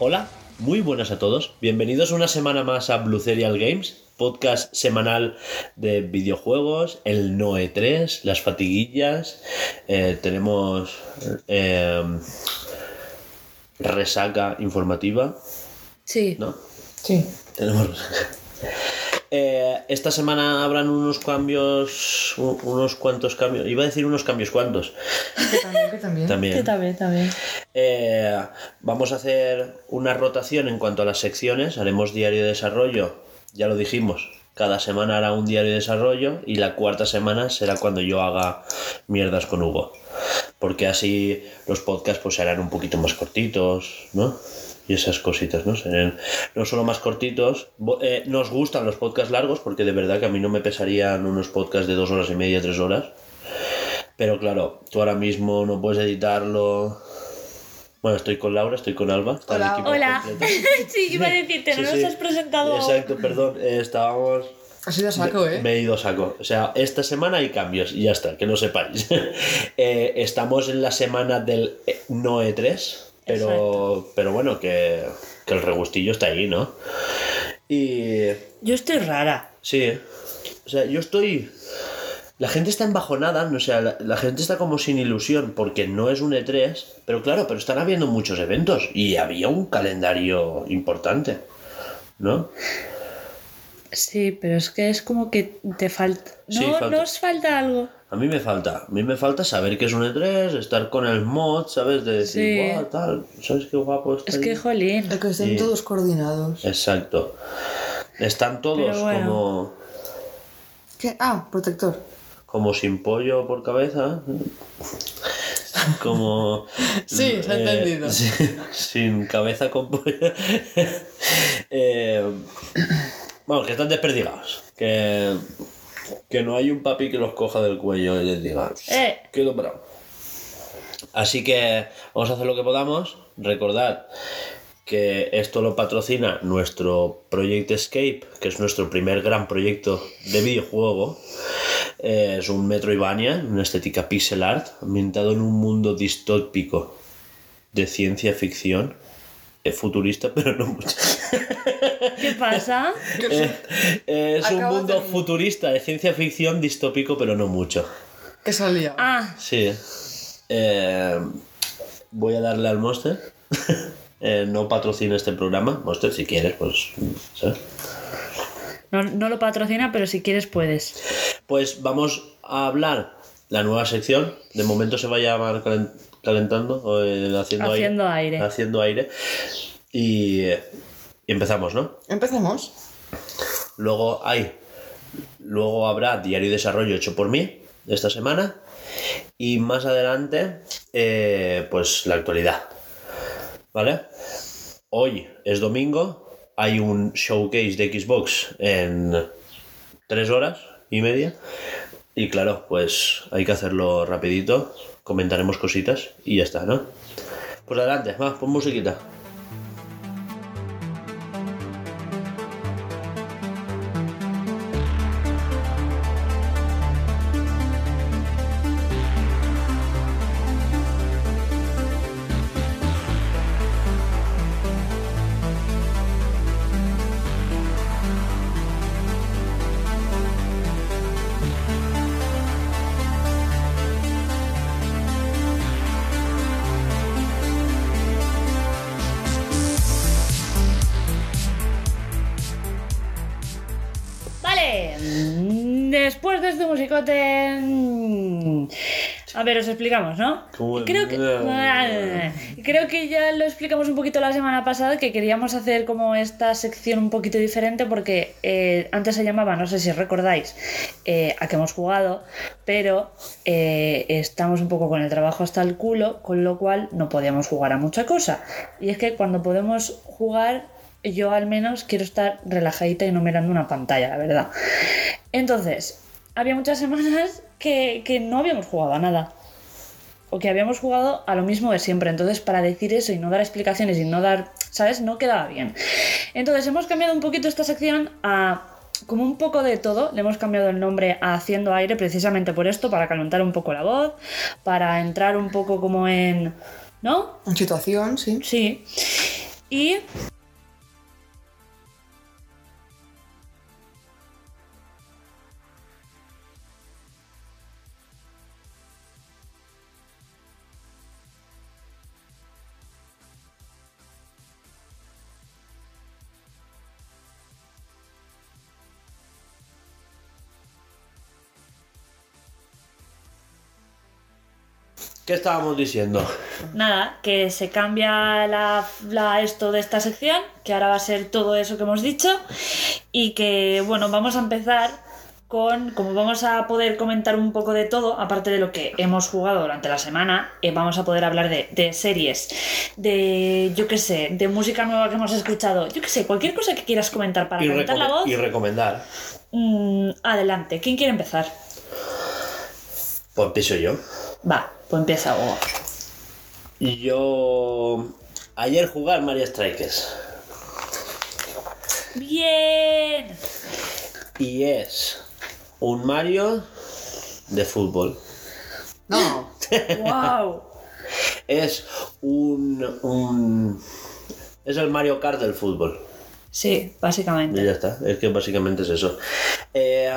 Hola, muy buenas a todos. Bienvenidos una semana más a Blue Serial Games, podcast semanal de videojuegos, el Noe 3, las fatiguillas. eh, tenemos eh, resaca informativa, Sí. ¿no? Sí. Tenemos resaca. Eh, esta semana habrán unos cambios, unos cuantos cambios. Iba a decir unos cambios cuantos. Que también, que también. También. Que también, también. Eh, vamos a hacer una rotación en cuanto a las secciones. Haremos diario de desarrollo. Ya lo dijimos. Cada semana hará un diario de desarrollo y la cuarta semana será cuando yo haga mierdas con Hugo. Porque así los podcasts pues serán un poquito más cortitos, ¿no? Y esas cositas, ¿no? Serán no solo más cortitos. Bo- eh, nos gustan los podcasts largos porque de verdad que a mí no me pesarían unos podcasts de dos horas y media, tres horas. Pero claro, tú ahora mismo no puedes editarlo. Bueno, estoy con Laura, estoy con Alba. el Hola. Hola. sí, iba a decirte, Sí, no sí. nos has presentado. Exacto, perdón. eh, estábamos. Ha sido saco, me, ¿eh? me he ido a saco. O sea, esta semana hay cambios y ya está, que lo sepáis. Eh, estamos en la semana del eh, no E3, pero, pero bueno, que, que el regustillo está ahí, ¿no? Y Yo estoy rara. Sí. O sea, yo estoy. La gente está embajonada, no o sea, la, la gente está como sin ilusión porque no es un E3, pero claro, pero están habiendo muchos eventos y había un calendario importante, ¿no? Sí, pero es que es como que te falta. No, Sí, falta. no os falta algo. A mí me falta, a mí me falta saber que es un E3, estar con el mod, ¿sabes? De decir, Sí. "Guau, tal, ¿sabes qué guapo está Es que, ahí?". jolín. El que estén Sí. todos coordinados. Exacto. Están todos bueno. como, ¿Qué? Ah, protector. como sin pollo por cabeza. Como. Sí, se ha eh, entendido. sí, sin cabeza con pollo. Eh, vamos, que están desperdigados. Que. Que no hay un papi que los coja del cuello y les diga. Eh. Quedo bravo. Así que vamos a hacer lo que podamos. Recordad que esto lo patrocina nuestro Project Escape, que es nuestro primer gran proyecto de videojuego. Eh, es un Metroidvania, una estética pixel art, ambientado en un mundo distópico de ciencia ficción. Eh, futurista, pero no mucho. ¿Qué pasa? Eh, eh, es un de mundo futurista de ciencia ficción distópico, pero no mucho. Que salía. Ah, Sí. Eh, voy a darle al Monster. Eh, no patrocina este programa. Monster, si quieres, pues. ¿sabes? no, no lo patrocina, pero si quieres puedes. Pues vamos a hablar la nueva sección. De momento se va a llamar calentando o eh, haciendo, Haciendo aire. Haciendo aire. Y, eh, y empezamos, ¿no? Empecemos. Luego hay. Luego habrá diario y desarrollo hecho por mí esta semana. Y más adelante, eh, pues la actualidad. ¿Vale? Hoy es domingo. Hay un showcase de Xbox en tres horas y media. Y claro, pues hay que hacerlo rapidito. Comentaremos cositas y ya está, ¿no? Pues adelante, va, pon musiquita. A ver, os explicamos, ¿no? Creo que, creo que ya lo explicamos un poquito la semana pasada, que queríamos hacer como esta sección un poquito diferente porque eh, antes se llamaba, no sé si recordáis, eh, a que hemos jugado, pero eh, estamos un poco con el trabajo hasta el culo, con lo cual no podíamos jugar a mucha cosa. Y es que cuando podemos jugar, yo al menos quiero estar relajadita y no mirando una pantalla, la verdad. Entonces, había muchas semanas que, que no habíamos jugado a nada. O que habíamos jugado a lo mismo de siempre. Entonces, para decir eso y no dar explicaciones y no dar, ¿sabes? No quedaba bien. Entonces, hemos cambiado un poquito esta sección a como un poco de todo, le hemos cambiado el nombre a Haciendo Aire precisamente por esto, para calentar un poco la voz, para entrar un poco como en... ¿No? En situación, sí. Sí. Y ¿Qué estábamos diciendo? Nada, que se cambia la, la- esto de esta sección, que ahora va a ser todo eso que hemos dicho, y que, bueno, vamos a empezar con, como vamos a poder comentar un poco de todo, aparte de lo que hemos jugado durante la semana, eh, vamos a poder hablar de, de series, de, yo qué sé, de música nueva que hemos escuchado, yo qué sé, cualquier cosa que quieras comentar para Y, calentar la voz, y recomendar. mm, adelante. ¿Quién quiere empezar? Pues empiezo yo. Va, pues empieza. Y yo. Ayer jugué al Mario Strikers. Bien. Y es un Mario de fútbol. No. Wow. Es un. un es el Mario Kart del fútbol. Sí, Y básicamente. ya está. Es que básicamente es eso. Eh,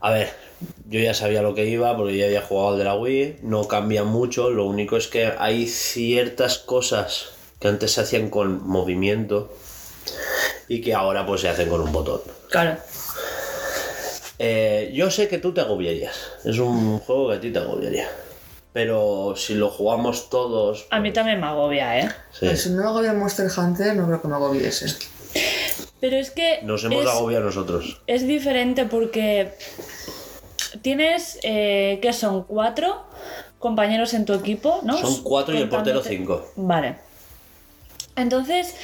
a ver, yo ya sabía lo que iba porque ya había jugado al de la Wii. No cambia mucho. Lo único es que hay ciertas cosas que antes se hacían con movimiento y que ahora pues se hacen con un botón. Claro. Eh, yo sé que tú te agobiarías. Es un juego que a ti te agobiaría. Pero si lo jugamos todos. A mí también me agobia, ¿eh? sí. Pues si no agobia Monster Hunter, no creo que me agobiese. Pero es que Nos hemos es, agobiado nosotros. es diferente porque tienes, eh, ¿qué son? Cuatro compañeros en tu equipo, ¿no? Son cuatro y el portero cinco. Vale. Entonces,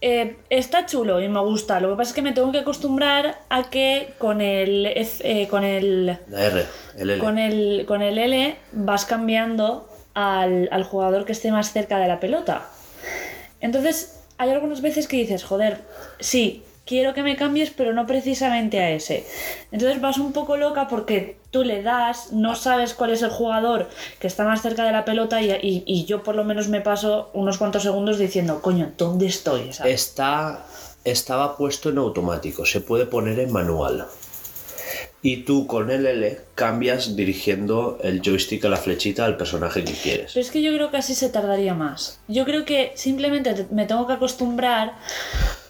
eh, está chulo y me gusta. Lo que pasa es que me tengo que acostumbrar a que con el, F- eh, con el La R, el L. Con el, con el L vas cambiando al, al jugador que esté más cerca de la pelota. Entonces, hay algunas veces que dices, joder, sí, quiero que me cambies, pero no precisamente a ese. Entonces vas un poco loca porque tú le das, no sabes cuál es el jugador que está más cerca de la pelota y, y- y yo por lo menos me paso unos cuantos segundos diciendo, coño, ¿dónde estoy? ¿sabes? Está, estaba puesto en automático, se puede poner en manual. Y tú con el L cambias dirigiendo el joystick a la flechita al personaje que quieres. Pero es que yo creo que así se tardaría más. Yo creo que simplemente te- me tengo que acostumbrar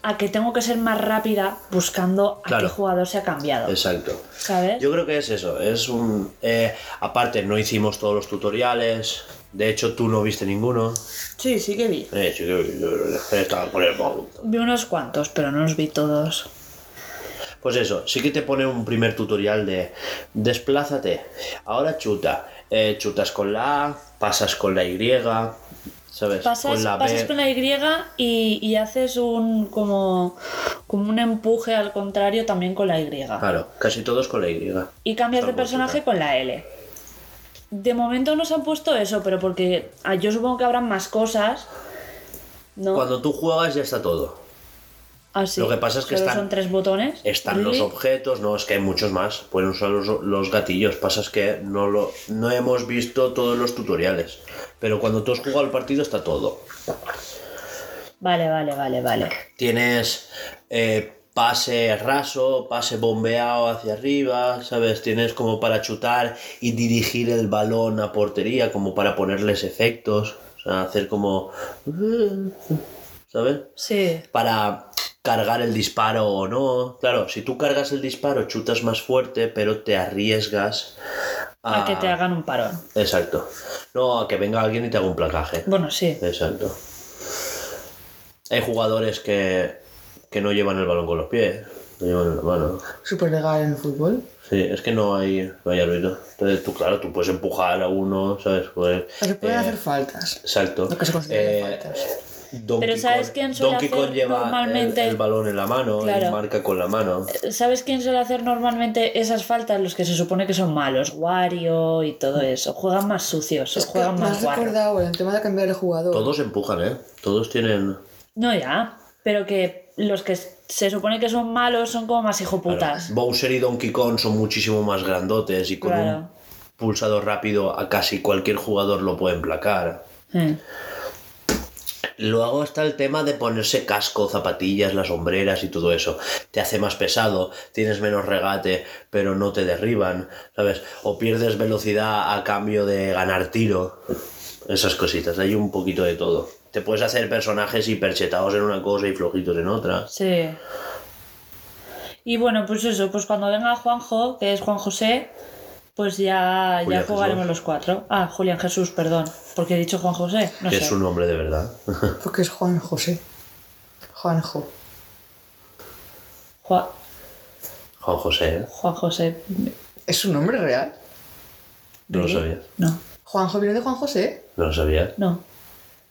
a que tengo que ser más rápida buscando a Claro. qué jugador se ha cambiado. Exacto. ¿Sabes? Yo creo que es eso, es un... eh, aparte, no hicimos todos los tutoriales, de hecho tú no viste ninguno. Sí, sí que vi. Eh, sí que yo estaba con el. Vi unos cuantos, pero no los vi todos. Pues eso, sí que te pone un primer tutorial de desplázate, ahora chuta, eh, chutas con la A, pasas con la Y, ¿sabes? Pasas con la pasas B. con la Y y, y haces un como, como un empuje al contrario también con la Y. Claro, casi todos con la Y. Y cambias de personaje con la L. De momento nos han puesto eso, pero porque ah, yo supongo que habrán más cosas. ¿No? Cuando tú juegas ya está todo. Así. lo que pasa es que Solo están- son tres botones. Están los objetos, no, es que hay muchos más. Pueden usar los, los gatillos. Pasa es que no, lo, no hemos visto todos los tutoriales. Pero cuando tú has jugado el partido está todo. Vale, vale, vale, vale. Tienes eh, pase raso, pase bombeado hacia arriba, ¿sabes? Tienes como para chutar y dirigir el balón a portería, como para ponerles efectos. O sea, hacer como... ¿Sabes? Sí. para cargar el disparo o no. Claro, si tú cargas el disparo, chutas más fuerte, pero te arriesgas a, A que te hagan un parón. Exacto. No, a que venga alguien y te haga un placaje. Bueno, sí. Exacto. Hay jugadores que, que no llevan el balón con los pies, lo llevan en la mano. Súper legal en el fútbol. Sí, es que no hay, no hay árbitro. Entonces tú, claro, tú puedes empujar a uno, ¿sabes? Pues, O se pueden eh, hacer faltas. Exacto. Lo que se considera Eh, faltas. Donkey Pero ¿sabes Kong- quién suele Donkey hacer Kong lleva normalmente? el, el balón en la mano Claro. y marca con la mano. ¿Sabes quién suele hacer normalmente esas faltas? Los que se supone que son malos, Wario y todo eso. Juegan más sucios, Es que juegan me más has recordado el tema de cambiar el jugador. Todos empujan, ¿eh? Todos tienen... No, ya. Pero que los que se supone que son malos son como más hijoputas. Claro, Bowser y Donkey Kong son muchísimo más grandotes y con Claro. un pulsador rápido a casi cualquier jugador lo pueden placar. Eh. Luego está el tema de ponerse casco, zapatillas, las sombreras y todo eso. Te hace más pesado, tienes menos regate, pero no te derriban, ¿sabes? O pierdes velocidad a cambio de ganar tiro. Esas cositas, hay un poquito de todo. Te puedes hacer personajes hiperchetados en una cosa y flojitos en otra. Sí. Y bueno, pues eso, pues cuando venga Juanjo, que es Juan José, pues ya, ya jugaremos Jesús. los cuatro. Ah, Julián Jesús, perdón. Porque he dicho Juan José. No que sé. es su nombre de verdad. Porque es Juan José. Juanjo. Juan, Juan José, ¿eh? Juan José. ¿Es su nombre real? No lo ¿Sí? sabías. No, ¿Juanjo viene de Juan José? No lo sabías. no.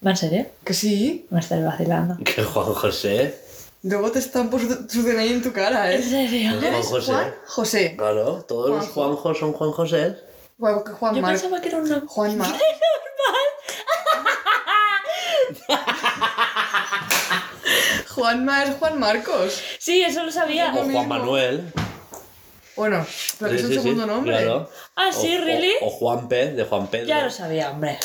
¿Va en serio? Que sí. Me estás vacilando. Que Juan José. Luego te están por su, DNI en tu cara, ¿En ¿eh? serio? Juan ¿Eres José. Juan José. Claro, todos los Juanjo. Juanjos son Juan José. Juan, Juan Yo Mar. pensaba que era un nombre. Juan Mar. Juanma es Juan Marcos. Sí, eso lo sabía. O Juan. Manuel. Bueno, pero que es Sí, un sí, sí, segundo nombre. Claro. Ah, sí, O- o- ¿really? O, Juan P. de Juan Pedro. Ya lo sabía, hombre.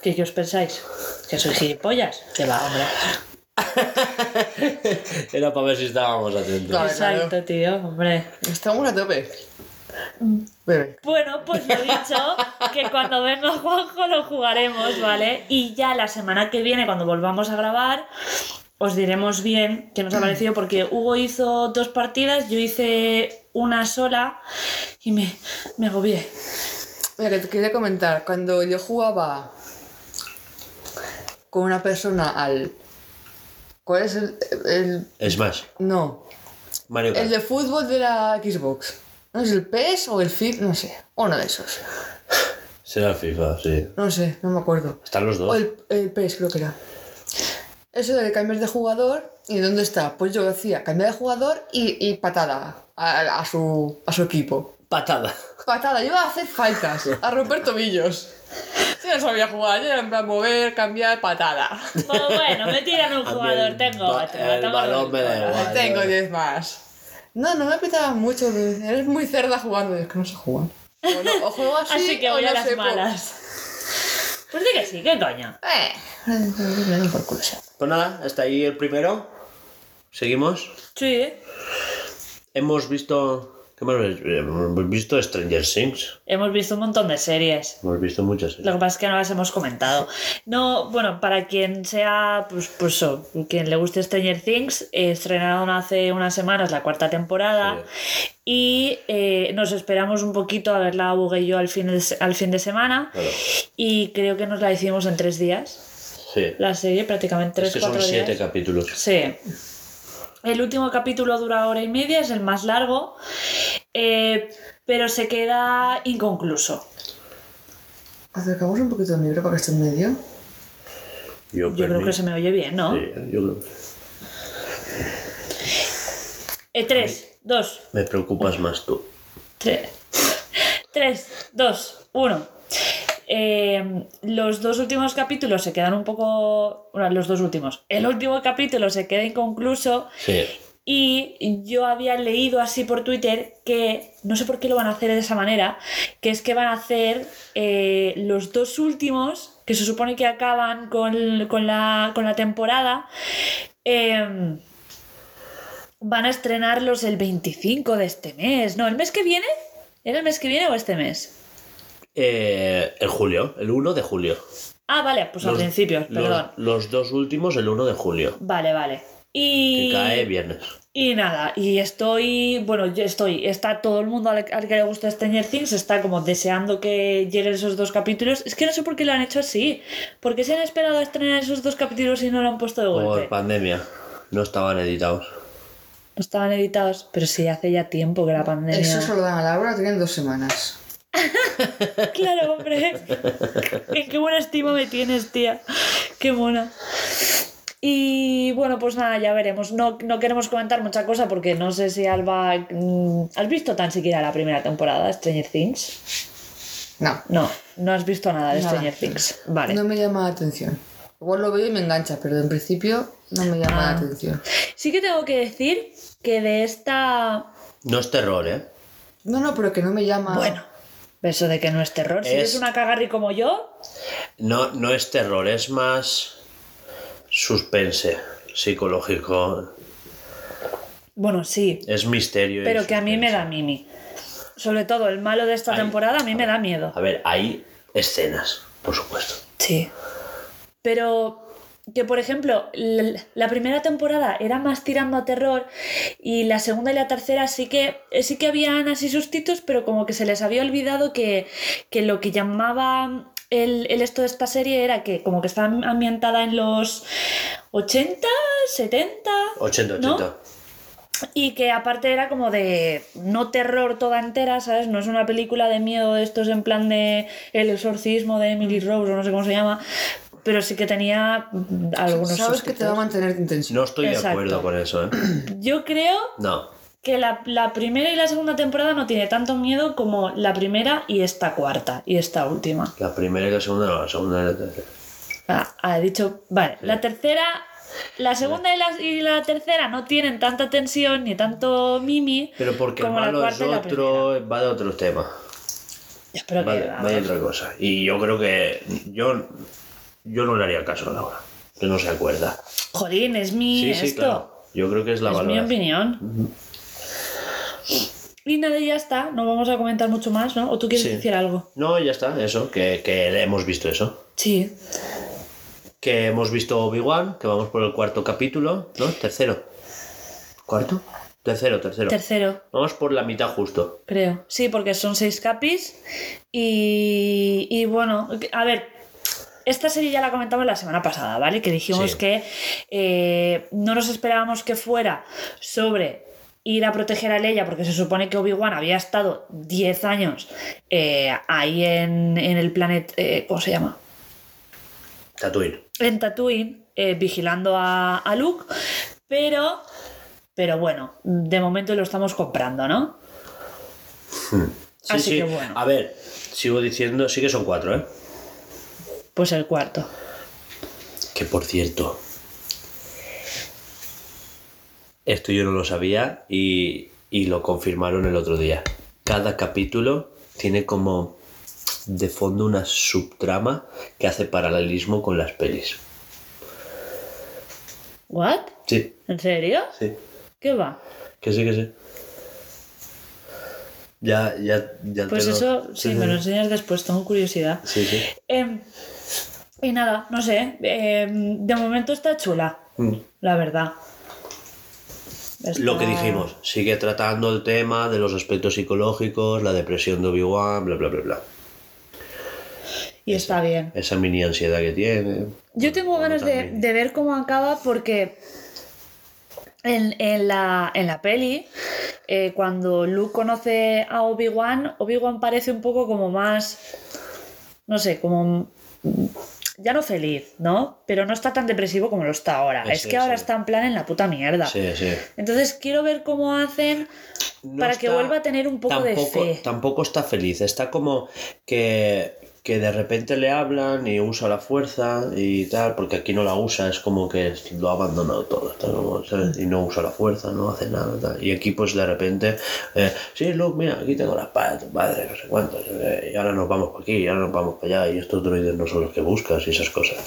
¿Qué, qué os pensáis? ¿Que soy gilipollas? Que va, hombre. Era para ver si estábamos atentos. Claro. Exacto, tío, hombre. Estamos a tope. Bebe. Bueno, pues lo dicho, que cuando venga Juanjo lo jugaremos, ¿vale? Y ya la semana que viene, cuando volvamos a grabar, os diremos bien qué nos ha parecido, porque Hugo hizo dos partidas, yo hice una sola y me, me agobié. Mira, te quería comentar, cuando yo jugaba con una persona al... ¿Cuál es el, el... Es más, No, Mario Kart. el de fútbol de la Xbox? ¿No es el PES o el FIF? No sé, uno de esos. Será FIFA, sí. No sé, no me acuerdo. Están los O dos. el, el PES creo que era. Eso de cambiar de jugador, ¿y dónde está? Pues yo hacía cambiar de jugador y, y patada a, a su, a su equipo. Patada. Patada, yo iba a hacer faltas, a romper tobillos. Yo no sabía jugar, yo era en plan mover, cambiar, patada. Pues bueno, me tiran un A jugador, tengo otro. el balón dos. me da igual. Tengo yo- 10 más. No, no me apretaba mucho, eres muy cerda jugando, es que no sé jugar. O, no- o juego así, Así que o voy a no las sé, malas. Pues di que sí, ¿qué coño? Eh. Pues nada, hasta ahí el primero. Seguimos. Sí. Hemos visto. ¿Qué más hemos Hemos visto Stranger Things. Hemos visto un montón de series. Hemos visto muchas Lo series. que pasa es que no las hemos comentado. No, bueno, para quien sea, pues, pues eso, quien le guste Stranger Things, eh, estrenaron hace unas semanas la cuarta temporada y eh, nos esperamos un poquito a verla Hugo y yo al fin de, al fin de semana Claro. y creo que nos la hicimos en tres días. Sí. La serie, prácticamente tres, Es que son cuatro siete días. capítulos. Sí. El último capítulo dura hora y media, es el más largo, eh, pero se queda inconcluso. Acercamos un poquito el micro para que esté en medio. Yo, Yo creo que se me oye bien, ¿no? Sí, yo creo. Eh, tres, dos, Me preocupas más tú. tres, tres, dos, uno. Eh, los dos últimos capítulos se quedan un poco. Bueno, los dos últimos. El último capítulo se queda inconcluso Sí. y yo había leído así por Twitter que, no sé por qué lo van a hacer de esa manera, que es que van a hacer eh, los dos últimos, que se supone que acaban con, con la, con la temporada, eh, van a estrenarlos el 25 de este mes. No, ¿el mes que viene? ¿Era el mes que viene o este mes? Eh, el julio, el 1 de julio. Ah, vale, pues al principio, los- perdón. Los, dos últimos, el 1 de julio. Vale, vale. Que Y... cae viernes. Y nada, y estoy, bueno, yo estoy, está todo el mundo al, al que le gusta Stranger Things, está como deseando que lleguen esos dos capítulos. Es que no sé por qué lo han hecho así. ¿Por qué se han esperado a estrenar esos dos capítulos y no lo han puesto de Por golpe? pandemia. No estaban editados. No estaban editados, pero sí hace ya tiempo que la pandemia... Eso se lo dan a Laura, tienen dos semanas. Claro, hombre. En qué buena estima me tienes, tía. Qué mona. Y bueno, pues nada, ya veremos. No, no queremos comentar mucha cosa porque no sé si Alba. mm, ¿Has visto tan siquiera la primera temporada de Stranger Things? No, No, no has visto nada de Nada. Stranger Things. Vale. no me llama la atención. Igual lo veo y me engancha, pero en principio no me llama Ah. la atención. Sí que tengo que decir que de esta. No es terror, ¿eh? No, no, pero que no me llama. Bueno, eso de que no es terror. Si Es- eres una cagarri como yo, No, no es terror, es más suspense psicológico. bueno, sí. Es misterio. Pero que a mí me da mimi. Sobre todo el malo de esta Ay, temporada a mí me da miedo. A ver, hay escenas, por supuesto. Sí. Pero que, por ejemplo, la primera temporada era más tirando a terror y la segunda y la tercera sí que, sí que habían así sustitos, pero como que se les había olvidado que, que lo que llamaba el, el esto de esta serie era que como que estaba ambientada en los 80, 70, 80, ¿No? 80. y que aparte era como de no terror toda entera, ¿sabes? No es una película de miedo de estos en plan de El exorcismo de Emily Rose o no sé cómo se llama, pero sí que tenía algunos Sabes que te va a mantener en tensión. No estoy Exacto. de acuerdo con eso, ¿eh? Yo creo No. que la, la primera y la segunda temporada no tiene tanto miedo como la primera y esta cuarta y esta última. La primera y la segunda no, la segunda y la tercera. Ah, ha dicho, vale, la tercera, la segunda y la, y la tercera no tienen tanta tensión ni tanto mimi Pero porque el como la malo es la otro, va de otro tema. Ya, pero que, Va de, a va de otra cosa. Y yo creo que yo, yo no le haría caso a Laura. Que no se acuerda. Jolín, es mi Sí, sí, esto. claro. Yo creo que es la es mi opinión. Y nada, y ya está. No vamos a comentar mucho más, ¿no? ¿O tú quieres Sí. decir algo? No, ya está, eso, que, que hemos visto eso. Sí. Que hemos visto Obi-Wan, que vamos por el cuarto capítulo, ¿no? Tercero. ¿Cuarto? Tercero, tercero. Tercero, Vamos por la mitad justo. creo. Sí, porque son seis capis. Y, y bueno, a ver, esta serie ya la comentamos la semana pasada, ¿vale? Que dijimos Sí. que eh, no nos esperábamos que fuera sobre ir a proteger a Leia, porque se supone que Obi-Wan había estado 10 años eh, ahí en, en el planeta, ¿cómo se llama? Tatooine. en Tatooine eh, vigilando a, a Luke, pero, pero bueno, de momento lo estamos comprando, ¿no? Sí, Así sí. que bueno. A ver, sigo diciendo, sí que son cuatro, ¿eh? Pues el cuarto. Que por cierto, esto yo no lo sabía y, y lo confirmaron el otro día. Cada capítulo tiene como de fondo una subtrama que hace paralelismo con las pelis. ¿What? Sí, ¿En serio? sí, ¿Qué va? que sí, que sí. Ya, ya, ya Pues te lo- eso, sí, me lo enseñas después, tengo curiosidad. Sí, sí. Em, y nada, no sé, em, de momento está chula, Mm. la verdad. Lo que dijimos, sigue tratando el tema de los aspectos psicológicos, la depresión de Obi-Wan, bla, bla, bla, bla. Y está bien. Esa mini ansiedad que tiene. Yo tengo ganas de ver cómo acaba porque en, en la, en la peli, eh, cuando Luke conoce a Obi-Wan, Obi-Wan parece un poco como más, no sé, como... Ya no feliz, ¿no? Pero no está tan depresivo como lo está ahora. Sí, es que ahora sí. está en plan en la puta mierda. Sí, sí. Entonces quiero ver cómo hacen No para que vuelva a tener un poco de fe. Tampoco está feliz, está como que, que de repente le hablan y usa la fuerza y tal, porque aquí no la usa, es como que lo ha abandonado todo, está como, ¿sabes? y no usa la fuerza, no hace nada. Tal. Y aquí pues de repente, eh, sí, Luke, mira, aquí tengo la espada de tu padre, no sé cuántos, eh, y ahora nos vamos para aquí, y ahora nos vamos para allá, y estos droides no son los que buscas y esas cosas.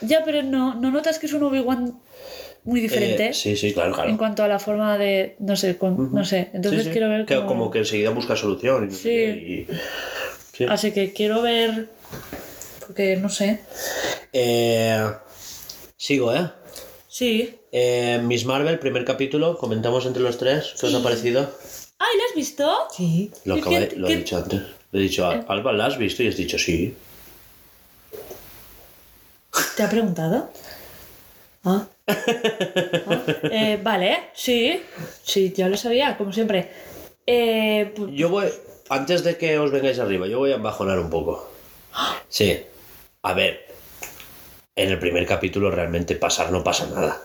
Ya, pero no, ¿no notas que es un Obi-Wan muy diferente? Eh, sí, sí, claro, claro. En cuanto a la forma de, no sé, con- no sé. Entonces Sí, sí. quiero ver que, cómo... como que enseguida busca solución Sí. y- sí. Así que quiero ver, porque no sé. Eh, sigo, ¿eh? Sí. Eh, Miss Marvel, primer capítulo, comentamos entre los tres. ¿Qué os ha parecido? Ay, ¿lo has visto? Sí. Lo, ¿Y acabé- qué- lo he dicho antes. Le he dicho, "Al- Alba, ¿la has visto? Y has dicho sí. ¿Te ha preguntado? Ah. Ah, eh, vale, sí. Sí, ya lo sabía, como siempre. Eh, Yo voy, antes de que os vengáis arriba, yo voy a embajonar un poco. Sí. A ver, en el primer capítulo realmente pasar no pasa nada.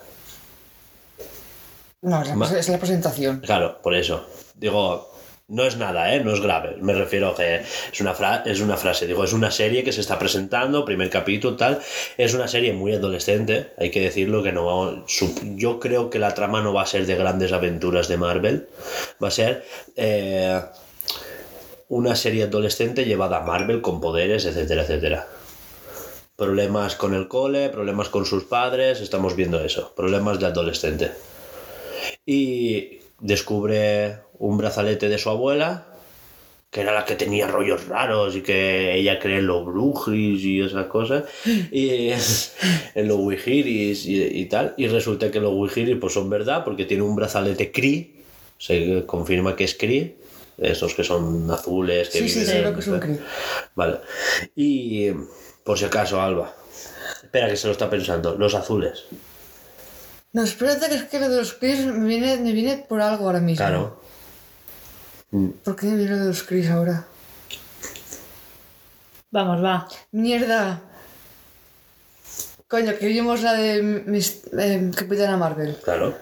No, es la, Ma- es la presentación. Claro, por eso. Digo, no es nada, ¿eh? No es grave. Me refiero a que es una, fra- es una frase. Digo, es una serie que se está presentando, primer capítulo, tal. Es una serie muy adolescente, hay que decirlo, que no Yo creo que la trama no va a ser de grandes aventuras de Marvel. Va a ser... eh, una serie adolescente llevada a Marvel con poderes, etcétera, etcétera. Problemas con el cole, problemas con sus padres, estamos viendo eso. Problemas de adolescente y descubre un brazalete de su abuela, que era la que tenía rollos raros y que ella cree en los brujis y esas cosas, y en los wijiris y, y tal, y resulta que los wijiris pues son verdad porque tiene un brazalete Kree, se confirma que es Kree, esos que son azules, que Sí, sí, viven seguro en- que es un Kree. Vale. Y por si acaso, Alba. Espera que se lo está pensando. Los azules. No, espérate que es que lo de los Chris me viene, me viene por algo ahora mismo. Claro. ¿Por qué me viene lo de los Chris ahora? Vamos, va. Mierda. Coño, que vimos la de mis, eh, Capitana Marvel. Claro.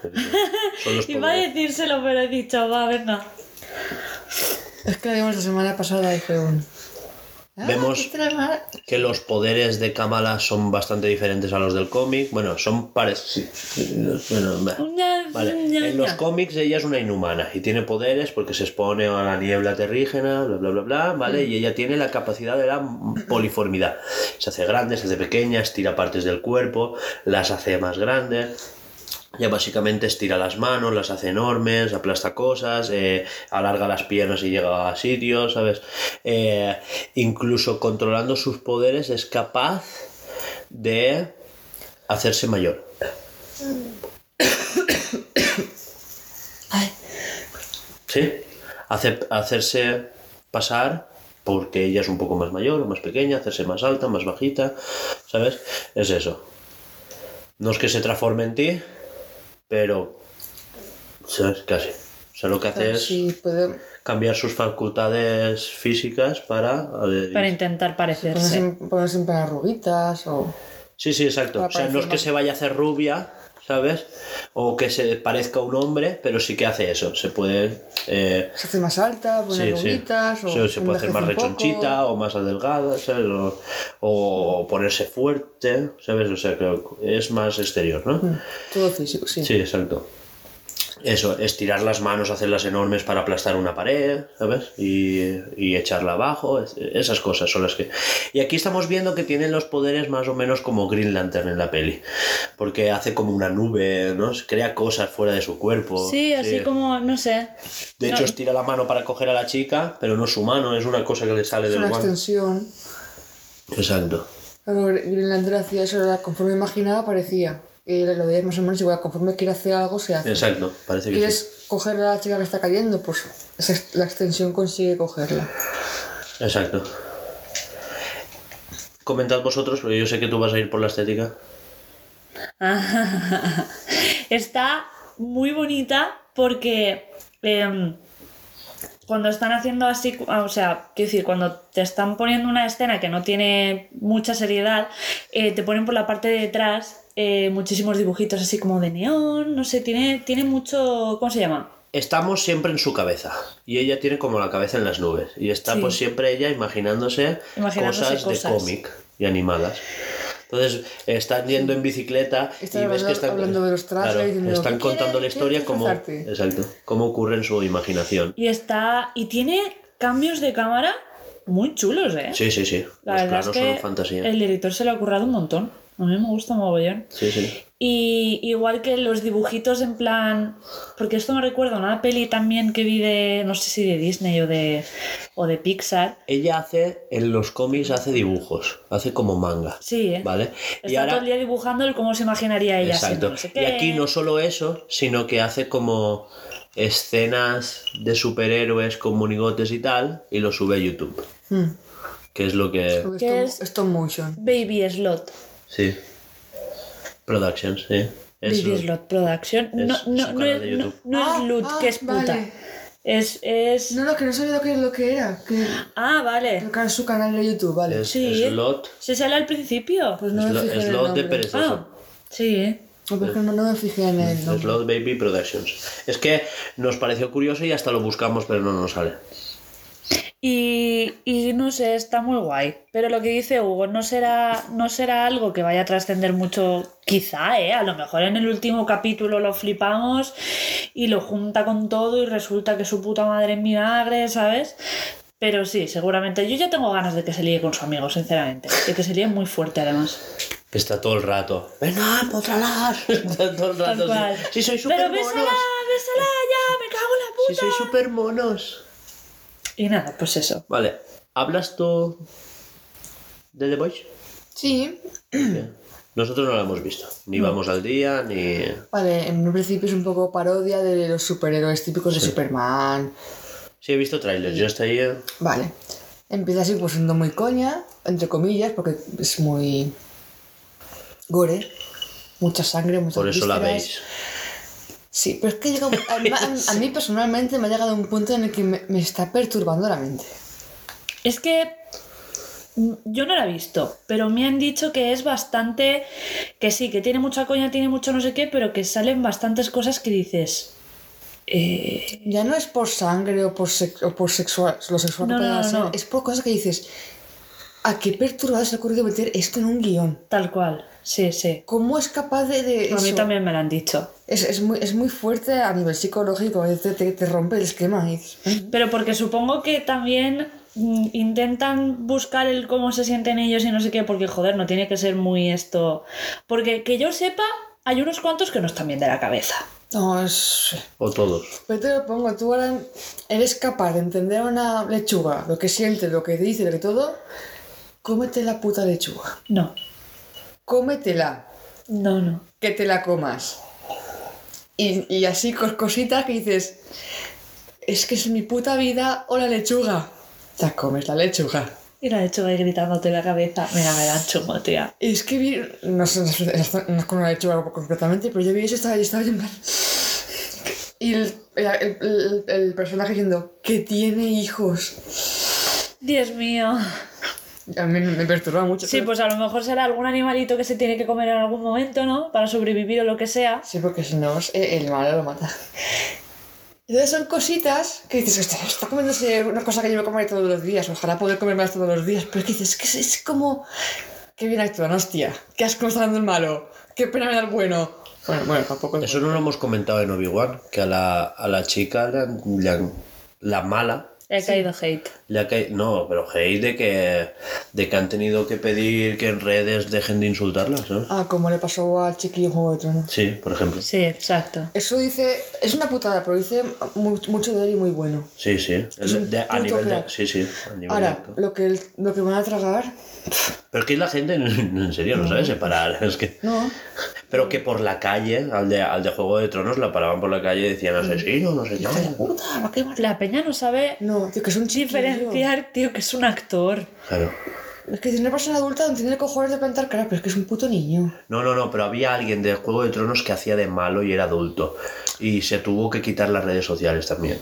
Son los Iba a decírselo, pero he dicho, va, venga. Es que la vimos la semana pasada y fue un... Ah, Vemos- que los poderes de Kamala son bastante diferentes a los del cómic. Bueno, son parecidos. Bueno, Vale, ña, en los cómics ella es una inhumana y tiene poderes porque se expone a la niebla terrígena, bla, bla, bla, bla, ¿vale? Y ella tiene la capacidad de la poliformidad. Se hace grande, se hace pequeña, estira partes del cuerpo, las hace más grandes. Ya básicamente estira las manos, las hace enormes, aplasta cosas, eh, alarga las piernas y llega a sitios, ¿sabes? Eh, incluso controlando sus poderes es capaz de hacerse mayor. Ay, Sí, hace, hacerse pasar porque ella es un poco más mayor o más pequeña, hacerse más alta, más bajita, ¿sabes? Es eso. No es que se transforme en ti, pero, ¿sabes? Casi. O sea, lo que hace es sí, puede cambiar sus facultades físicas para... eh, Para intentar ponerse, parecerse. ponerse en plan arruguitas o... Sí, sí, exacto. Para O sea, no es que más- se vaya a hacer rubia, ¿sabes? O que se parezca un hombre, pero sí que hace eso. Se puede... eh, Se hace más alta, Sí, poner sí. o... Se puede hacer más poco. rechonchita o más adelgada, ¿sabes? O, o ponerse fuerte, ¿sabes? O sea, que es más exterior, ¿no? Mm, Todo físico, sí. Sí, exacto. Eso, estirar las manos, hacerlas enormes para aplastar una pared, ¿sabes? Y, y echarla abajo, es- esas cosas son las que... Y aquí estamos viendo que tienen los poderes más o menos como Green Lantern en la peli, porque hace como una nube, ¿no? Crea cosas fuera de su cuerpo. Sí, así como, no sé. De hecho, estira la mano para coger a la chica, pero no es su mano, es una cosa que le sale Es del una guante. extensión. Exacto. Claro, Green Lantern hacía eso, conforme imaginaba parecía. Y lo veías más o menos igual, conforme quiere hacer algo se hace. Exacto, parece que sí. ¿Quieres coger a la chica que está cayendo? Pues la extensión consigue cogerla. Exacto. Comentad vosotros, porque yo sé que tú vas a ir por la estética. Está muy bonita porque em, cuando están haciendo así, o sea, quiero decir, cuando te están poniendo una escena que no tiene mucha seriedad, eh, te ponen por la parte de detrás eh, muchísimos dibujitos así como de neón, no sé, tiene, tiene mucho, ¿cómo se llama? Estamos siempre en su cabeza y ella tiene como la cabeza en las nubes y está Sí. pues siempre ella imaginándose, Imaginándose cosas, cosas. de cómic y animadas. Entonces están yendo en bicicleta Están y ves que hablando- están, hablando de los trajes claro, y diciendo, están ¿qué contando la historia como exacto, cómo ocurre en su imaginación. Y está, y tiene cambios de cámara muy chulos, ¿eh? Sí, sí, sí. La Los verdad planos es son que en fantasía. el director se lo ha currado un montón. A mí me gusta mogollón. Sí, sí. Y igual que los dibujitos en plan. Porque esto me recuerda a una peli también que vi de. No sé si de Disney o de. o de Pixar. Ella hace, en los cómics hace dibujos, hace como manga. Sí, ¿eh? ¿Vale? Está todo el día dibujando el cómo se imaginaría ella Exacto. no sé Y aquí no solo eso, sino que hace como escenas de superhéroes con monigotes y tal, y lo sube a YouTube. Hmm. Que es lo que. ¿Qué es? stop motion. Baby Slot. Sí. Productions, sí. Es Baby Slot Production. No, es no, su no, canal es, de no, YouTube. no es Ah, Lut, ah, que es puta. vale. Es, es... No, no, que no sabía lo que, lo que era. Que, Ah, vale. lo que era su canal de YouTube, vale. Es Sí. Slot, ¿Se sale al principio? Pues no me Slot, fijé en el Slot de nombre. perezoso. Ah, sí, ¿eh? No, pero es no, no me fijé en el nombre. Slot Baby Productions. Es que nos pareció curioso y hasta lo buscamos, pero no nos sale. Y, y no sé, está muy guay. Pero lo que dice Hugo, no será, no será algo que vaya a trascender mucho, quizá, ¿eh? A lo mejor en el último capítulo lo flipamos y lo junta con todo y resulta que su puta madre es vinagre, ¿sabes? Pero sí, seguramente. Yo ya tengo ganas de que se líe con su amigo, sinceramente. De que se líe muy fuerte, además. Está todo el rato. Venga, potralar. Está todo el rato. cual. Sí, sí, Pero monos. bésala, bésala ya, me cago en la Sí, puta. sois super monos. Y nada, pues eso. Vale. ¿Hablas tú de The Voice? Sí, Bien. Nosotros no lo hemos visto. Ni vamos al día, ni. vale, en un principio es un poco parodia de los superhéroes típicos de Superman. Sí, he visto trailers. Yo estoy ahí. eh, Vale. Empieza así pues siendo muy coña, entre comillas, porque es muy gore. Mucha sangre, muchas Por eso la veis. Sí, pero es que llega a, a- a mí personalmente me ha llegado un punto en el que me, me está perturbando la mente. Es que yo no la he visto, pero me han dicho que es bastante. que sí, que tiene mucha coña, tiene mucho no sé qué, pero que salen bastantes cosas que dices. eh, Ya no es por sangre o por, sex- o por sexual, lo sexual que No, pueda no, no, ser, no. es por cosas que dices, ¿a qué perturbado se ha ocurrido meter esto en un guion? tal cual, sí, sí. ¿Cómo es capaz de, de A mí también me lo han dicho. Es, es muy, es muy fuerte a nivel psicológico, te, te, te rompe el esquema. Pero porque supongo que también mm, intentan buscar el cómo se sienten ellos y no sé qué, porque joder, no tiene que ser muy esto. Porque que yo sepa, hay unos cuantos que no están bien de la cabeza. No, es... O todos. Pero te lo pongo, tú ahora eres capaz de entender a una lechuga, lo que siente, lo que dice, lo que todo. Cómete la puta lechuga. No, Cómetela. no, no. que te la comas. Y, y así con cositas que dices, es que es mi puta vida o la lechuga. Te comes la lechuga. Y la lechuga ahí gritándote en la cabeza. Mira, me dan chungo, tía. Y es que vi, no sé, no es con una lechuga concretamente, pero yo vi eso y estaba, yo estaba en. Y el, el, el- el personaje diciendo que tiene hijos. Dios mío. A mí me perturba mucho. Sí, pero- pues a lo mejor será algún animalito que se tiene que comer en algún momento, ¿no? Para sobrevivir o lo que sea. Sí, porque si no, eh, el malo lo mata. Entonces son cositas que dices, "Hostia, está comiéndose una cosa que yo me comeré todos los días, ojalá poder comerme todos los días, pero es que dices, es que es, es como, qué bien actúan, hostia, qué asco está dando el malo, qué pena me da el bueno. Bueno, bueno, tampoco es Eso no lo hemos comentado en Obi-Wan, que a la, a la chica le han- le han- la mala Le ha caído hate. le ha caído. No, pero hate de que, de que han tenido que pedir que en redes dejen de insultarlas, ¿no? Ah, como le pasó al chiquillo Juego de Tronos. Sí, por ejemplo. Sí, exacto. Eso dice, es una putada, pero dice mu- mucho de él y muy bueno. Sí, sí. De- a nivel de. Sí, sí. A nivel Ahora, de- lo que, el- lo que van a tragar, Pero es que la gente, en serio, no sabe separar. Es que. no. Pero que por la calle, al de, al de Juego de Tronos, la paraban por la calle y decían asesino, no sé qué. La peña no sabe No, tío, que es un diferenciar, tío, que es un actor. Claro. Es que es una persona adulta no tiene cojones de plantar cara, pero es que es un puto niño. No, no, no, pero había alguien de Juego de Tronos que hacía de malo y era adulto. Y se tuvo que quitar las redes sociales también.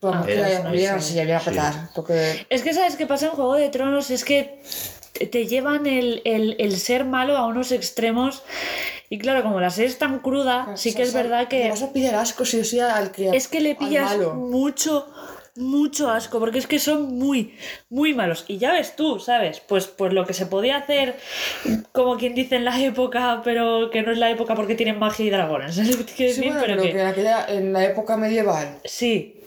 Vamos, que era- la había, sí, a petar. Porque Es que, ¿sabes qué pasa en Juego de Tronos? Es que te llevan el, el- el ser malo a unos extremos. Y claro, como la serie es tan cruda, sí que es verdad Le que. vas a pillar asco si o sí al que. Es que le pillas mucho, mucho asco, porque es que son muy, muy malos. Y ya ves tú, ¿sabes? Pues, pues lo que se podía hacer, como quien dice en la época, pero que no es la época porque tienen magia y dragones. ¿sabes lo que te quiero Sí, bueno, pero pero que, que en, aquella, en la época medieval. Sí.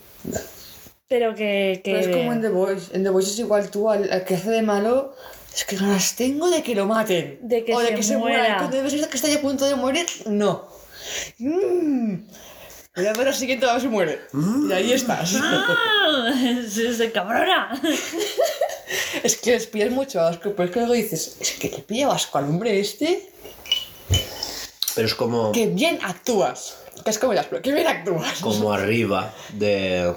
Pero que. que... Pero es como en The Voice. En The Voice es igual tú, al, al que hace de malo. Es que ganas tengo de que lo maten. De que o de se que se muera. muera. Cuando ves que está ya a punto de morir, no. Mm. Voy a ver al siguiente si muere. Y ahí estás. ¡Ah! Se, se cabrona. Es que les pillas mucho asco, pero es que luego dices, es que le pilla asco al hombre este. Pero es como, Que bien actúas. Que es como las pero que bien actúas. como arriba de.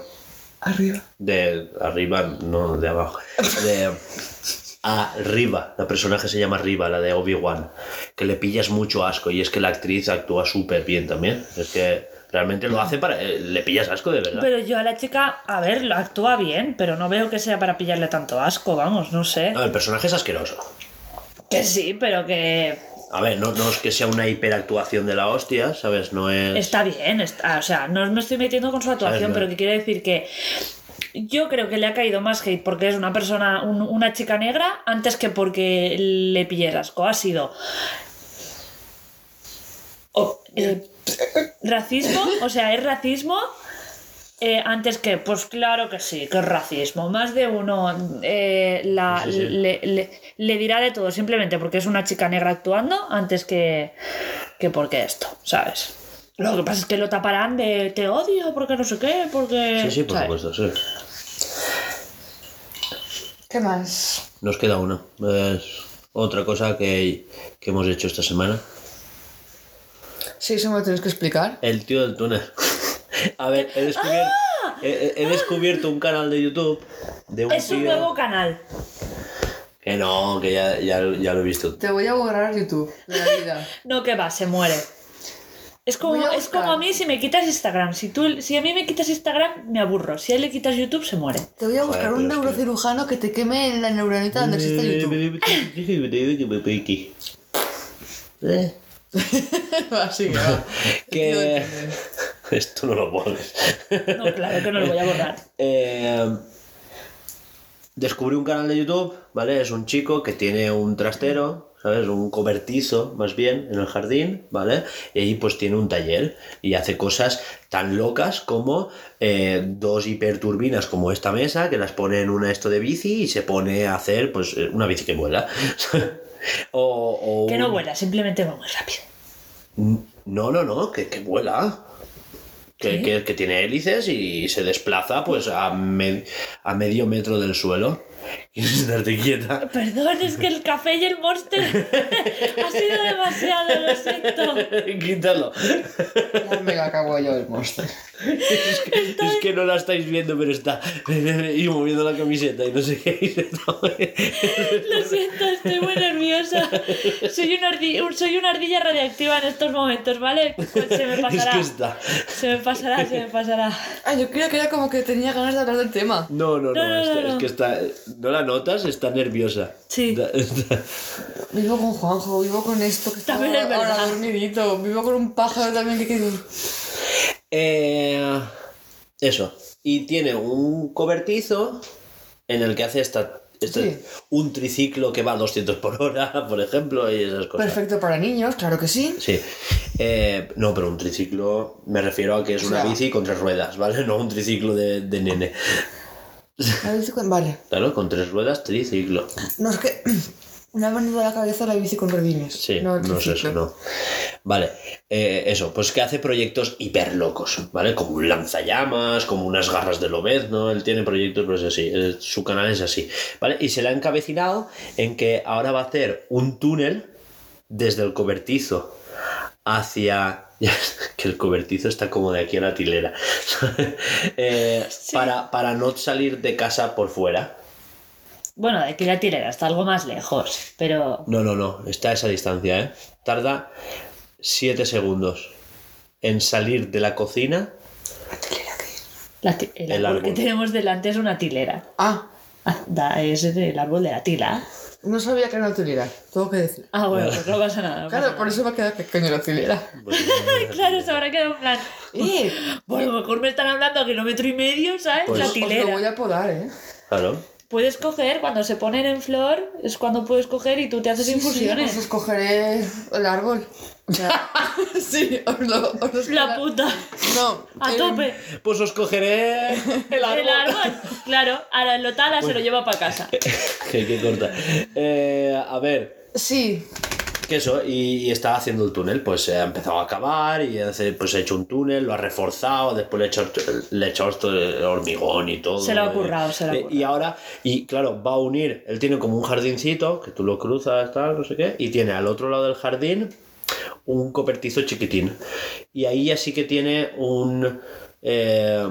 Arriba. de arriba, no de abajo. De arriba. La personaje se llama Arriba, la de Obi-Wan. Que le pillas mucho asco y es que la actriz actúa súper bien también. Es que Realmente lo hace para... eh, le pillas asco de verdad. Pero yo a la chica, a ver, lo actúa bien, pero no veo que sea para pillarle tanto asco, vamos, no sé. No, el personaje es asqueroso. Que sí, pero que A ver, no, no es que sea una hiperactuación de la hostia, ¿sabes? No es... está bien, está, o sea, no me estoy metiendo con su actuación, pero que quiere decir que yo creo que le ha caído más hate porque es una persona, un- una chica negra, antes que porque le pilles asco. Ha sido eh, racismo, o sea, es racismo. eh, antes que, pues claro que sí, que es racismo. Más de uno eh, la, Sí, sí. Le, le- le dirá de todo, simplemente porque es una chica negra actuando, antes que, que porque esto, ¿sabes? Lo que pasa es que lo taparán de te odio, porque no sé qué, porque. Sí, sí, por ¿sabes? supuesto, sí. ¿Qué más? Nos queda una. Es otra cosa que, que hemos hecho esta semana. Sí, eso me lo tienes que explicar. El tío del túnel. A ver, he descubierto, he, he descubierto un canal de YouTube de un Es un tío... nuevo canal. Que no, que ya, ya, ya lo he visto. Te voy a borrar YouTube de la vida. No, que va, se muere. Es como, es como a mí si me quitas Instagram. Si, tú, si a mí me quitas Instagram, me aburro. Si a él le quitas YouTube, se muere. Te voy a buscar Joder, un que- neurocirujano que te queme en la neuronita donde existe YouTube. Eh, Así que va. que... Esto no lo pones. No, claro que no lo voy a borrar. Eh, descubrí un canal de YouTube, ¿vale? Es un chico que tiene un trastero, ¿sabes? Un cobertizo, más bien, en el jardín, ¿vale? Y ahí pues tiene un taller y hace cosas tan locas como eh, dos hiperturbinas como esta mesa, que las pone en una esto de bici y se pone a hacer pues eh, una bici que vuela. o, o Que no vuela, simplemente va muy rápido. no, no, no, que, que vuela. Que, que- que tiene hélices y se desplaza pues a, me- a medio metro del suelo. ¿Quieres darte quieta? Perdón, es que el café y el monster ha sido demasiado, lo siento. Quítalo. Me la cago yo el monstruo. Es que, es que no la estáis viendo, pero está y moviendo la camiseta y no sé qué. Lo siento, estoy muy nerviosa. Soy una, soy ardilla radiactiva en estos momentos, ¿vale? Pues se me Es pasará. que está. Se me pasará, se me pasará. Ah, yo creía que era como que tenía ganas de hablar del tema. No, no, no, No, no, está- no, es no. que está. ¿No la notas? Está nerviosa. Sí. Vivo con Juanjo, vivo con esto que está También es ahora verdad. dormidito, vivo con un pájaro también que. Eh, eso. Y tiene un cobertizo en el que hace esta, este- Sí. un triciclo que va a 200 por hora, por ejemplo, y esas cosas. Perfecto para niños, claro que sí. Sí. Eh, no, pero un triciclo me refiero a que es O una bici con tres ruedas, ¿vale? No un triciclo de, de nene. La bici con- Vale. Claro, con tres ruedas, triciclo. No es que me ha venido a la cabeza la bici con redines. Sí, no, no, es eso, no. Vale, eh, eso, pues que hace proyectos hiper locos, ¿vale? Como un lanzallamas, como unas garras de Lobezno, él tiene proyectos pues así, eh, su canal es así, ¿vale? Y se le ha encabecinado en que ahora va a hacer un túnel desde el cobertizo hacia... que el cobertizo está como de aquí a la tilera. Eh, para, para no salir de casa por fuera. Bueno, de aquí la tirera está algo más lejos, pero No, no, no, está a esa distancia, ¿eh? Tarda 7 segundos en salir de la cocina. la ti- el, El árbol, que tenemos delante es una tilera. Ah, Ah, da, es el árbol de la tila. No sabía que era una utilidad, tengo que decir. Ah, bueno, pues no pasa nada. no pasa Claro, por eso me ha quedado pequeño la utilidad. Pues, nada. Claro, se habrá quedado en plan. ¡Eh! Bueno, a lo mejor me están hablando a kilómetro y medio, ¿sabes? Pues- la Os lo voy tilera. a podar, ¿eh? claro. Puedes coger, cuando se ponen en flor, es cuando puedes coger y tú te haces Sí, infusiones. Sí, pues os cogeré el árbol. O sea, sí, os lo... Os lo La puta. No. A em, tope. Pues os cogeré el árbol. El árbol. Claro, ahora lo tala, se lo lleva para casa. que, que corta. Eh, a ver, Sí, que eso, y, y está haciendo el túnel, pues se ha empezado a acabar y hace, pues ha hecho un túnel, lo ha reforzado, después le ha hecho, le ha hecho esto de hormigón y todo. Se lo ha eh, currado, se lo ha eh, Y currado. ahora, y claro, va a unir, él tiene como un jardincito, que tú lo cruzas, tal, no sé qué, y tiene al otro lado del jardín un copertizo chiquitín. Y ahí ya sí que tiene un... eh,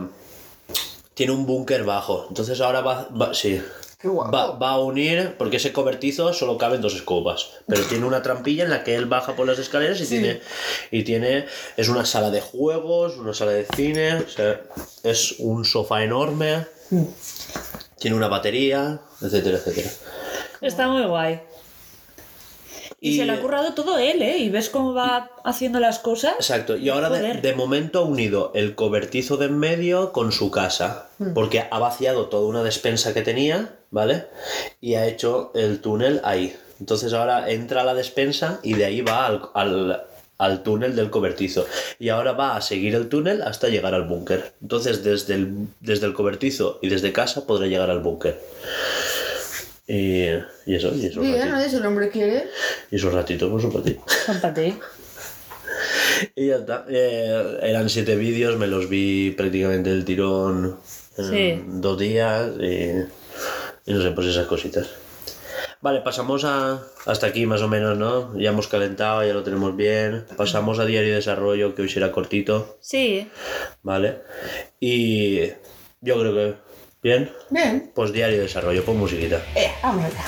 tiene un búnker bajo. Entonces ahora va, va- sí, Qué guapo. Va, va a unir, porque ese cobertizo solo caben dos escobas, pero tiene una trampilla en la que él baja por las escaleras y tiene, y tiene, es una sala de juegos, una sala de cine, o sea, es un sofá enorme, Mm. tiene una batería, etcétera, etcétera. Está muy guay. Y, Y- se le ha currado todo él, ¿eh? Y ves cómo va haciendo las cosas. Exacto, y ahora de, momento ha unido el cobertizo de en medio con su casa, porque ha vaciado toda una despensa que tenía, ¿vale? Y ha hecho el túnel ahí. Entonces ahora entra a la despensa y de ahí va al, al, al túnel del cobertizo. Y ahora va a seguir el túnel hasta llegar al búnker. Entonces desde el, desde el cobertizo y desde casa podrá llegar al búnker. Y, y eso, y eso, Bien, ratito, nadie si el hombre quiere. y esos ratitos, por supuesto. Son para ti. Y ya está. Eh, eran siete vídeos, me los vi prácticamente el tirón en Sí. dos días y, y no sé, pues esas cositas. Vale, pasamos a hasta aquí más o menos, ¿no? Ya hemos calentado, ya lo tenemos bien. Pasamos a diario de desarrollo, que hoy será cortito, Sí. ¿vale? Y yo creo que bien. Bien. Pues diario de desarrollo, pon musiquita. Eh, vamos allá.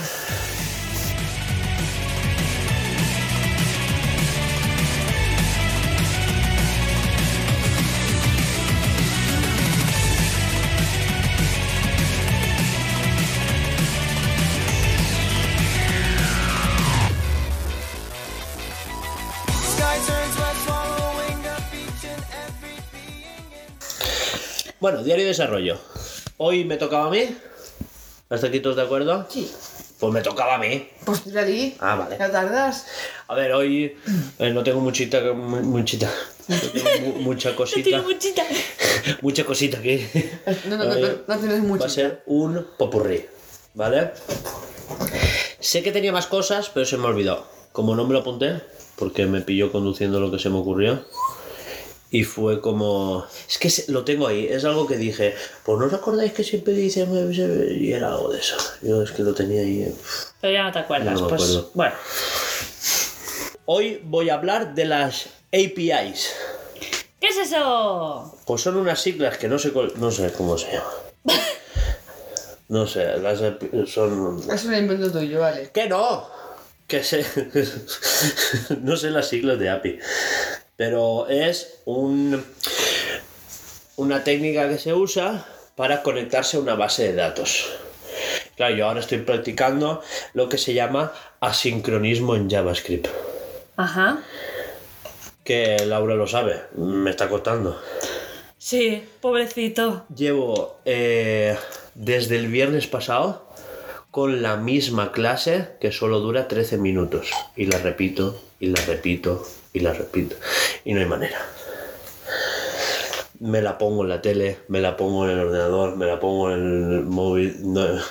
Bueno, diario de desarrollo. Hoy me tocaba a mí. ¿Hasta aquí todos de acuerdo? Sí. Pues me tocaba a mí. Pues tira ahí. Ah, vale. Ya tardas. A ver, hoy eh, no tengo muchita, mu- muchita, no tengo mu- mucha cosita, Tiene muchita. mucha cosita aquí. No, no, no, no, no tienes mucho. Va a ser un popurrí, ¿vale? Sé que tenía más cosas, pero se me olvidó. Como no me lo apunté, porque me pilló conduciendo lo que se me ocurrió. Y fue como... Es que lo tengo ahí, es algo que dije, pues no os acordáis que siempre dice... Y era algo de eso. Yo es que lo tenía ahí. eh. Pero ya no te acuerdas. No me pues acuerdo. bueno. Hoy voy a hablar de las APIs. ¿Qué es eso? Pues son unas siglas que no sé, no sé cómo se llama. No sé, las API son... Es un invento tuyo, vale. ¡Que no! Que sé... no sé las siglas de API. Pero es un... una técnica que se usa para conectarse a una base de datos. Claro, yo ahora estoy practicando lo que se llama asincronismo en JavaScript. Ajá. Que Laura lo sabe, me está costando. Sí, pobrecito. Llevo eh, desde el viernes pasado con la misma clase que solo dura 13 minutos. Y la repito, y la repito, y la repito. Y no hay manera. Me la pongo en la tele, me la pongo en el ordenador, me la pongo en el móvil. no-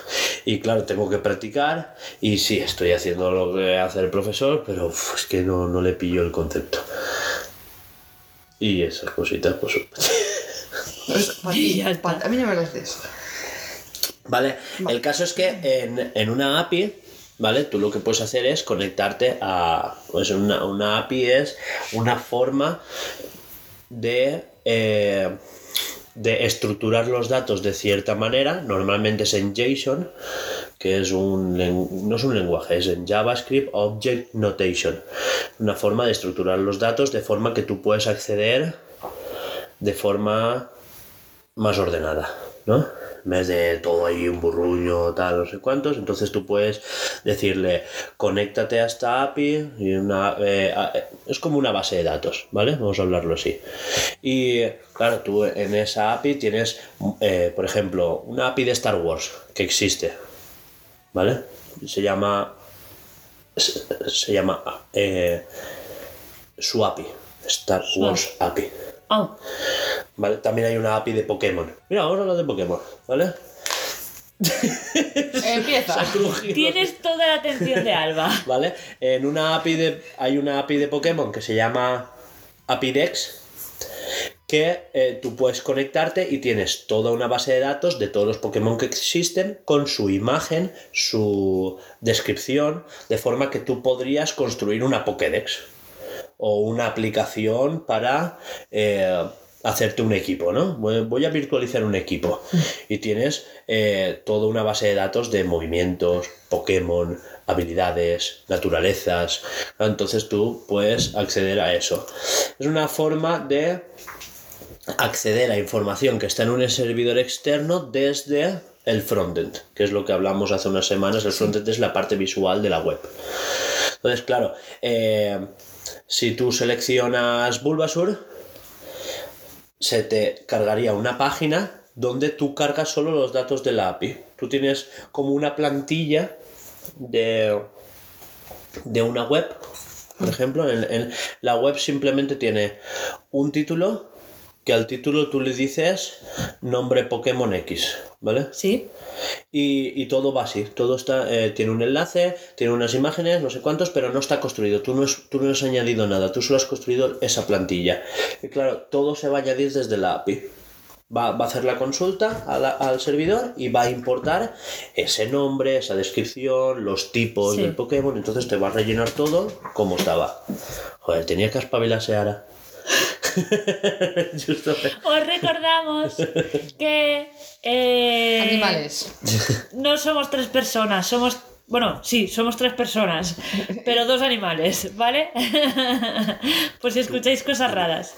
Y claro, tengo que practicar. Y sí, estoy haciendo lo que hace el profesor, pero uf, es que no, no le pillo el concepto. Y esas cositas, pues. Es para Y ti, ya está. pa- A mí no me lo haces. Vale, el caso es que en, en una API, ¿vale? Tú lo que puedes hacer es conectarte a. Pues una, una API es una forma de. eh, de estructurar los datos de cierta manera, normalmente es en JSON, que es un no es un lenguaje, es en JavaScript Object Notation, una forma de estructurar los datos de forma que tú puedes acceder de forma más ordenada, ¿no? En vez de todo ahí un burruño, tal, no sé cuántos, entonces tú puedes decirle, conéctate a esta API, y una, eh, a- es como una base de datos, ¿vale? Vamos a hablarlo así. Y claro, tú en esa API tienes, eh, por ejemplo, una API de Star Wars que existe, ¿vale? Se llama, se, se llama eh, su API, Star Wars API. Oh, ¿Vale? También hay una API de Pokémon. Mira, vamos a hablar de Pokémon, ¿vale? Empieza. tienes toda la atención de Alba. ¿Vale? En una API de. Hay una API de Pokémon que se llama API Dex. Que eh, tú puedes conectarte y tienes toda una base de datos de todos los Pokémon que existen con su imagen, su descripción, de forma que tú podrías construir una Pokédex o una aplicación para eh, hacerte un equipo, ¿no? Voy a virtualizar un equipo y tienes eh, toda una base de datos de movimientos, Pokémon, habilidades, naturalezas. Entonces tú puedes acceder a eso. Es una forma de acceder a información que está en un servidor externo desde el frontend, que es lo que hablamos hace unas semanas. El frontend es la parte visual de la web. Entonces, claro, eh, si tú seleccionas Bulbasur, se te cargaría una página donde tú cargas solo los datos de la API. Tú tienes como una plantilla de, de una web, por ejemplo. En, en- la web simplemente tiene un título que al título tú le dices nombre Pokémon X, ¿vale? Sí. Y, y todo va así, todo está, eh, tiene un enlace, tiene unas imágenes, no sé cuántos, pero no está construido, tú no, has- tú no has añadido nada, tú solo has construido esa plantilla. Y claro, todo se va a añadir desde la API. Va, va a hacer la consulta la- al servidor y va a importar ese nombre, esa descripción, los tipos Sí. del Pokémon, entonces te va a rellenar todo como estaba. Joder, tenía que espabilarse ahora. Justo. Os recordamos que eh, Animales. no somos tres personas, somos. Bueno, sí, somos tres personas, pero dos animales, ¿vale? Por si escucháis cosas raras.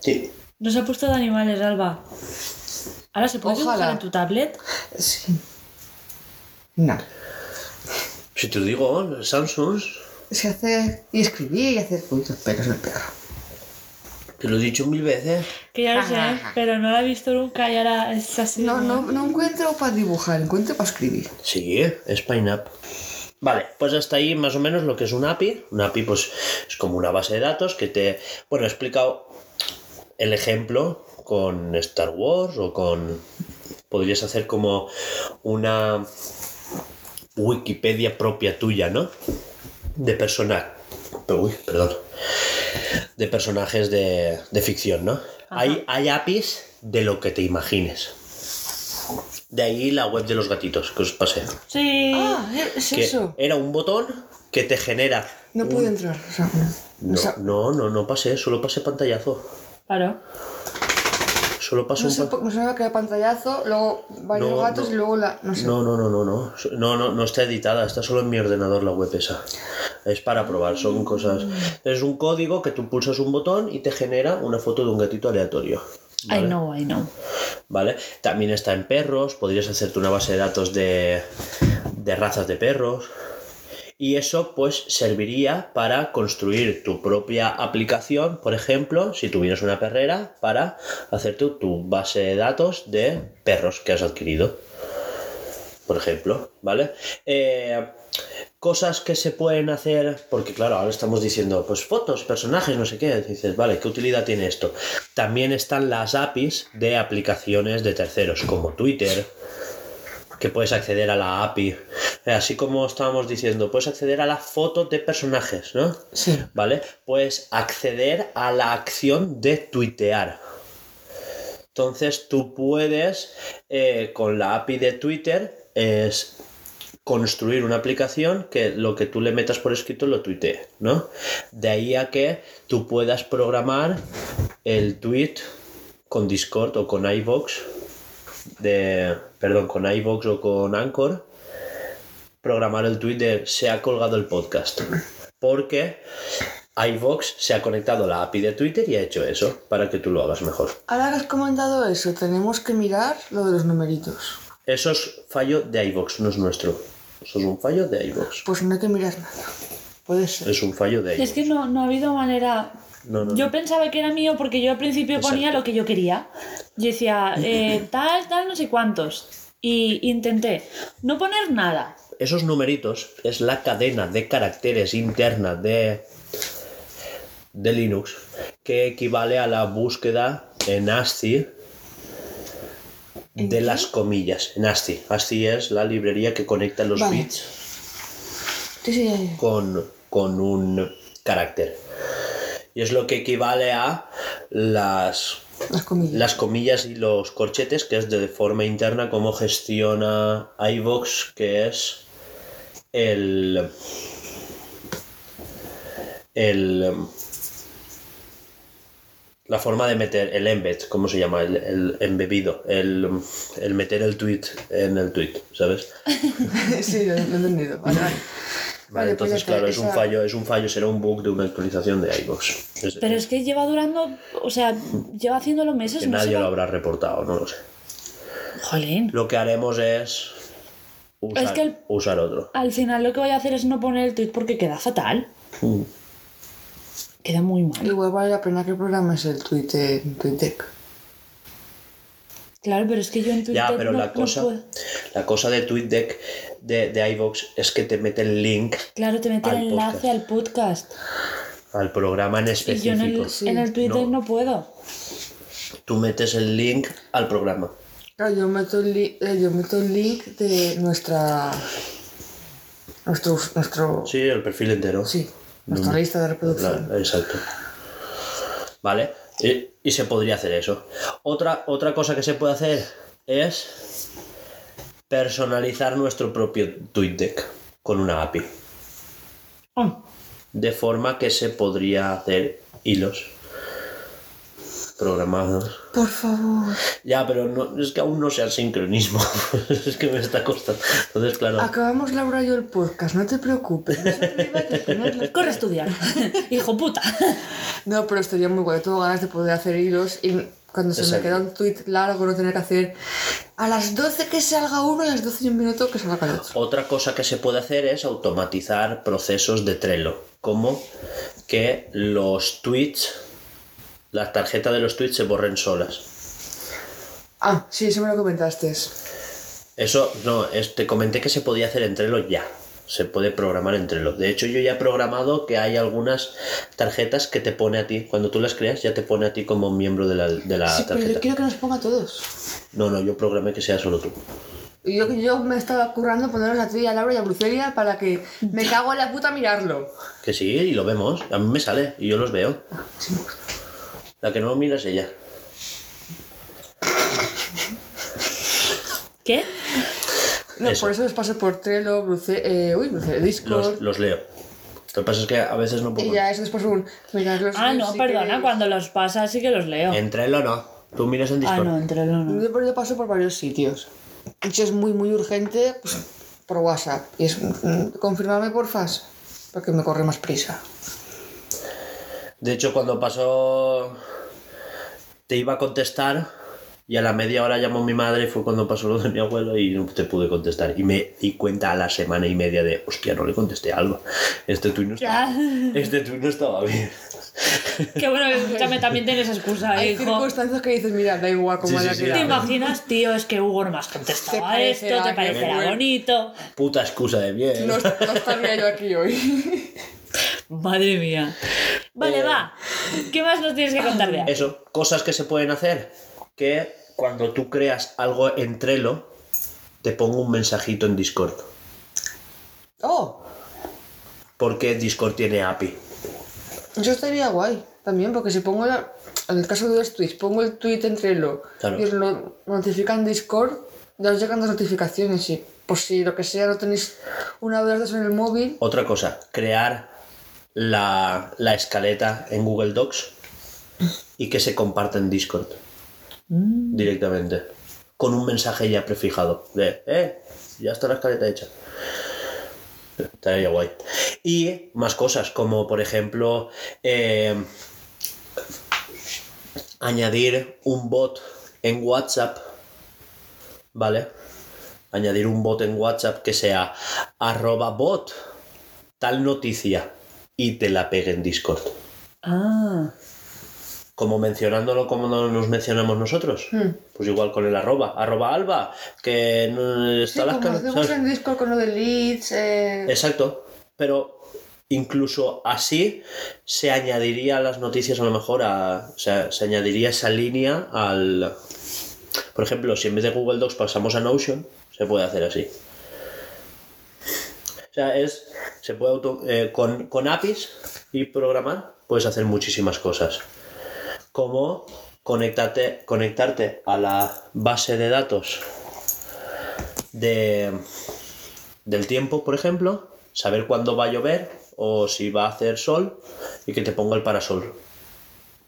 Sí. Nos ha puesto de animales, Alba. Ahora se puede dibujar Ojalá. en tu tablet. Sí. No. Si te lo digo, Samsung, Es que hacer. Y escribir y hacer puntos, pero es el peor. Te lo he dicho mil veces. Que ya lo sé, pero no la he visto nunca y ahora es así. No, ¿no? no, encuentro para dibujar, encuentro para escribir. Sí, es PineApp. Vale, pues hasta ahí más o menos lo que es un API. Un API pues es como una base de datos que te... Bueno, he explicado el ejemplo con Star Wars o con... Podrías hacer como una Wikipedia propia tuya, ¿no? De persona... Uy, perdón. De personajes de, de ficción, ¿no? Hay, hay APIs de lo que te imagines. De ahí la web de los gatitos que os pasé. Sí. Ah, es Que eso. era un botón que te genera. No un- pude entrar. O sea, no. No, O sea, no, no, no pasé, solo pasé pantallazo. Claro. Solo pasé no un sé, pa- por- no sabía que era pantallazo, luego varios No, gatos no. y luego la. No sé. No, no, no, no, no. No, no, no está editada, está solo en mi ordenador la web esa. Es para probar, son cosas. Es un código que tú pulsas un botón y te genera una foto de un gatito aleatorio. I know, I know. ¿Vale? También está en perros, podrías hacerte una base de datos de, de razas de perros. Y eso pues serviría para construir tu propia aplicación, por ejemplo, si tuvieras una perrera, para hacerte tu base de datos de perros que has adquirido. Por ejemplo, ¿vale? Eh, cosas que se pueden hacer, porque claro, ahora estamos diciendo, pues fotos, personajes, no sé qué, dices, vale, ¿qué utilidad tiene esto? También están las APIs de aplicaciones de terceros, como Twitter, que puedes acceder a la API, Eh, así como estábamos diciendo, puedes acceder a la foto de personajes, ¿no? Sí. ¿Vale? Puedes acceder a la acción de tuitear. Entonces tú puedes, eh, con la API de Twitter, es construir una aplicación que lo que tú le metas por escrito lo tuitee, ¿no? De ahí a que tú puedas programar el tweet con Discord o con iVoox, de, perdón, con iVoox o con Anchor, programar el tweet de se ha colgado el podcast. Porque iVoox se ha conectado a la API de Twitter y ha hecho eso para que tú lo hagas mejor. Ahora que has comentado eso, tenemos que mirar lo de los numeritos. Eso es fallo de iVoox, no es nuestro. Eso es un fallo de iVoox. Pues no hay que mirar nada. Puede ser. Es un fallo de Es iVoox. que no, no ha habido manera. No, no, Yo pensaba que era mío porque yo al principio ponía lo que yo quería. Yo decía, eh, tal, tal, no sé cuántos. Y intenté no poner nada. Esos numeritos es la cadena de caracteres interna de, de Linux que equivale a la búsqueda en ASCII de las comillas. En ASCII. ASCII es la librería que conecta los Vale. bits con, con un carácter. Y es lo que equivale a las, Las comillas. las comillas y los corchetes, que es de forma interna cómo gestiona iVox, que es el. el. la forma de meter el embed, ¿cómo se llama? El, el embebido, el, el meter el tweet en el tweet, ¿sabes? sí, lo, lo he entendido. Vale, vale. Vale, entonces claro, es un fallo, es un fallo, será un bug de una actualización de iVoox. Es- Pero es que lleva durando, o sea, lleva haciéndolo meses. que no nadie lo habrá reportado, no lo sé. Jolín. Lo que haremos es usar, Es que el- usar otro. Al final lo que voy a hacer es no poner el tweet porque queda fatal. Mm. Queda muy mal. Igual vale la pena que programes el tweet en TweetDeck. Claro, pero es que yo en Twitter Ya, pero no, la no cosa, puedo. la cosa de TweetDeck de, de iVoox es que te mete el link Claro, te mete al el enlace al podcast. al programa en Y yo específico. en el, en el Twitter No. no. puedo. Tú metes el link al programa. Claro, yo meto el, li- eh, yo meto el link de nuestra. Nuestro. nuestro Sí, el perfil entero. sí, nuestra No. lista de reproducción. La- exacto. Vale. Y, y se podría hacer eso. Otra, otra cosa que se puede hacer es personalizar nuestro propio TweetDeck con una API. Oh, De forma que se podría hacer hilos programados. Por favor. Ya, pero no, es que aún no sea el sincronismo. es que me está costando. Entonces, claro. Acabamos Laura y yo el podcast, no te preocupes. No, corre a estudiar. Hijo puta. No, pero estaría muy guay. Tengo ganas de poder hacer hilos y cuando se Exacto. me queda un tweet largo no tener que hacer a las 12 que salga uno, a las 12 y un minuto que salga el otro. Otra cosa que se puede hacer es automatizar procesos de Trello, como que los tweets, la tarjeta de los tweets se borren solas. Ah, sí, eso me lo comentaste. Eso, no, es- te comenté que se podía hacer en Trello ya. Se puede programar en Trello. De hecho, yo ya he programado que hay algunas tarjetas que te pone a ti, cuando tú las creas, ya te pone a ti como miembro de la, de la Sí, pero yo tarjeta. quiero que nos ponga a todos. No, no, yo programé que sea solo tú. Y yo, yo me estaba currando ponernos a ti, y a Laura y a Brucelia para que me cago en la puta mirarlo. Que sí, y lo vemos. A mí me sale y yo los veo. Sí, me gusta. La que no lo mira es ella. ¿Qué? No, Eso. por eso les paso por Trello, Bruce, eh, uy, Bruce, Discord. Los, los leo. Lo que pasa es que a veces no puedo. Y ya eso después un mirarlos. Ah, no, perdona, cuando los pasas sí que los leo. En Trello no. Tú miras en Ah, Discord. no, entre los no. Yo por paso por varios sitios. Y si es muy, muy urgente, pues por WhatsApp. Y es, mm, confirmame porfas, porque me corre más prisa. De hecho, cuando pasó. Te iba a contestar. Y a la media hora llamó mi madre y fue cuando pasó lo de mi abuelo y no te pude contestar. Y me di cuenta a la semana y media de, hostia, no le contesté algo. Este tuit no estaba, este tuit no estaba bien. Qué bueno, escúchame, también tienes excusa, Hay hijo. circunstancias que dices, mira, da igual cómo Sí, haya sí, sí. ¿Te imaginas, tío? Es que Hugo no me has Te a esto, te que parecerá bonito. Puta excusa de bien. No, no estaría yo aquí hoy. Madre mía. Vale, Eh, va. ¿Qué más nos tienes que contar de ahí? Eso, cosas que se pueden hacer. Que cuando tú creas algo en Trello, te pongo un mensajito en Discord. Oh, Porque Discord tiene API. eso estaría guay también, porque si pongo la... En el caso de los tweets, pongo el tweet en Trello Claro. y lo notifican Discord, ya os llegan las notificaciones y por si lo que sea no tenéis una de las dos en el móvil, Otra cosa, crear la, la escaleta en Google Docs y que se comparta en Discord directamente. Con un mensaje ya prefijado de, eh, ya está la escaleta hecha. Estaría guay. Y más cosas, como por ejemplo, eh, añadir un bot en WhatsApp, ¿vale? Añadir un bot en WhatsApp que sea arroba bot, tal noticia, y te la pegue en Discord. Ah. Como mencionándolo como no nos mencionamos nosotros. Pues igual con el arroba, arroba alba, que no sí, está las como en Discord con lo de leads, eh, Exacto, pero incluso así se añadiría las noticias a lo mejor a, o sea, se añadiría esa línea al por ejemplo, si en vez de Google Docs pasamos a Notion, se puede hacer así. O sea, es se puede auto- eh, con, con APIs y programar puedes hacer muchísimas cosas. Como conectarte, conectarte a la base de datos de, del tiempo, por ejemplo, saber cuándo va a llover o si va a hacer sol y que te ponga el parasol,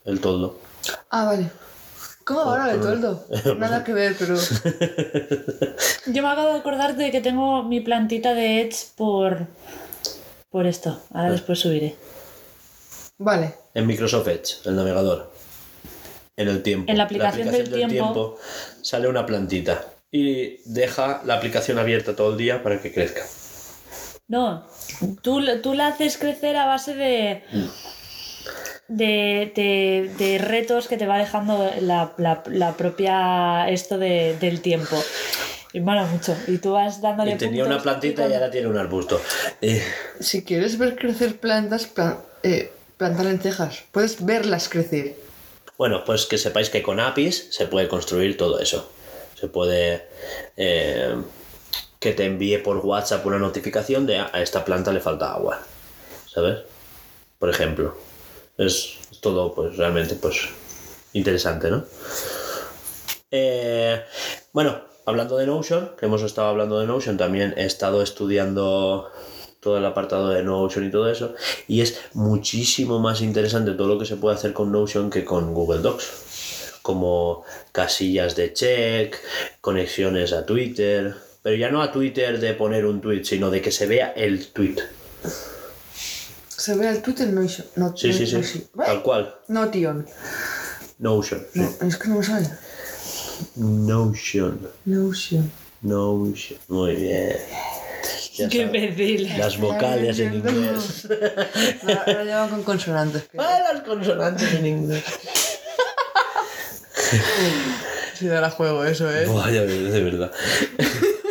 el toldo. Ah, vale. ¿Cómo ahora de toldo? Nada que ver, pero. Yo me acabo de acordar de que tengo mi plantita de Edge por, por esto. Ahora después subiré. Vale. En Microsoft Edge, el navegador. En el tiempo. En la aplicación del tiempo. sale una plantita. Y deja la aplicación abierta todo el día para que crezca. No, tú, tú la haces crecer a base de, de, de, de retos que te va dejando la, la, la propia esto de, del tiempo. Y mola mucho. Y tú vas dándole Y tenía una plantita y cuando- ahora tiene un arbusto. Eh, Si quieres ver crecer plantas, plan- eh, planta lentejas. Puedes verlas crecer. Bueno, pues que sepáis que con APIs se puede construir todo eso. Se puede eh, que te envíe por WhatsApp una notificación de "Ah, a esta planta le falta agua. ¿Sabes? Por ejemplo. Es todo pues realmente pues interesante, ¿no? Eh, bueno, hablando de Notion, que hemos estado hablando de Notion, también he estado estudiando todo el apartado de Notion y todo eso, y es muchísimo más interesante todo lo que se puede hacer con Notion que con Google Docs, como casillas de check, conexiones a Twitter, pero ya no a Twitter de poner un tweet, sino de que se vea el tweet. Se ve el Twitter Notion. No, Sí, no- sí, sí, tal cual. Notion. Notion. sí. No, es que no me sale. Notion. Notion. Notion. Muy bien. Ya Qué imbécil. Las vocales en inglés. Ahora ahora llaman con consonantes. que- Ah, las consonantes en inglés. Sí, dará juego eso, ¿eh? Vaya, de verdad.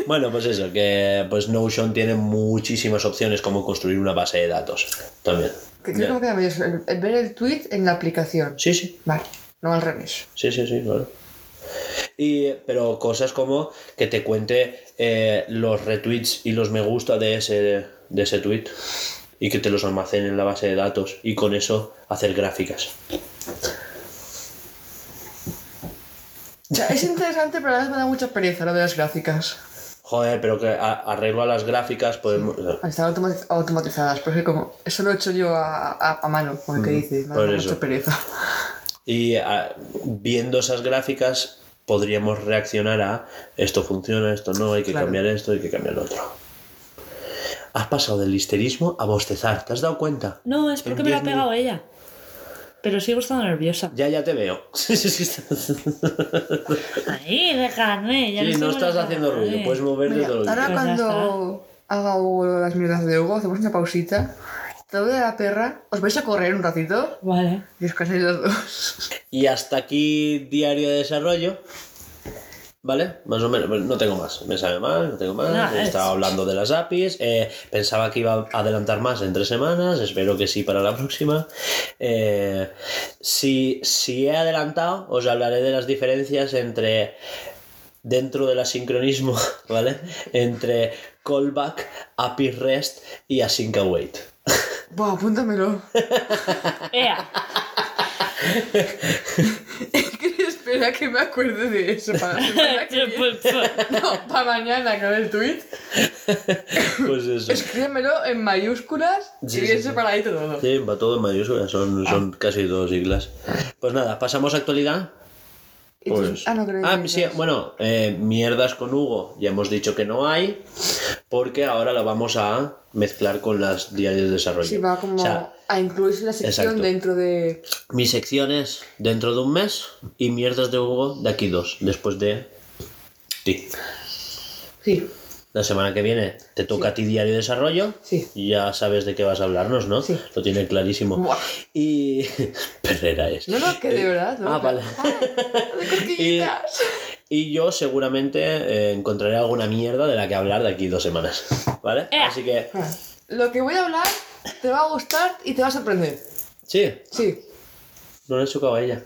bueno, pues eso, que pues Notion tiene muchísimas opciones como construir una base de datos. También. Que creo que me queda el ver el tweet en la aplicación. Sí, sí. Vale, no al revés. Sí, sí, sí, claro. Y, pero cosas como que te cuente eh, los retweets y los me gusta de ese, de ese tweet y que te los almacene en la base de datos y con eso hacer gráficas. O sea, es interesante, pero a vez me da mucha pereza lo de las gráficas. Joder, pero que arreglo a las gráficas podemos... Están automatiz- automatizadas, pero es que como eso lo he hecho yo a, a- a mano, como el que dice, me da mucha pereza. Y ah, viendo esas gráficas podríamos reaccionar a esto funciona, esto no, hay que Claro. cambiar esto, hay que cambiar lo otro. Has pasado del listerismo a bostezar, ¿te has dado cuenta? No, es porque me lo ha 10 pegado ella. Pero sigo estando nerviosa. Ya, ya te veo. Ahí, déjame. Ya Sí, no estás haciendo ruido, puedes moverte Mira, todo el ahora día. Pues cuando haga Hugo las mierdas de Hugo, hacemos una pausita. Te doy a la perra, os vais a correr un ratito Vale. y os cansáis los dos. Y hasta aquí diario de desarrollo. ¿Vale? Más o menos, no tengo más. Me sabe mal, no tengo más. No, es- Estaba hablando de las APIs. eh, pensaba que iba a adelantar más en tres semanas. Espero que sí para la próxima. Eh, si, si he adelantado, os hablaré de las diferencias entre. Dentro del asincronismo, ¿vale? Entre callback, API REST y async await. Buah, apúntamelo. Ea. Espera que me acuerde de eso para la semana que viene. No, para mañana con el tweet. Pues eso. Escríbemelo en mayúsculas Sí, y sí, bien sí. separadito todo. Sí, va todo en mayúsculas, son, son casi dos siglas. Pues nada, pasamos a actualidad. Pues, ah, no, creo que ah, no. sí, bueno, eh, mierdas con Hugo, ya hemos dicho que no hay, porque ahora la vamos a mezclar con las diarios de desarrollo. Sí, va como O sea, a incluirse la sección exacto. dentro de. mi sección es dentro de un mes y mierdas de Hugo de aquí dos, después de ti. Sí, La semana que viene te toca a ti diario de desarrollo. Sí. Y ya sabes de qué vas a hablarnos, ¿no? Sí. Lo tiene clarísimo. Buah. Y. Perrera es. No, no, que de verdad. ¿no? Ah, vale. De cosquillitas. Y yo seguramente eh, encontraré alguna mierda de la que hablar de aquí dos semanas. ¿Vale? Eh. Así que. Lo que voy a hablar te va a gustar y te va a sorprender. Sí, Sí. no le he chocado a ella.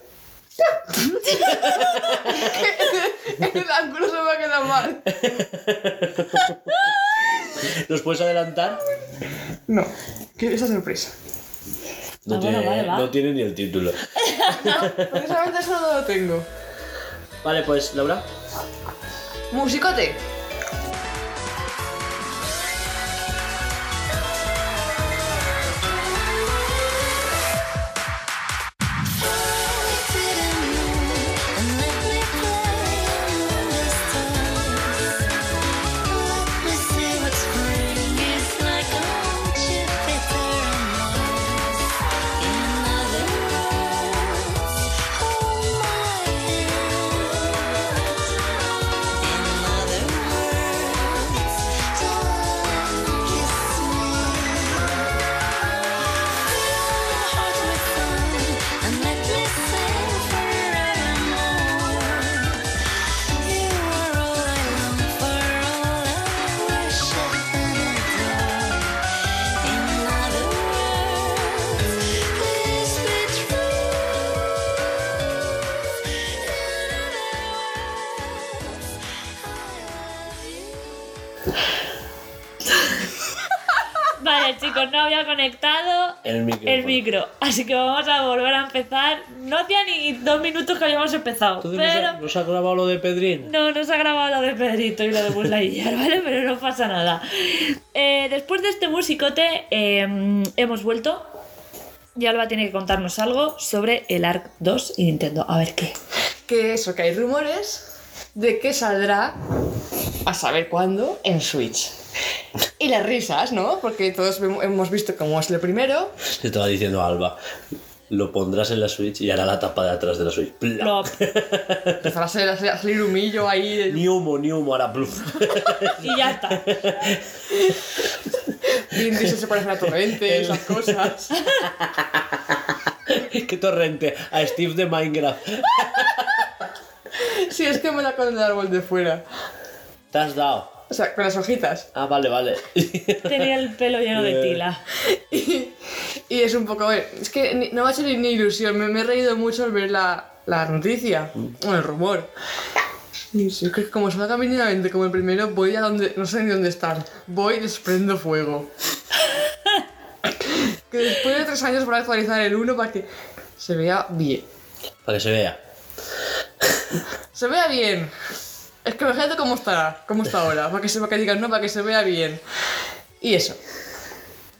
El ángulo se me va a quedar mal. ¿Nos puedes adelantar? No, que esa sorpresa. No, Ah, tiene, bueno, vale, no tiene ni el título. Precisamente eso no lo tengo. Vale, pues, Laura. Musicote. No había conectado El micrófono. el micro. Así que vamos a volver a empezar. No hacía ni dos minutos que habíamos empezado. Entonces, ¿nos ha- Pero ¿nos ha grabado lo de Pedrín? no nos ha grabado lo de Pedrito y lo de Lightyear, ¿vale? Pero no pasa nada. Eh, después de este musicote, eh, hemos vuelto. Y Alba tiene que contarnos algo sobre el ARC 2 y Nintendo. A ver qué. Que eso, que hay rumores de que saldrá a saber cuándo en Switch. Y las risas, ¿no? Porque todos hemos visto cómo es lo primero. Se estaba diciendo Alba. Lo pondrás en la Switch y hará la tapa de atrás de la Switch. Plop. Empezará a salir, a salir humillo ahí. de- Ni humo, ni humo, hará pluf. Y ya está. Vin Diesel se parece a Torrente, esas cosas. Qué torrente. A Steve de Minecraft. Sí, es que me da con el árbol de fuera. Te has dado. O sea, con las hojitas. Ah, vale, vale. Tenía el pelo lleno de tila. Y es un poco, a ver, es que ni- no me ha hecho ni, ilusión, me, me he reído mucho al ver la, la noticia, o el rumor. Y sí, que como salga mínimamente como el primero, voy a donde, no sé ni dónde están, voy y les prendo fuego. que después de tres años van a actualizar el 1 para que se vea bien. Para que se vea. Se vea bien. Es que imagínate cómo estará, cómo está ahora, para que, se, para que digan, no, para que se vea bien. Y eso.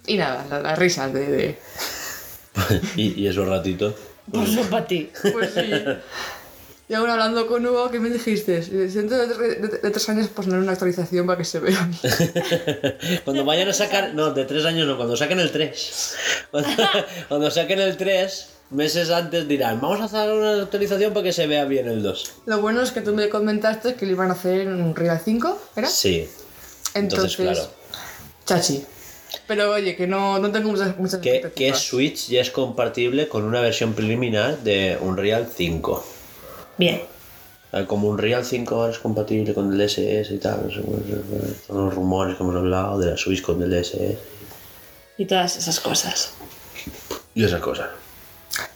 Y nada, la- las risas de- de, y, y esos ratitos. Pues son para ti. Pues sí. Y aún hablando con Hugo, ¿qué me dijiste? Dentro de, de- de tres años pues poner una actualización para que se vea. Cuando vayan a sacar. No, de tres años no, cuando saquen el 3. Cuando, cuando saquen el 3, meses antes dirán, vamos a hacer una actualización para que se vea bien el 2. Lo bueno es que tú me comentaste que lo iban a hacer en un Real 5, ¿era? Sí. Entonces, claro. Chachi. Pero oye, que no, no tengo muchas, muchas Que, que. Switch ya es compatible con una versión preliminar de Unreal 5. Bien. Ah, Como Unreal 5 ahora es compatible con el DSS y tal. no sé, Son los rumores que hemos hablado de la Switch con el DSS Y todas esas cosas. y esas cosas.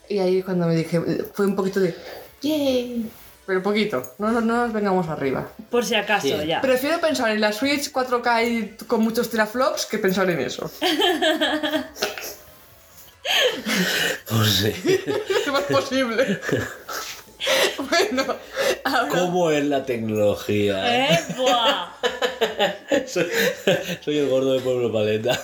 Y ahí cuando me dije, fue un poquito de... ¡Yay! Pero poquito, no, no, no nos vengamos arriba. Por si acaso, Sí. ya. Prefiero pensar en la Switch 4K y con muchos teraflops que pensar en eso. Pues sí. Es más posible. bueno, ahora... ¿Cómo es la tecnología? ¡Eh, buah! Soy, soy el gordo de Pueblo Paleta.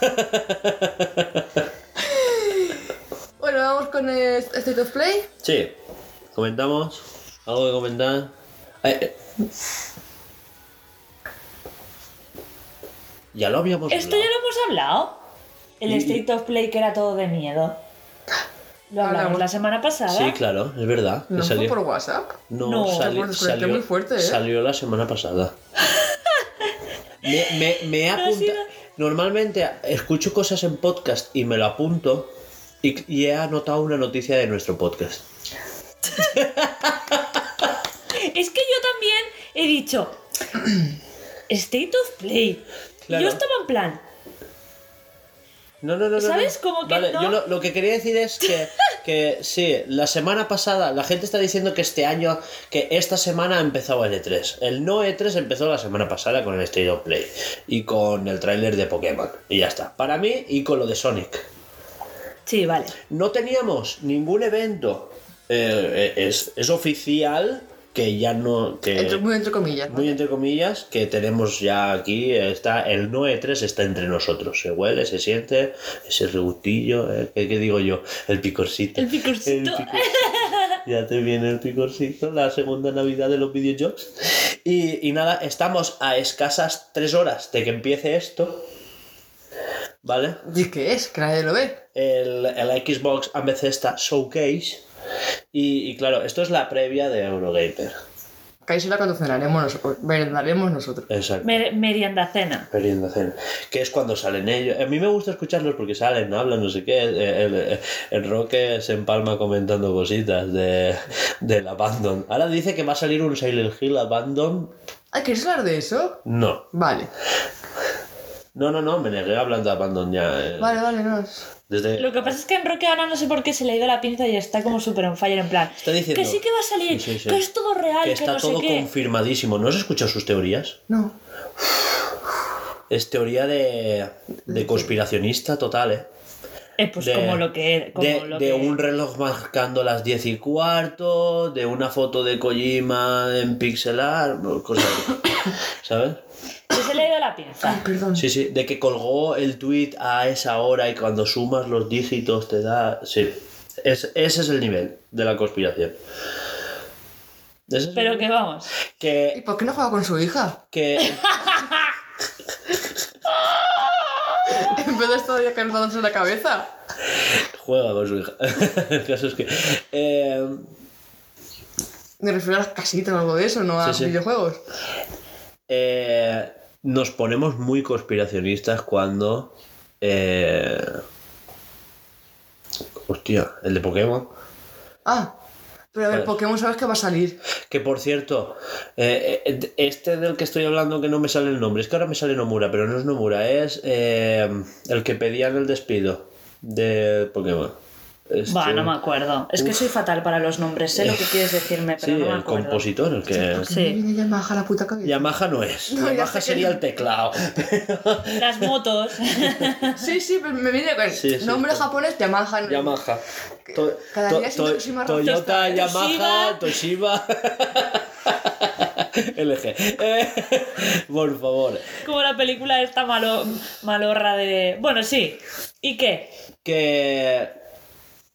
Bueno, vamos con el State of Play. Sí. ¿Comentamos? ¿Algo que comentar? Eh, eh. Ya lo habíamos Esto ya lo hemos hablado. El Y- State of Play que era todo de miedo. Lo hablamos Hablamos. la semana pasada. Sí, claro, es verdad. que ¿No fue salió- por WhatsApp? No, No. sali- Te desconecté salió, muy fuerte, ¿eh? salió la semana pasada. Me, me, me he No ha apunta- sido- Normalmente escucho cosas en podcast y me lo apunto y, y he anotado una noticia de nuestro podcast. Es que yo también he dicho State of Play. Y. Yo estaba en plan. No, no, no, no. ¿Sabes? no. Como que Vale, no. yo lo, lo que quería decir es que, que sí, la semana pasada, la gente está diciendo que este año, que esta semana ha empezado el E3. El no E3 empezó la semana pasada con el State of Play y con el tráiler de Pokémon. Y ya está. Para mí y con lo de Sonic. Sí, vale. No teníamos ningún evento. eh, eh, es, es oficial que ya no. Que, Entre- muy entre comillas. ¿no? muy entre comillas, que tenemos ya aquí, está el no E3 está entre nosotros. Se huele, se siente, ese regutillo, eh, ¿qué, qué digo yo? El picorcito. El picorcito. Ya te viene el picorcito, la segunda Navidad de los videojuegos. Y, y nada, estamos a escasas tres horas de que empiece esto. ¿Vale? ¿Y qué es? Que nadie lo ve. el, el Xbox Bethesda Showcase. Y, y claro, esto es la previa de Eurogamer. Será cuando cenaremos nosotros. Merendaremos nosotros. Exacto. Mer- merienda cena. Merienda cena. Que es cuando salen ellos. A mí me gusta escucharlos porque salen, hablan, no sé qué. El, el, el Roque se empalma comentando cositas de, del Abandon. Ahora dice que va a salir un Silent Hill Abandon. Ay, ¿quieres hablar de eso? No. Vale. No, no, no, me negué hablando de Abandon ya. eh, Vale, vale, no. es- Desde... Lo que pasa es que en Roque ahora no sé por qué se le ha ido la pinza y está como súper on fire en plan. Está diciendo- Que sí que va a salir, Sí, sí, sí. que es todo real, que que, está no todo sé qué. confirmadísimo. ¿No has escuchado sus teorías? No. es teoría de, de conspiracionista total, ¿eh? Eh, pues de- como lo que. Como de, lo de que- un reloj marcando las 10 y cuarto, de una foto de Kojima en pixelar, cosas así. ¿Sabes? Que se le ha ido la pinza. Perdón. Sí, sí, de que colgó el tweet a esa hora y cuando sumas los dígitos te da. Sí, es, ese es el nivel de la conspiración. Ese es Pero nivel. que vamos. ¿Y Que. por qué no juega con su hija? que En vez de estar ya calentándose la cabeza. juega con su hija. el caso es que. eh, Me refiero a las casitas o algo de eso, no a Sí, sí. videojuegos. eh, nos ponemos muy conspiracionistas cuando. eh, hostia, el de Pokémon. Ah, pero a ver, Pokémon sabes que va a salir. Que por cierto, eh, eh, este del que estoy hablando que no me sale el nombre, es que ahora me sale Nomura, pero no es Nomura, es eh, el que pedían el despido de Pokémon. Este- Va, no me acuerdo. Es que soy fatal para los nombres. Sé lo que quieres decirme, pero Sí, no me el acuerdo. compositor, el que... ¿Por qué Sí. viene Yamaha a la puta cabeza? Yamaha no es, No, Yamaha que sería el teclado. Las motos. Sí, sí, pero me viene con Sí, sí. nombre japonés Yamaha. no- Yamaha. To- Cada to- día es to- roto. Toyota. Yamaha, Toshiba. LG. Eh, por favor. Como la película esta malo, malorra de. Bueno, sí. ¿Y qué? que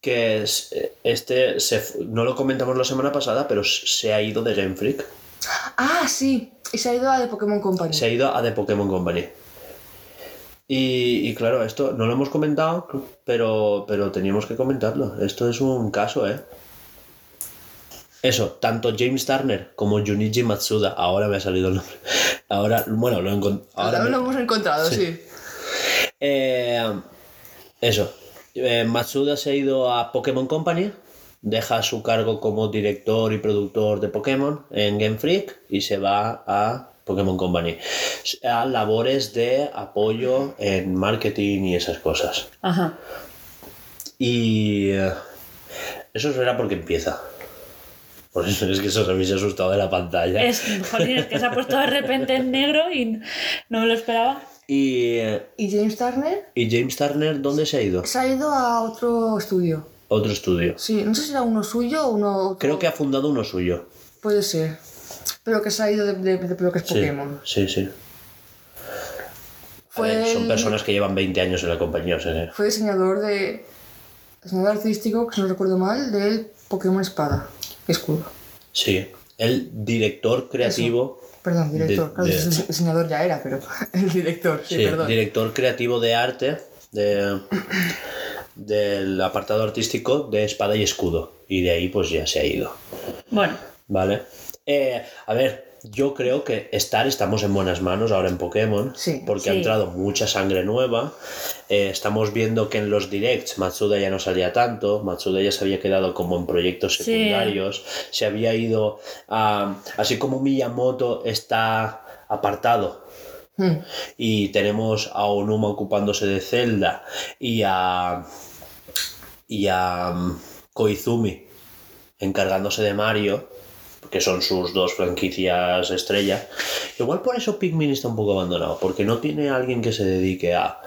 que es- este se no lo comentamos la semana pasada pero se ha ido de Game Freak Ah, sí. Y se ha ido a de Pokémon Company. se ha ido a The Pokémon Company y, y claro esto no lo hemos comentado pero pero teníamos que comentarlo esto es un caso eh eso tanto James Turner como Junichi Matsuda ahora me ha salido el nombre ahora bueno lo ahora Ahora me- lo hemos encontrado, Sí. sí. Eh, eso. Eh, Matsuda se ha ido a Pokémon Company, deja su cargo como director y productor de Pokémon en Game Freak y se va a Pokémon Company. A labores de apoyo en marketing y esas cosas. Ajá. Y eh, eso será porque empieza. Por eso es que se habéis asustado de la pantalla. Es, jolín, es que se ha puesto de repente en negro y no me lo esperaba. Y, eh, ¿Y James Turner? ¿Y James Turner dónde se ha ido? Se ha ido a otro estudio. Otro estudio. Sí, no sé si era uno suyo o uno. otro- Creo que ha fundado uno suyo. Puede ser. Pero que se ha ido de, de- de lo que es Sí, Pokémon. sí, sí. Fue ver, son el- personas que llevan 20 años en la compañía, o sea que- Fue diseñador de. Diseñador artístico, que si no recuerdo mal, del Pokémon Espada. Escudo. Sí. El director creativo. Perdón, director. De- claro, de- el diseñador ya era, pero el director, sí, Sí, perdón. director creativo de arte de, del apartado artístico de espada y escudo. Y de ahí pues ya se ha ido. Bueno, ¿Vale? Eh, a ver, yo creo que estar, estamos en buenas manos ahora en Pokémon, Sí. porque ha entrado mucha sangre nueva. Eh, estamos viendo que en los directs Matsuda ya no salía tanto, Matsuda ya se había quedado como en proyectos Sí. secundarios, se había ido a... Así como Miyamoto está apartado Hmm. y tenemos a Onuma ocupándose de Zelda y a y a mm, Koizumi encargándose de Mario que son sus dos franquicias estrella igual por eso Pikmin está un poco abandonado porque no tiene alguien que se dedique a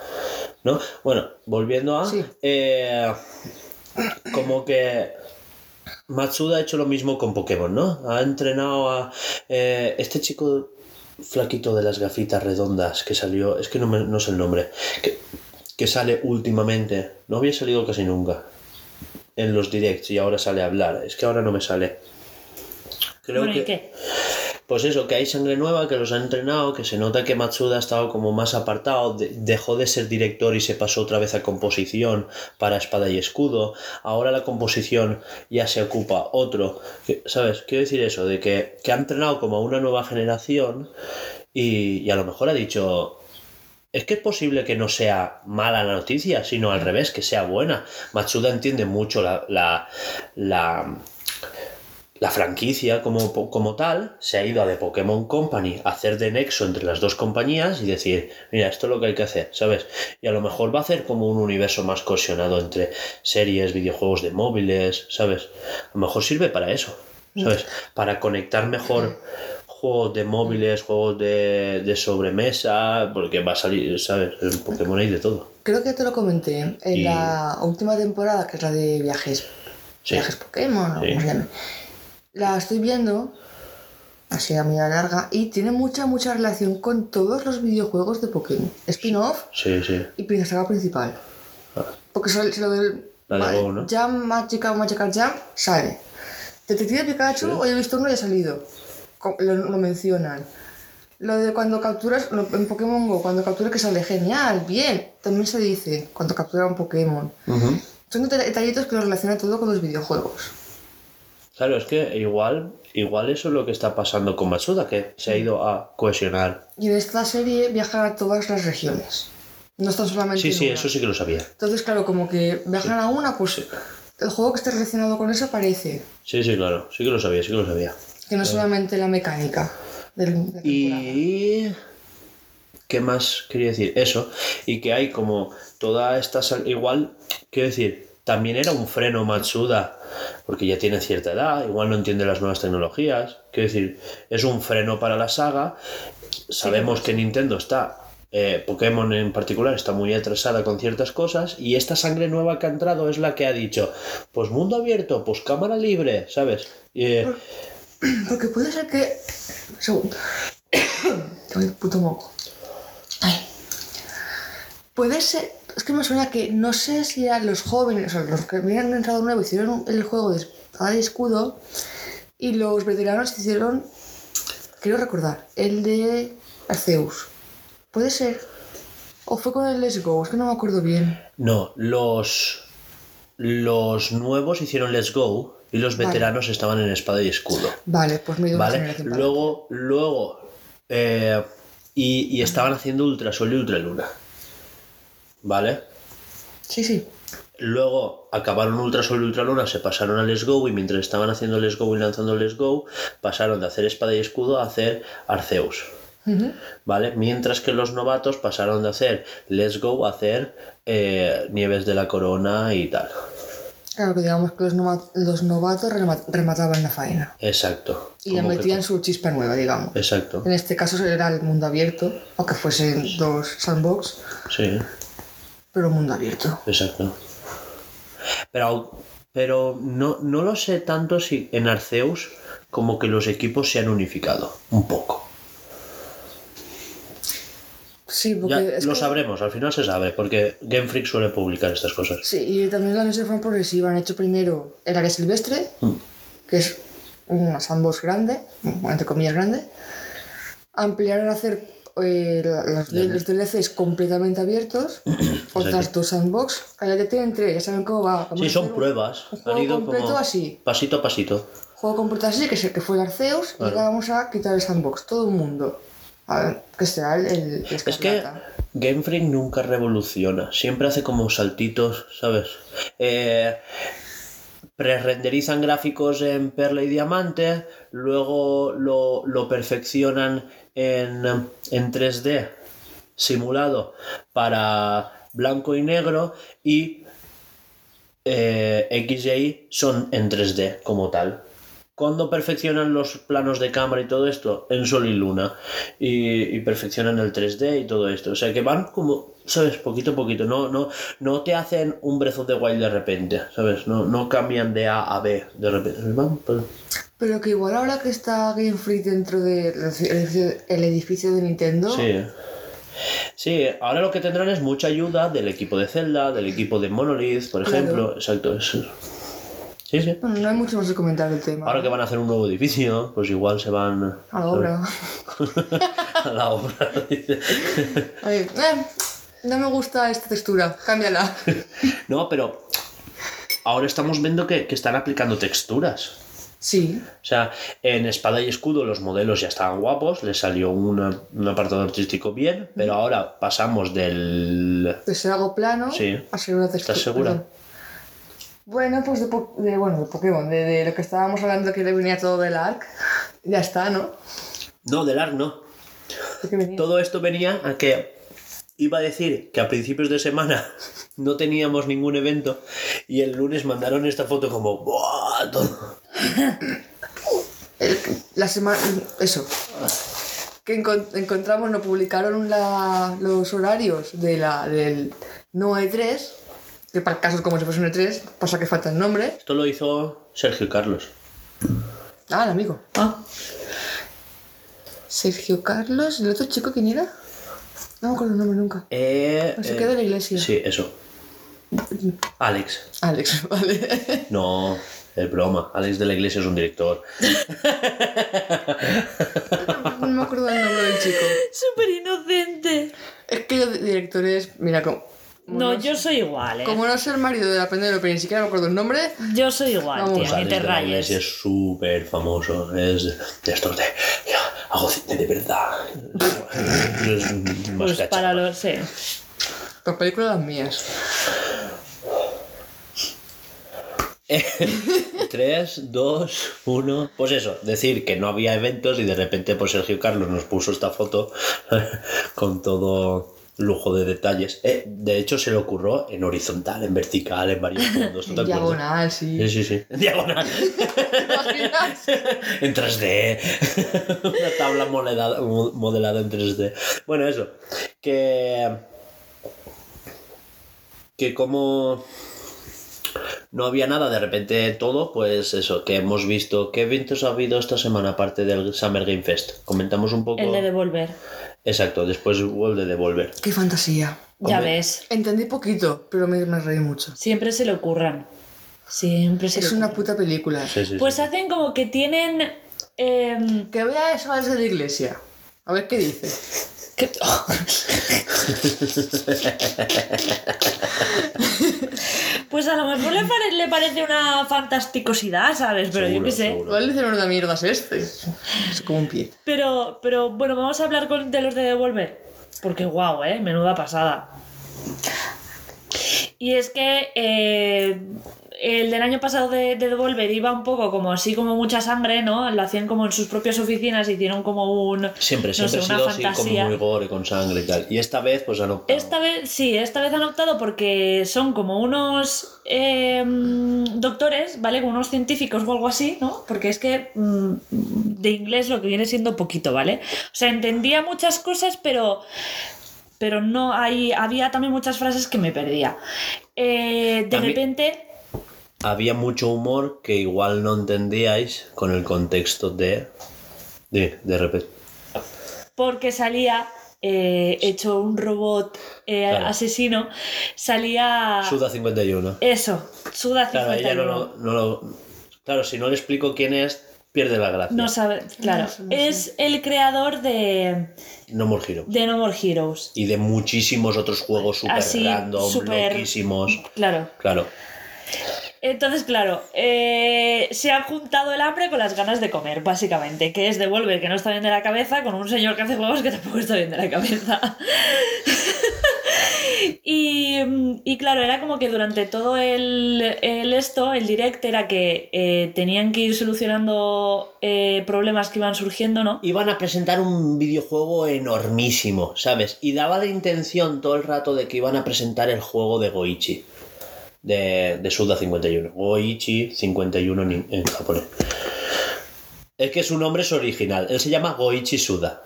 ¿no? bueno volviendo a Sí. eh, como que Matsuda ha hecho lo mismo con Pokémon, ¿no? Ha entrenado a eh, este chico flaquito de las gafitas redondas que salió, es que no, me- no sé el nombre, que, que sale últimamente, no había salido casi nunca en los directs y ahora sale a hablar, es que ahora no me sale. Creo bueno, que, ¿y qué? pues eso, que hay sangre nueva, que los ha entrenado, que se nota que Matsuda ha estado como más apartado, de- dejó de ser director y se pasó otra vez a composición para espada y escudo. Ahora la composición ya se ocupa otro. que- ¿Sabes? Quiero decir eso, de que, que ha entrenado como a una nueva generación y, y a lo mejor ha dicho... Es que es posible que no sea mala la noticia, sino al revés, que sea buena. Matsuda entiende mucho la, la, la, la franquicia como, como tal se ha ido a The Pokémon Company a hacer de nexo entre las dos compañías y decir, mira, esto es lo que hay que hacer, ¿sabes? Y a lo mejor va a hacer como un universo más cohesionado entre series, videojuegos de móviles, ¿sabes? A lo mejor sirve para eso, ¿sabes? Para conectar mejor juegos de móviles, juegos de, de sobremesa, porque va a salir, ¿sabes? En Pokémon hay de todo. Creo que te lo comenté en Y- la última temporada, que es la de viajes. Sí. Viajes Pokémon, o Sí. como se llame. La estoy viendo, así a medida larga, y tiene mucha, mucha relación con todos los videojuegos de Pokémon. Spin-off Sí, sí. y saga principal. Porque sale si lo del vale, Go, ¿no? Jam, Magical, Magical Jam, sale. Detective Pikachu, hoy he visto uno y ha salido. Lo, lo mencionan. Lo de cuando capturas, lo- en Pokémon Go, cuando capturas que sale genial, bien. También se dice cuando captura un Pokémon. Son deta- detallitos que lo relacionan todo con los videojuegos. Claro, es que igual, igual eso es lo que está pasando con Matsuda, que se ha ido a cohesionar. Y en esta serie viajan a todas las regiones. No están solamente Sí, en sí, una. eso sí que lo sabía. Entonces, claro, como que viajan a una, pues el juego que esté relacionado con eso aparece. Sí, sí, claro, sí que lo sabía, sí que lo sabía. Que no es solamente la mecánica del, de. Y... ¿Qué más quería decir? Eso. Y que hay como toda esta... sal- Igual, quiero decir, también era un freno Matsuda, porque ya tiene cierta edad, igual no entiende las nuevas tecnologías. Quiero decir, es un freno para la saga. Sabemos que Nintendo está... eh, Pokémon en particular está muy atrasada con ciertas cosas y esta sangre nueva que ha entrado es la que ha dicho pues mundo abierto, pues cámara libre, ¿sabes? Y, eh, Porque puede ser que. Un segundo. Ay, puto moco. Ay. Puede ser. Es que me suena que no sé si a los jóvenes, o los que habían entrado nuevo, hicieron el juego de espada y escudo y los veteranos hicieron. Quiero recordar, el de Arceus. Puede ser. O fue con el Let's Go, es que no me acuerdo bien. No, los los nuevos hicieron Let's Go y los Vale. veteranos estaban en Espada y Escudo. Vale, pues me dio ¿Vale? Luego, luego, eh, y, y estaban haciendo Ultra Sol y Ultra Luna. ¿Vale? Sí, sí. Luego acabaron Ultra Sol y Ultra Luna, se pasaron a Let's Go y mientras estaban haciendo Let's Go y lanzando Let's Go, pasaron de hacer Espada y Escudo a hacer Arceus. ¿Vale? Mientras que los novatos pasaron de hacer Let's Go a hacer eh, Nieves de la Corona y tal. Claro que digamos que los, nova- los novatos rema- remataban la faena. Exacto. Y le metían su chispa nueva, digamos. Exacto. En este caso era el mundo abierto, aunque fuesen dos sandbox, Sí, pero mundo abierto. exacto. Pero, pero no, no lo sé tanto si en Arceus como que los equipos se han unificado. Un poco. Sí, porque Ya lo que- sabremos, al final se sabe, porque Game Freak suele publicar estas cosas. Sí, y también las misiones fueron progresivas. Han hecho primero el área silvestre, Mm. que es una sandbox grande, entre comillas grande. Ampliaron a hacer eh, la- los, DLCs completamente abiertos, otras dos sandbox. Cada ya tienen tres, ya saben cómo va. Vamos Sí, son un- pruebas. Han juego ido completo como así. pasito a pasito. Juego completo así, que, fue el Arceus, y ahora vamos a quitar el sandbox, todo el mundo. A ver, que será el, el, Es que. Game Freak nunca revoluciona, siempre hace como saltitos, ¿sabes? Eh, Pre-renderizan gráficos en Perla y Diamante, luego lo, lo perfeccionan en, en 3D simulado para blanco y negro y eh, X y Y son en 3D como tal. Cuando perfeccionan los planos de cámara y todo esto en Sol y Luna y, perfeccionan el 3D y todo esto. O sea que van como, ¿sabes? Poquito a poquito. No, no, no te hacen un Breath the Wild de repente, ¿sabes? No, no cambian de A a B de repente. Por- Pero que igual ahora que está Game Freak dentro del edificio, el edificio de Nintendo, Sí. Sí, ahora lo que tendrán es mucha ayuda del equipo de Zelda, del equipo de Monolith, por Claro. ejemplo. Exacto. eso. Sí, sí. bueno, no hay mucho más que comentar del tema. Ahora que van a hacer un nuevo edificio, pues igual se van A la obra. a la obra. A ver, eh, no me gusta esta textura, cámbiala. No, pero ahora estamos viendo que, que están aplicando texturas. Sí, O sea, en Espada y Escudo los modelos ya estaban guapos, les salió una- un apartado artístico bien, pero ahora pasamos del... de ser algo plano Sí. a ser una textura. ¿Estás segura? perdón. Bueno, pues de, po- de, bueno, de Pokémon, de, de lo que estábamos hablando que le venía todo del ARC, ya está, ¿no? No, del ARC no. Todo esto venía a que iba a decir que a principios de semana no teníamos ningún evento y el lunes mandaron esta foto como ¡buah! Todo. el- la semana. Eso. Que encon- encontramos, no publicaron la- los horarios de la, del no E3. Que para el caso es como si fuese un E3, pasa que falta el nombre. Esto lo hizo Sergio Carlos. Ah, el amigo. Ah, Sergio Carlos, ¿el otro chico quién era? No me acuerdo el nombre nunca. Eh, se eh, queda en la iglesia. Sí, eso. Alex. Alex, vale. No, es broma. Alex de la Iglesia es un director. No me acuerdo del nombre del chico. súper inocente. Es que los directores, mira, como, No, yo soy igual, ¿eh? como no soy el marido de la Penélope, ni siquiera me acuerdo el nombre. Yo soy igual, Vamos, tío, ni Alex te rayes. es súper famoso. Es de estos de. "Ya, hago cine de verdad. Es más Pues para los... Sí. Las películas las mías. 3, 2, 1. Pues eso, decir que no había eventos y de repente pues Sergio Carlos nos puso esta foto con todo lujo de detalles. Eh, de hecho se le ocurrió en horizontal, en vertical, en varios puntos. ¿no te En diagonal, sí. Sí, sí, sí. En diagonal. ¿Te imaginas? en 3D. Una tabla modelada, modelada en 3D. Bueno, eso. Que. Que como. No había nada, de repente todo, pues eso, que hemos visto. ¿Qué eventos ha habido esta semana aparte del Summer Game Fest? Comentamos un poco. El de devolver. Exacto, después hubo el de Devolver. Qué fantasía. Ya Hombre. ves. Entendí poquito, pero me, me reí mucho. Siempre se le ocurran. Siempre se Es le una ocurran. puta película. Sí, sí, Pues sí. hacen como que tienen... em, Que vea eso desde la iglesia. A ver qué dice. pues a lo mejor le, pare- le parece una fantasticosidad, ¿sabes? Pero yo qué sé. dice una mierda es este. Es como un pie. Pero, pero bueno, vamos a hablar con, de los de Devolver. Porque guau, ¿eh? Menuda pasada. Y es que eh, el del año pasado de, de Devolver iba un poco como así como mucha sangre, ¿no? Lo hacían como en sus propias oficinas, hicieron como un... Siempre, no siempre sé, ha una sido así como muy gore, con sangre y tal. Y esta vez, pues han optado. Esta vez, sí, esta vez han optado porque son como unos eh, doctores, ¿vale? Como unos científicos o algo así, ¿no? Porque es que mm, de inglés lo que viene siendo poquito, ¿vale? O sea, entendía muchas cosas, pero, pero no hay, había también muchas frases que me perdía. Eh, de A repente, había mucho humor que igual no entendíais con el contexto de. De, de repente. porque salía eh, hecho un robot eh, Claro. asesino, salía... Suda 51. Eso, Suda Claro, 51. ella no lo, no lo- Claro, si no le explico quién es, pierde la gracia. No sabe, claro. No sé, no sé. es el creador de, No More Hero. de No More Heroes. Y de muchísimos otros juegos super Así, random, súper- loquísimos. Claro. Claro. Entonces, claro, eh, se han juntado el hambre con las ganas de comer, básicamente. Que es Devolver, que no está bien de la cabeza, con un señor que hace juegos que tampoco está bien de la cabeza. Y, y claro, era como que durante todo el, el esto, el direct, era que eh, tenían que ir solucionando eh, problemas que iban surgiendo, ¿no? Iban a presentar un videojuego enormísimo, ¿sabes? Y daba la intención todo el rato de que iban a presentar el juego de Goichi. De, de Suda 51. Goichi 51 en, en japonés. Es que su nombre es original. Él se llama Goichi Suda.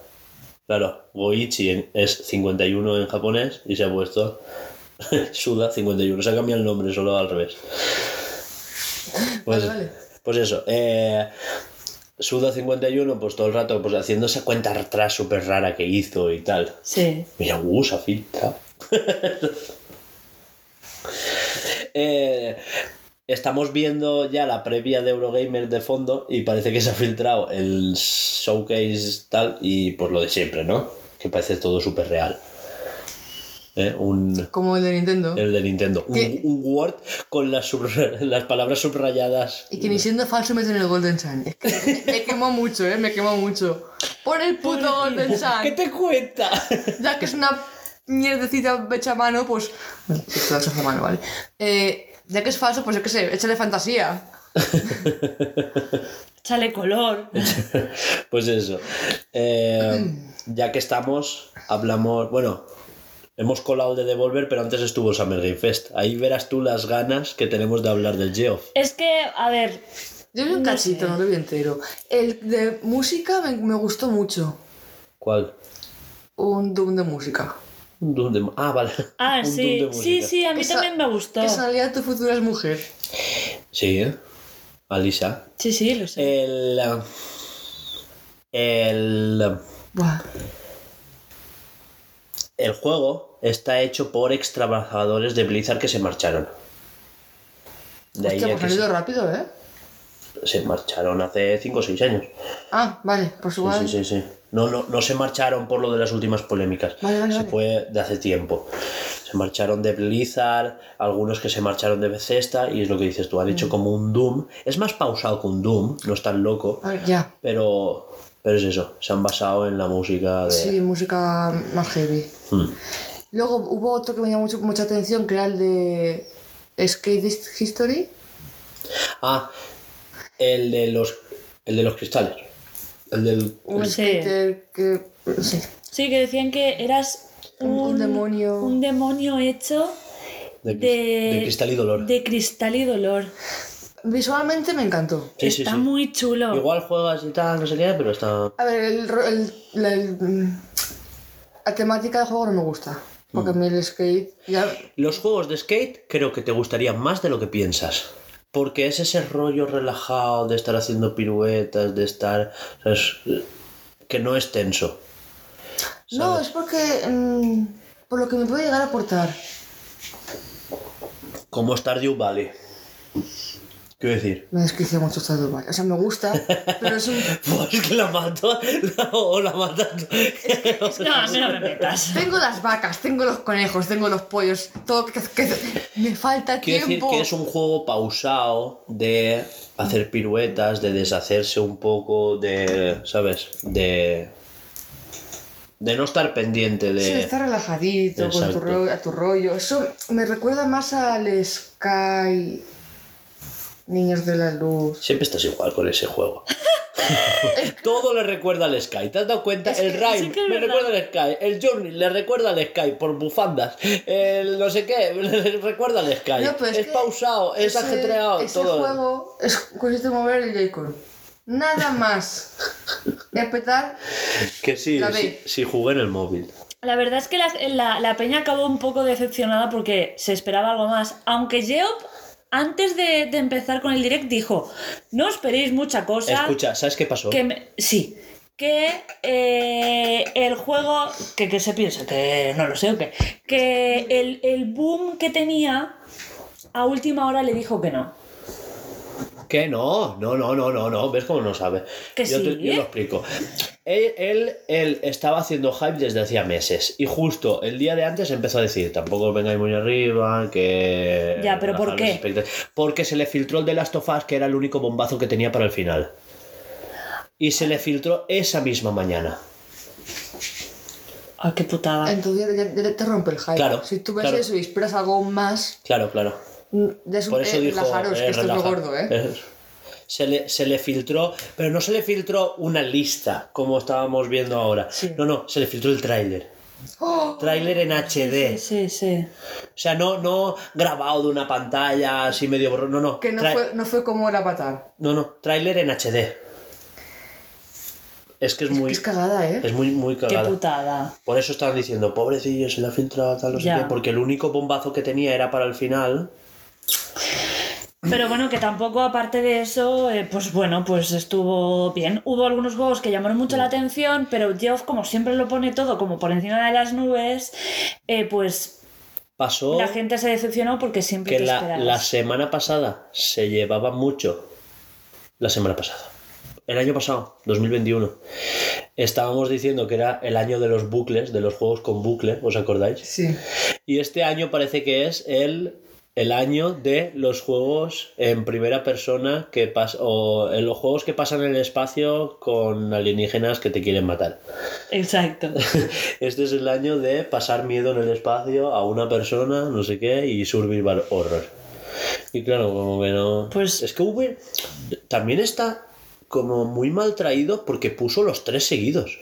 Claro, Goichi es 51 en japonés y se ha puesto Suda 51. Se ha cambiado el nombre solo al revés. Pues, Vale, vale. pues eso. Eh, Suda 51, pues todo el rato pues, haciendo esa cuenta atrás súper rara que hizo y tal. Sí. Mira, uh, se ha filtrado. Eh, estamos viendo ya la previa de Eurogamer de fondo y parece que se ha filtrado el showcase tal y pues lo de siempre, ¿no? Que parece todo súper real. Eh, Un, Como el de Nintendo. el de Nintendo. Un, ¿Qué? un Word con las, palabras subrayadas. Y que ni siendo falso meten el Golden Sun. Es que me quemó mucho, eh, me quemó mucho. Pon el puto Golden ¿Qué Sun. te cuenta? Ya que es una mierdecita hecha a mano, pues. Hecho a mano, ¿vale? Eh, ya que es falso, pues yo qué sé, échale fantasía. Échale color. Pues eso. Eh, ya que estamos, hablamos. Bueno, hemos colado de Devolver, pero antes estuvo Summer Game Fest. Ahí verás tú las ganas que tenemos de hablar del Geoff. Es que, a ver, Yo vi un No cachito, sé. no lo vi entero. El de música me, me gustó mucho. ¿Cuál? Un Doom de música. Un de... Ah, vale. Ah, Un sí, de sí, sí, a mí Esa- también me gustó. Que salía tu futura mujer. Sí, ¿eh? Alisa. Sí, sí, lo sé. El... El... Buah. El juego está hecho por ex trabajadores de Blizzard que se marcharon. De ahí Hostia, ya pues que ha se, ido rápido, ¿eh? se marcharon hace 5 o 6 años. Ah, vale, pues Sí, igual. sí, sí, sí. No, no, no se marcharon por lo de las últimas polémicas. Vale, vale, se fue de hace tiempo. Se marcharon de Blizzard, algunos que se marcharon de Bethesda, y es lo que dices tú, han Mm. hecho como un Doom. Es más pausado que un Doom, no es tan loco, ya. pero, pero es eso, se han basado en la música de... Sí, música más heavy. Hmm. Luego hubo otro que me llamó mucho, mucha atención, que era el de Skate History. Ah, el de los, el de los cristales. El del... Un Sí. que... Sí. Sí, que decían que eras un, Un- demonio. Un demonio hecho De, de, de cristal y dolor. De cristal y dolor. Visualmente me encantó. Sí, Está sí. muy chulo. Igual juegas y tal, no sé qué, pero está... A ver, el, el- la, el- mm, la temática del juego no me gusta. Porque a mí el skate ya... Los juegos de skate creo que te gustarían más de lo que piensas. Porque es ese rollo relajado de estar haciendo piruetas, de estar... ¿sabes? Que no es tenso. No, es porque... mm, por lo que me puede llegar a aportar. Como Stardew Valley. Quiero decir... Me desquicia mucho Stardew Valley. O sea, me gusta, pero es un... Pues que la mato o la matas. No, a mí no me metas. Tengo las vacas, tengo los conejos, tengo los pollos, todo que, que- me falta Quiero decir tiempo. que es un juego pausado de hacer piruetas, de deshacerse un poco, de... ¿Sabes? De... De no estar pendiente de... Sí, está relajadito, con tu rollo, a tu rollo. Eso me recuerda más al Sky. Niños de la Luz. Siempre estás igual con ese juego. Todo le recuerda al Sky. ¿Te has dado cuenta? el Rhyme sí que es me verdad. recuerda al Sky. El Journey le recuerda al Sky por bufandas. El no sé qué le recuerda al Sky. No, es es que pausado, es ese- ajetreado. Ese todo. juego es consiste en mover el Joy-Con. Nada más. Y apretar. Que sí, La sí, sí jugué en el móvil. La verdad es que la, la- la peña acabó un poco decepcionada porque se esperaba algo más. Aunque Geoff, antes de, de empezar con el direct, dijo: No esperéis mucha cosa. Escucha, ¿sabes qué pasó? Que me- sí. Que eh, el juego. Que, que se piensa, que no lo sé o qué. Que el, el boom que tenía. A última hora le dijo que no. Que no, no, no, no, no, no. ¿Ves cómo no sabe? Que yo, te- sí. yo lo explico. Él, él, él estaba haciendo hype desde hacía meses. Y justo el día de antes empezó a decir: tampoco vengáis muy arriba, que. Ya, pero ¿por qué? las expectativas". Porque se le filtró el de Last of Us, que era el único bombazo que tenía para el final. Y se le filtró esa misma mañana. Ay, qué putada. Entonces ya, ya te rompe el hype. Claro, Si tú ves claro. eso y esperas algo más. Claro, claro. Mm, es un Por eso eh, dijo. eh, que esto es lo gordo, ¿eh? eh, Se le, se le filtró, pero no se le filtró una lista como estábamos viendo ahora. Sí. No, no, se le filtró el tráiler. ¡Oh! Tráiler en HD. Sí, sí, sí. O sea, no, no grabado de una pantalla así medio borroso. No, no. Que no Tra- fue, no fue como era patar. No, no. Tráiler en HD. Es que es muy. Es cagada, ¿eh? Es muy, muy Qué cagada. putada. Por eso estaban diciendo, pobrecillo, se le ha filtrado tal, no sé qué. Porque el único bombazo que tenía era para el final. Pero bueno, que tampoco aparte de eso, eh, pues bueno, pues estuvo bien. Hubo algunos juegos que llamaron mucho Mm. la atención, pero Geoff, como siempre lo pone todo como por encima de las nubes, eh, pues Pasó. la gente se decepcionó porque siempre que te la, la semana pasada se llevaba mucho. La semana pasada. El año pasado, 2021. Estábamos diciendo que era el año de los bucles, de los juegos con bucle, ¿os acordáis? Sí. Y este año parece que es el, el año de los juegos en primera persona que pas o en los juegos que pasan en el espacio con alienígenas que te quieren matar. Exacto. Este es el año de pasar miedo en el espacio a una persona, no sé qué, y survival horror. Y claro, como que no. Pues- Es que Uber también está como muy mal traído porque puso los tres seguidos.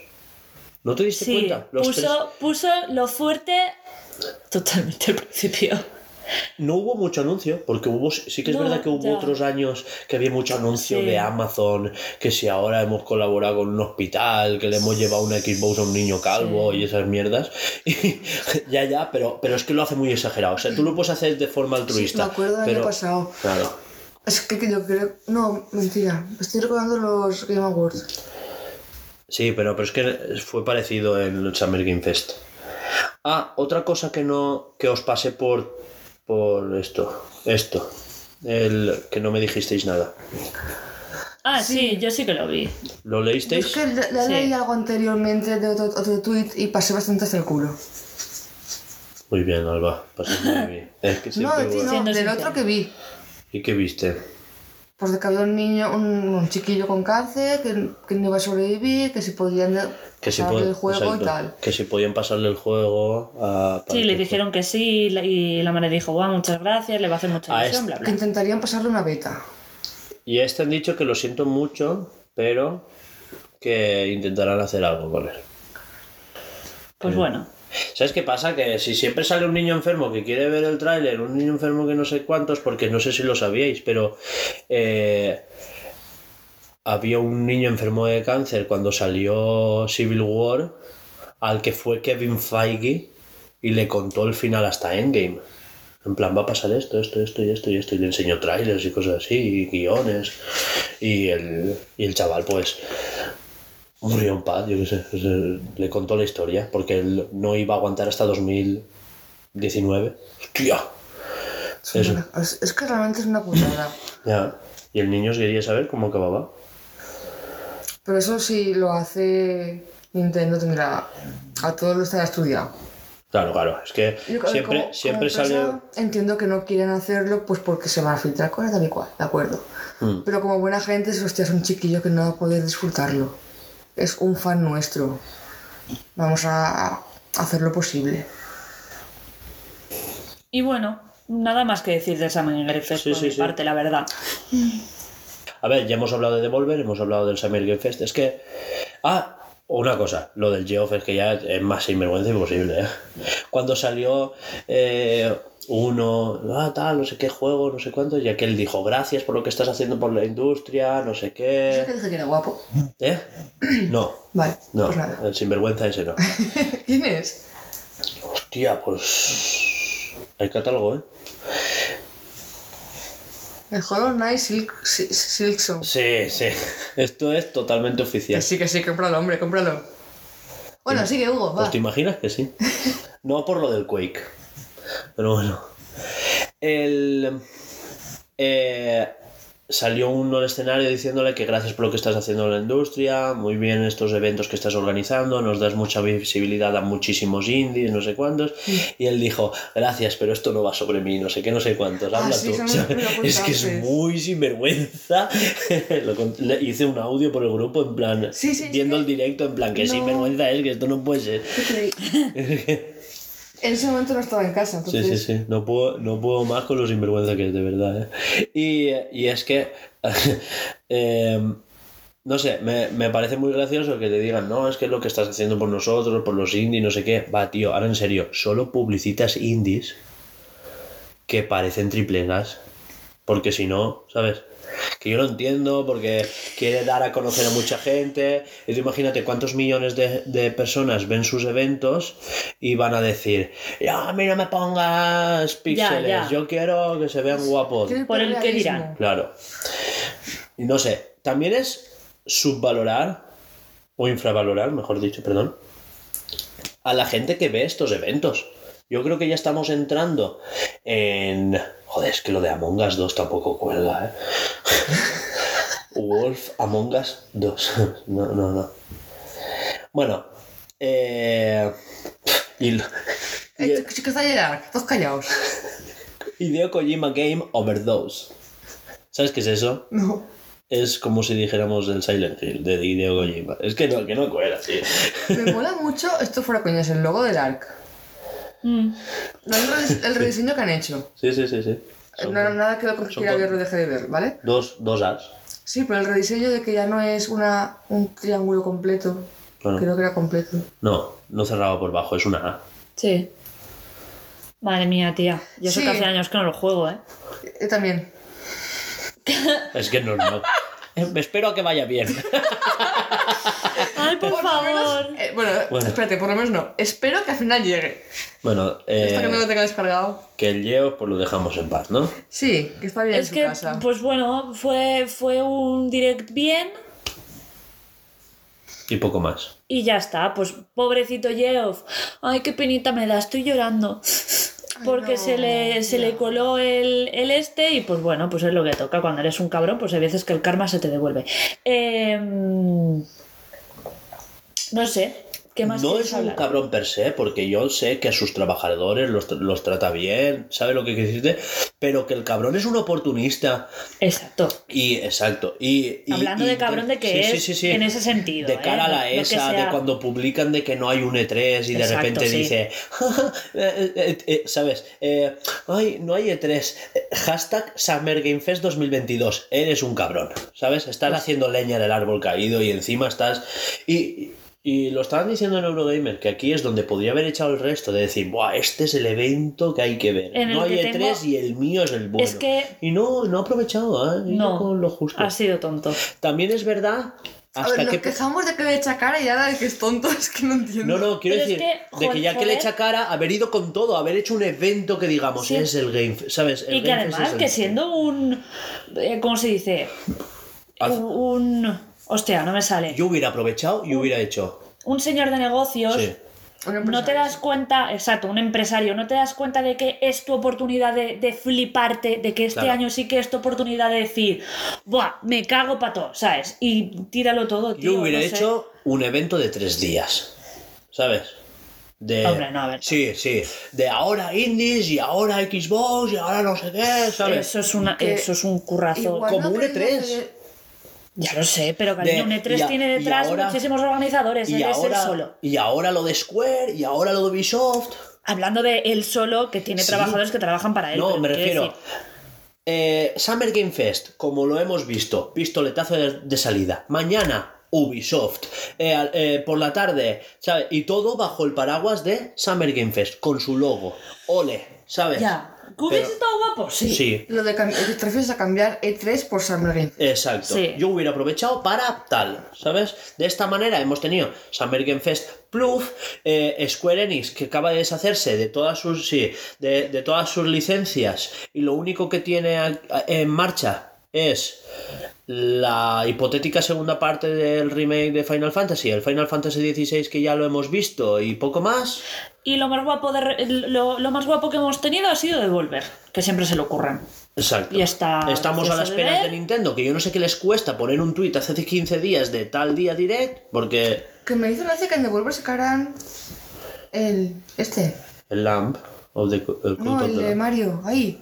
¿No te diste Sí, cuenta? Los puso, puso lo fuerte totalmente al principio. No hubo mucho anuncio, porque hubo, sí que es No, verdad que hubo ya. otros años que había mucho anuncio Sí. de Amazon, que si ahora hemos colaborado con un hospital, que le hemos llevado una Xbox a un niño calvo y esas mierdas. Y, ya, ya, pero, pero es que lo hace muy exagerado. O sea, tú lo puedes hacer de forma altruista. me acuerdo del pero, año pasado. Claro. Es que, que yo creo. No, mentira. Estoy recordando los Game Awards. Sí, pero, pero es que fue parecido en el Summer Game Fest. Ah, otra cosa que no que os pasé por por esto, esto, el que no me dijisteis nada. Ah, sí, yo sí que lo vi. ¿Lo Es leísteis? que le, le Sí. leí algo anteriormente de otro, otro tweet y pasé bastante hacia el culo. Muy bien, Alba, pasáis muy bien. Es que No, siempre de ti voy- no, Siendo del otro que vi. ¿Y qué viste? Pues de que había un niño, un, un chiquillo con cáncer, que, que no iba a sobrevivir, que si podían Que si, el juego exacto, y tal. que si podían pasarle el juego a... Sí, le que- dijeron que sí y la- madre dijo, guau, muchas gracias, le va a hacer mucha ilusión, es- bla, Que bla. intentarían pasarle una beta. Y este han dicho que lo siento mucho, pero que intentarán hacer algo con él. Pues bueno. ¿Sabes qué pasa? Que si siempre sale un niño enfermo que quiere ver el tráiler, un niño enfermo que no sé cuántos, porque no sé si lo sabíais, pero eh, había un niño enfermo de cáncer cuando salió Civil War, al que fue Kevin Feige y le contó el final hasta Endgame. En plan, va a pasar esto, esto, esto y esto y esto, y le enseñó trailers y cosas así, y guiones. Y el, y el chaval, pues, murió en paz, yo qué sé. pues, eh, Le contó la historia, porque él no iba a aguantar hasta 2019. ¡Hostia! Es, Eso. es- es que realmente es una putada. Ya. Y el niño quería saber cómo acababa. Pero eso si lo hace Nintendo tendrá... A todos lo estará estudiado. Claro, claro. Es que Yo siempre, como- siempre como sale. empresa, Entiendo que no quieren hacerlo pues porque se van a filtrar cosas tal y cual, de acuerdo. Mm. Pero como buena gente, hostia, es un chiquillo que no va a poder disfrutarlo. Es un fan nuestro. Vamos a hacer lo posible. Y bueno, nada más que decir Summer Game Fest Sí, por sí, mi sí. parte, la verdad. A ver, ya hemos hablado de Devolver, hemos hablado del Summer Game Fest. Es que. Ah, una cosa, lo del Geoff que ya es más sinvergüenza imposible. ¿eh? Cuando salió eh, uno, ah, tal, no sé qué juego, no sé cuánto, y aquel dijo, gracias por lo que estás haciendo por la industria, no sé Yo qué. que dije que era guapo. ¿Eh? No, Vale, no, pues nada. el sinvergüenza ese no. ¿Quién es? Hostia, pues. Hay catálogo, ¿eh? El Hollow Knight Silk, Si- Silksong. Sí, sí. Esto es totalmente Que oficial. sí, que sí, cómpralo, hombre, cómpralo. Bueno, sigue Hugo, va. Pues te imaginas que sí. No por lo del Quake. Pero bueno. El. eh, salió uno al escenario diciéndole que gracias por lo que estás haciendo en la industria, muy bien estos eventos que estás organizando, nos das mucha visibilidad a muchísimos indies, no sé cuántos. Y él dijo, gracias, pero esto no va sobre mí, no sé qué, no sé cuántos. Habla Ah, tú. es que es muy sinvergüenza. Le hice un audio por el grupo en plan, Sí, sí, viendo el directo en plan, que No. sinvergüenza es, que esto no puede ser. En ese momento no estaba en casa, Sí, entonces... sí, sí. No puedo, no puedo más con lo sinvergüenza que es, de verdad. ¿eh? Y, y es que. eh, no sé, me, me parece muy gracioso que te digan, no, es que es lo que estás haciendo por nosotros, por los indies, no sé qué. Va, tío, ahora en serio, solo publicitas indies que parecen triple gas. Porque si no, ¿sabes? Que yo lo entiendo porque quiere dar a conocer a mucha gente. Y tú imagínate cuántos millones de, de personas ven sus eventos y van a decir, ya, a mí no me pongas píxeles, ya. yo quiero que se vean guapos. Por el que dirán. Claro. Y no sé, también es subvalorar, o infravalorar, mejor dicho, perdón, a la gente que ve estos eventos. Yo creo que ya estamos entrando en... Joder, es que lo de Among Us 2 tampoco cuelga, ¿eh? Wolf Among Us 2. No, no, no. Bueno, eh... Y, lo- Eh, chico, chico, está llegar, todos callados. Hideo Kojima Game Overdose. ¿Sabes qué es eso? No. Es como si dijéramos del Silent Hill de Hideo Kojima. Es que no, que no cuela, tío. Me mola mucho, esto fuera coñas, el logo del ARC. Mm. No el, redi- el rediseño que han hecho. Sí, sí, sí, sí. Son No, nada que lo ver lo deje de ver, ¿vale? dos, dos as. Sí, pero el rediseño de que ya no es una, un triángulo completo. Creo que era completo. No, no cerrado por bajo, es una A. Sí. Madre mía, tía. Yo sé Sí. que hace años que no lo juego, ¿eh? Yo también. Es que es normal. Eh, Me espero a que vaya bien. Ay, por Por lo menos- favor. eh, bueno, Bueno. espérate, por lo menos no. Espero que al final llegue. Bueno, eh, Hasta que no lo tenga descargado. que el Yeo pues lo dejamos en paz, ¿no? Sí, que está bien en Es su que, casa. pues bueno, fue, fue un direct bien Y poco más. y ya está. Pues pobrecito Geoff. Ay, qué penita me da, estoy llorando. Porque no, se le, se le coló el, el este y pues bueno, pues es lo que toca. Cuando eres un cabrón, pues hay veces que el karma se te devuelve. Em, no sé, ¿qué más No es un hablar? cabrón per se, porque yo sé que a sus trabajadores los, los trata bien, sabe lo que decirte, pero que el cabrón es un oportunista. Exacto. Y exacto. Y, y- Hablando y de cabrón de que sí, es sí, sí, sí. en ese sentido. De ¿eh? cara a la ESA, de cuando publican de que no hay un E3 y de repente dice, eh, eh, ¿sabes? Ay, no hay E3. Eh, Hashtag Summer Game Fest 2022. Eres un cabrón, ¿sabes? Estás Pues haciendo leña del árbol caído y encima estás... Y, y lo estaban diciendo en Eurogamer, que aquí es donde podría haber echado el resto, de decir, Buah, este es el evento que hay que ver. En no hay que E3 tengo- y el mío es el bueno. Es que- Y no, no ha aprovechado, ¿eh? No, con lo justo. ha sido tonto. También es verdad... A Hasta ver, nos que... quejamos de que le echa cara y ahora de que es tonto, es que no entiendo. No, no, quiero Pero es decir, que, de que ya que le echa cara, haber ido con todo, haber hecho un evento que digamos Sí. es el Game ¿sabes? El Y que Game además, es que siendo un. eh, ¿Cómo se dice? Un. Hostia, no me sale. Yo hubiera aprovechado y hubiera hecho. Un señor de negocios. Sí. Un No te das cuenta, exacto, un empresario, no te das cuenta de que es tu oportunidad de, de fliparte, de que este Claro. año sí que es tu oportunidad de decir, ¡buah! Me cago para todo, ¿sabes? Y tíralo todo, tío. Yo hubiera no sé. hecho un evento de tres días, ¿sabes? De, Hombre, no, a ver. Sí, sí. De ahora indies y ahora Xbox y ahora no sé qué, ¿sabes? Eso es, una, Que eso es un currazo. Igual como no un queréis E3. Ya lo sé, pero cariño, un De- E3 y a- tiene detrás ahora- muchísimos organizadores, y ahora, solo. y ahora lo de Square y ahora lo de Ubisoft. Hablando de él solo, que tiene Sí. trabajadores que trabajan para él. No, me refiero. eh, Summer Game Fest, como lo hemos visto, pistoletazo de, de salida. Mañana, Ubisoft. Eh, eh, por la tarde, ¿sabes? Y todo bajo el paraguas de Summer Game Fest, con su logo. Ole, ¿sabes? Ya. ¿Que hubiese Pero- estado guapo? Sí. Sí, Lo de te refieres a cambiar E3 por Summer Game. exacto. Sí. Yo hubiera aprovechado para tal, ¿sabes? De esta manera hemos tenido Summer Game Fest Plus, eh, Square Enix, que acaba de deshacerse de todas sus, sí, de, de todas sus licencias y lo único que tiene en marcha es la hipotética segunda parte del remake de Final Fantasy, el Final Fantasy XVI que ya lo hemos visto y poco más. Y lo más guapo de re- lo, lo más guapo que hemos tenido ha sido Devolver, que siempre se lo ocurran. Exacto. Y está Estamos a la de espera de. Nintendo, que yo no sé qué les cuesta poner un tweet hace 15 días de tal día direct, porque Que me hizo gracia que en Devolver sacaran el. Este. el Lamp of the el No, el de. Mario. Ahí.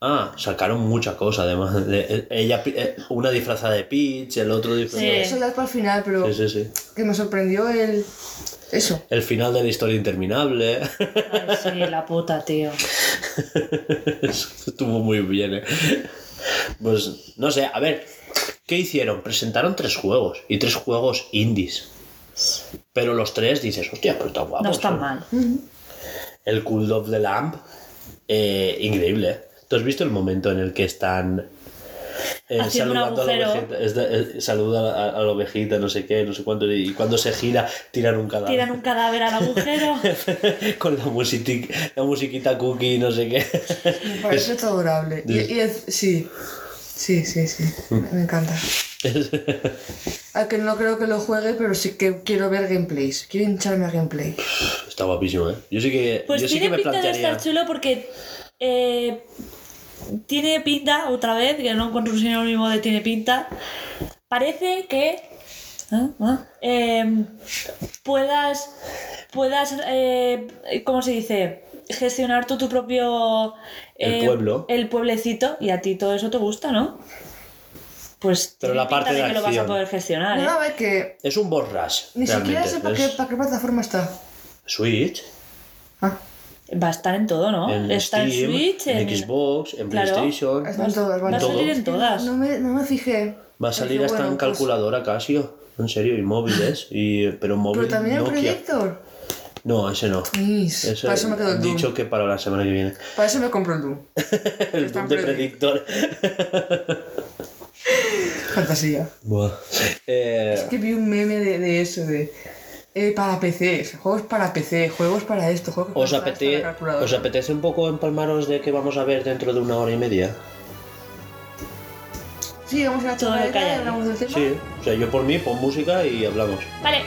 Ah, sacaron mucha cosa además. de- ella, eh, una disfrazada de Peach, el otro disfrazado Sí. de... Eso lo para el final, pero. Sí, sí, sí. Que me sorprendió el. Eso. El final de la historia interminable. Ay, sí, la puta, tío. Estuvo muy bien, ¿eh? Pues no sé, a ver, ¿qué hicieron? Presentaron tres juegos y tres juegos indies. Pero los tres dices, hostia, pero está guapo. No están mal. El Cult of the Lamp, eh, increíble. ¿eh? ¿Tú has visto el momento en el que están eh, Haciendo un saludando a la agujero. ovejita? Es de- eh, saluda a, a la ovejita, no sé qué, no sé cuánto, y cuando se gira, tiran un cadáver. Tiran un cadáver al agujero. Con la, musiqui- la musiquita cookie, no sé qué. Me parece todo adorable. Y, y es- sí. Sí, sí, sí. Me encanta. Al que no creo que lo juegue, pero sí que quiero ver gameplays. Quiero hincharme a gameplay. Está guapísimo, ¿eh? Yo sí que, Pues yo sí tiene que me pinta de plantearía... estar chulo porque eh, tiene pinta, otra vez, que no encuentro un sinónimo de tiene pinta. Parece que ¿Ah? ¿Ah? em, puedas, puedas eh, ¿cómo se dice? Gestionar tú tu propio El eh, pueblo. el pueblecito y a ti todo eso te gusta, ¿no? Pues Pero la parte de que lo vas a poder gestionar, No, ¿eh? ver que Es un boss rush, ni siquiera sé para qué, Es para qué plataforma está. Switch, Ah, Va a estar en todo, ¿no? en Está Steam, en Switch, en, Xbox, en Claro. PlayStation. están todas, va a salir en todas. No me, no me fijé. Va a salir hasta bueno, en pues- calculadora Casio. En serio, y móviles. Y, pero móvil Pero también en proyector. No, ese no. Is, Ese para eso me quedo el Doom. dicho que para la semana que viene. Para eso me compro el Doom. El Está Doom de en predictor. Fantasía. Buah. Eh, Es que vi un meme de, de eso, de... eh, para PC, juegos para PC, juegos para esto, juegos ¿os, para apete- para calculadora. ¿Os apetece un poco empalmaros de que vamos a ver dentro de una hora y media? Sí, vamos a la charla y hablamos del tema. Sí, o sea, yo por mí, pon música y hablamos. Vale.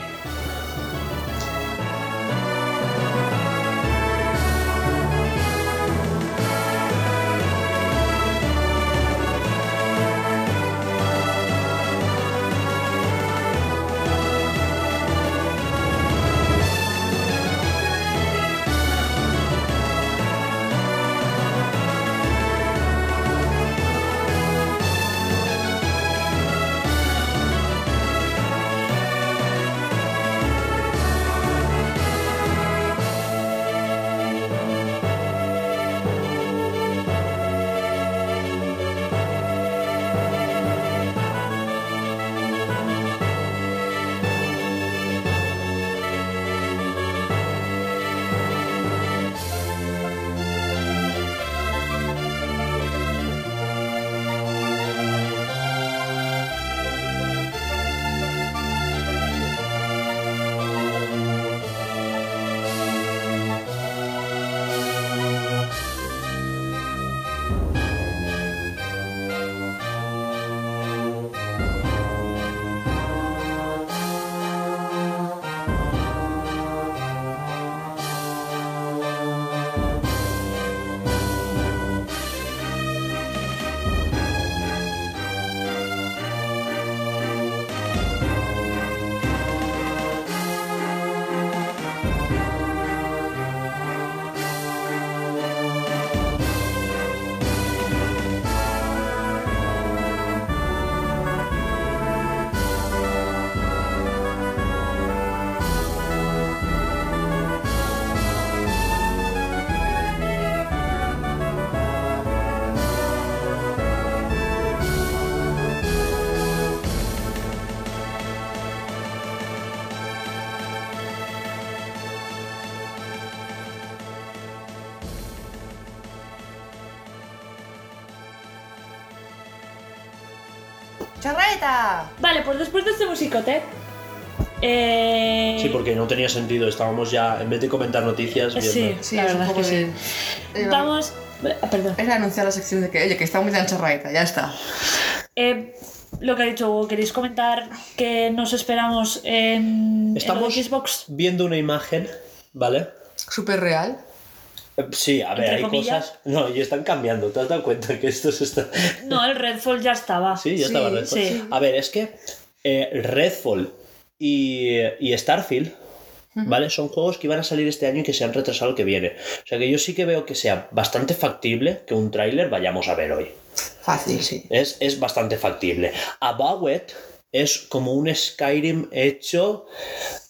Vale, pues después de este musicote. Eh... Sí, porque no tenía sentido, estábamos ya, en vez de comentar noticias, viendo... Sí, Sí, la es un verdad es que de... sí. Eh, Vamos. ah, Perdón. Es anunciar la sección de que, oye, que está muy en charraeta, ya está. Eh, lo que ha dicho Hugo, ¿queréis comentar que nos esperamos en, en Estamos Xbox? viendo una imagen, ¿vale? Súper real. Sí, a ver, hay comillas. cosas... No, y están cambiando, ¿te has dado cuenta que esto se está... No, el Redfall ya estaba. Sí, ya Sí, estaba Redfall. sí. A ver, es que eh, Redfall y, y Starfield, ¿vale? Son juegos que iban a salir este año y que se han retrasado el que viene. O sea que yo sí que veo que sea bastante factible que un tráiler vayamos a ver hoy. Fácil, sí. Es, es bastante factible. Abowet es como un Skyrim hecho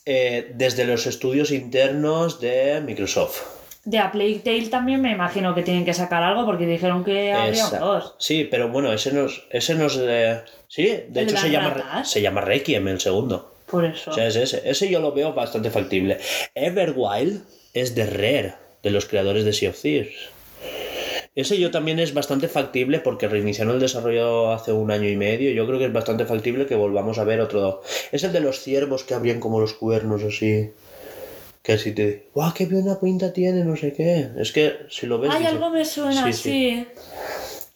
eh, desde los estudios internos de Microsoft. De A Plague Tale también me imagino que tienen que sacar algo porque dijeron que habría Esa- dos. Sí, pero bueno, ese nos, ese nos eh, sí, de ¿El hecho de se llama, ratas? se llama Requiem el segundo. Por eso. O sea, es ese. Ese yo lo veo bastante factible. Everwild es de Rare, de los creadores de Sea of Thieves. Ese yo también es bastante factible porque reiniciaron el desarrollo hace un año y medio. Yo creo que es bastante factible que volvamos a ver otro. Es el de los ciervos que abrían como los cuernos así. Que así te. ¡Guau, qué buena pinta tiene! No sé qué. Es que si lo ves. Ay, algo me suena, Sí, sí. sí.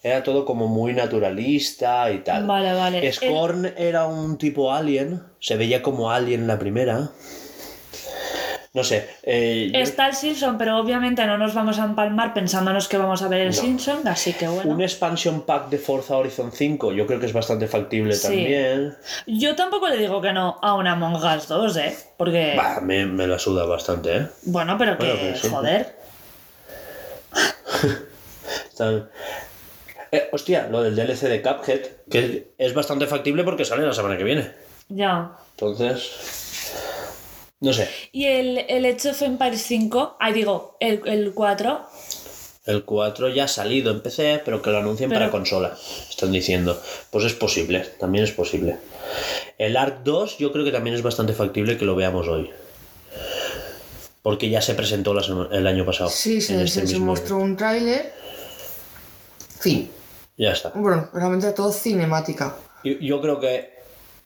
Era todo como muy naturalista y tal. Vale, vale. Scorn era un tipo alien, se veía como alien la primera. No sé. eh, yo- Está el Simpson, pero obviamente no nos vamos a empalmar pensándonos que vamos a ver el No. Simpson, así que bueno. Un expansion pack de Forza Horizon 5, yo creo que es bastante factible Sí. también. Yo tampoco le digo que no a una Among Us 2, ¿eh? Porque. Bah, me, me la suda bastante, ¿eh? Bueno, pero que. Bueno, joder. Está- Eh, hostia, lo del DLC de Cuphead, que es bastante factible porque sale la semana que viene. Ya. Entonces. No sé. Y el, el Age of Empires 5, ahí digo, el, el 4, El 4 ya ha salido en PC, pero que lo anuncien Pero- para consola. Están diciendo. Pues es posible, también es posible. El Ark 2 yo creo que también es bastante factible que lo veamos hoy. Porque ya se presentó la el año pasado. Sí, en se, este se- mostró un tráiler. Fin. Ya está. Bueno, realmente era todo cinemática. Yo, yo creo que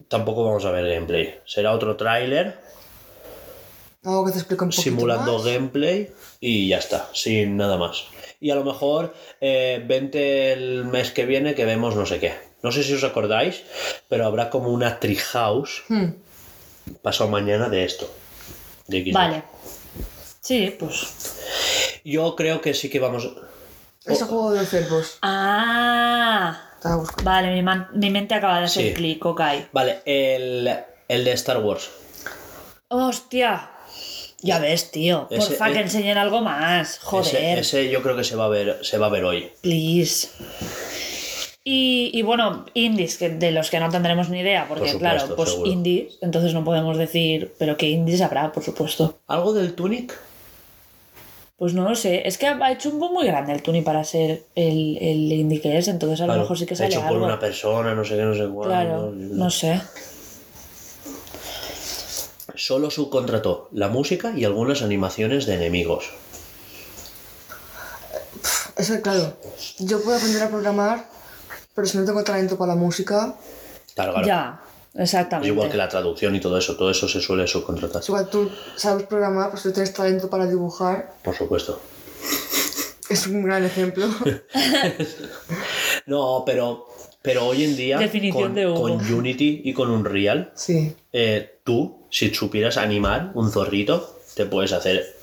tampoco vamos a ver gameplay. Será otro tráiler Algo que te explica un poquito simulando más. gameplay y ya está, sin nada más. Y a lo mejor eh, vente el mes que viene que vemos no sé qué. No sé si os acordáis, pero habrá como una treehouse Hmm. pasado mañana de esto. De. Vale. Sí, pues. Yo creo que sí que vamos. Ese juego de los cervos. Ah. Vale, mi, man- mi mente acaba de hacer Sí. clic, ok. Vale, el, el de Star Wars. Hostia. Ya ves, tío. Ese- Porfa, que enseñen algo más. Joder. Ese, ese yo creo que se va a ver, se va a ver hoy. Please. Y, y bueno, indies, que de los que no tendremos ni idea, porque Por supuesto, claro, pues seguro. indies, entonces no podemos decir, pero que indies habrá, por supuesto. ¿Algo del Tunic? Pues no lo sé, es que ha hecho un boom muy grande el Tuni para ser el, el indie que es, entonces a lo mejor sí que sale hecho por algo. una persona, no sé qué, no sé cuándo. Claro, no sé. Solo subcontrató la música y algunas animaciones de enemigos. Eso, claro. Yo puedo aprender a programar, pero si no tengo talento para la música, Claro, claro. Ya, Es exactamente. igual que la traducción y todo eso, todo eso se suele subcontratar. es igual tú sabes programar, pues tú tienes talento para dibujar. Por supuesto. Es un gran ejemplo. No, pero, pero hoy en día, Definición con, de Hugo. con Unity y con Unreal, sí. eh, tú, si supieras animar un zorrito, te puedes hacer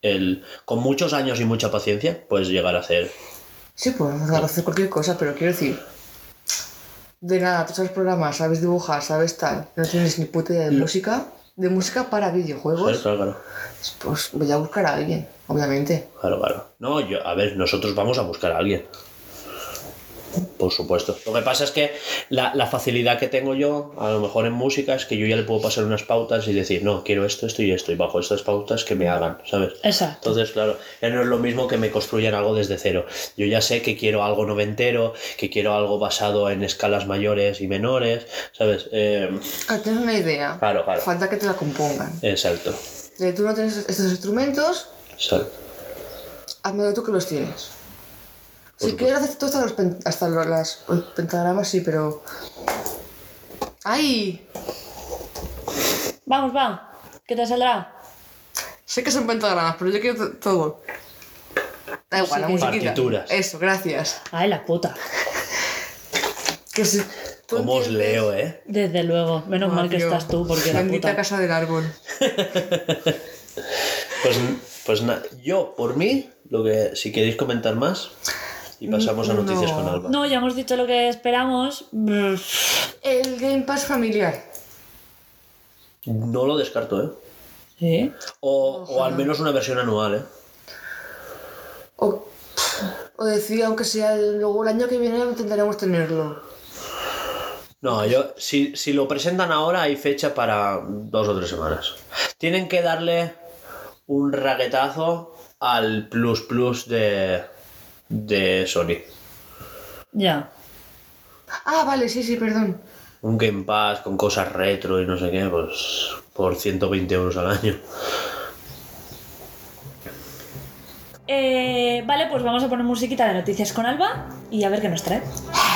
el. Con muchos años y mucha paciencia, puedes llegar a hacer. Sí, pues hacer cualquier cosa, pero quiero decir. De nada, tú sabes programar, sabes dibujar, sabes tal. No tienes ni puta idea de música. De música para videojuegos. Claro, claro. Pues voy a buscar a alguien, obviamente. Claro, claro. No, yo, a ver, nosotros vamos a buscar a alguien. Por supuesto. Lo que pasa es que la, la facilidad que tengo yo, a lo mejor en música, es que yo ya le puedo pasar unas pautas y decir, no, quiero esto, esto y esto, y bajo estas pautas que me hagan, ¿sabes? Exacto. Entonces, claro, ya no es lo mismo que me construyan algo desde cero. Yo ya sé que quiero algo noventero, que quiero algo basado en escalas mayores y menores, ¿sabes? Eh, Ah, tienes una idea. Claro, claro. Falta que te la compongan. exacto. Si tú no tienes estos instrumentos, exacto. hazme tú que los tienes. Si supuesto. quieres hacer tú hasta los, pen- hasta las los pentagramas, sí, pero. ¡Ay! Vamos, va. ¿Qué te saldrá? Sé que son pentagramas, pero yo quiero to- todo. Da igual, la musiquita. Partituras. Eso, gracias. Ay, la puta. Que si ¿Cómo os leo, eh? Desde luego. Menos mal que estás tú, porque la Bendita puta. casa del árbol. Pues, pues nada, yo por mí, lo que si queréis comentar más y pasamos a No. noticias con Alba. No, ya hemos dicho lo que esperamos. El Game Pass familiar. No lo descarto, ¿eh? Sí. O, o al menos una versión anual, ¿eh? O, o decir, aunque sea el- luego el año que viene, intentaremos tenerlo. No, yo si, si lo presentan ahora hay fecha para dos o tres semanas. Tienen que darle un raquetazo al plus plus de, de Sony. Ya. Ah, vale, sí, sí, perdón. Un Game Pass con cosas retro y no sé qué, pues por 120 euros al año. Eh, vale, pues vamos a poner musiquita de noticias con Alba y a ver qué nos trae.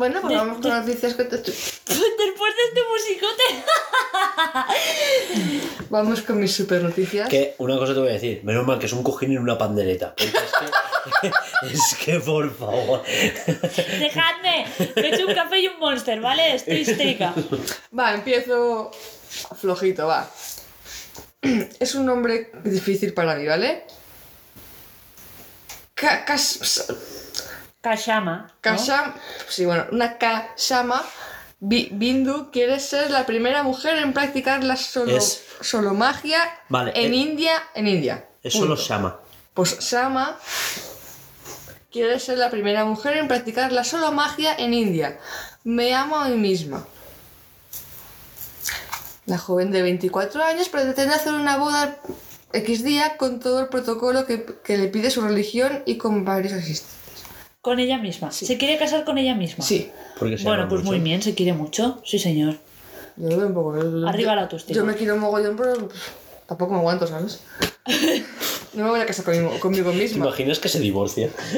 Bueno, pues vamos con las noticias que te... Después de este musicote. Vamos con mis super noticias. Que una cosa te voy a decir, menos mal que es un cojín y una pandereta. Porque es que, es que por favor. Dejadme. Me he hecho un café y un monster, ¿vale? Estoy histérica. Va, empiezo flojito, va. Es un nombre difícil para mí, ¿vale? Ka- kas- Kashama. ¿no? Sí, bueno, una Kashama Bi- Bindu quiere ser la primera mujer en practicar la solo, Es- solomagia Vale, en eh, India. En India. Eso Punto. lo llama. Pues Sama quiere ser la primera mujer en practicar la solo magia en India. Me amo a mí misma. La joven de 24 años pretende hacer una boda X día con todo el protocolo que, que le pide su religión y con varios asistentes. Con ella misma. ¿Se quiere casar con ella misma? Sí, Porque se Bueno, pues mucho. muy bien, se quiere mucho. Sí, señor. yo lo veo un poco. yo- Arriba yo- la autoestima. Yo me quiero un mogollón, pero pff, tampoco me aguanto, ¿sabes? No me voy a casar conmigo, conmigo ¿Te misma. imaginas que se divorcia?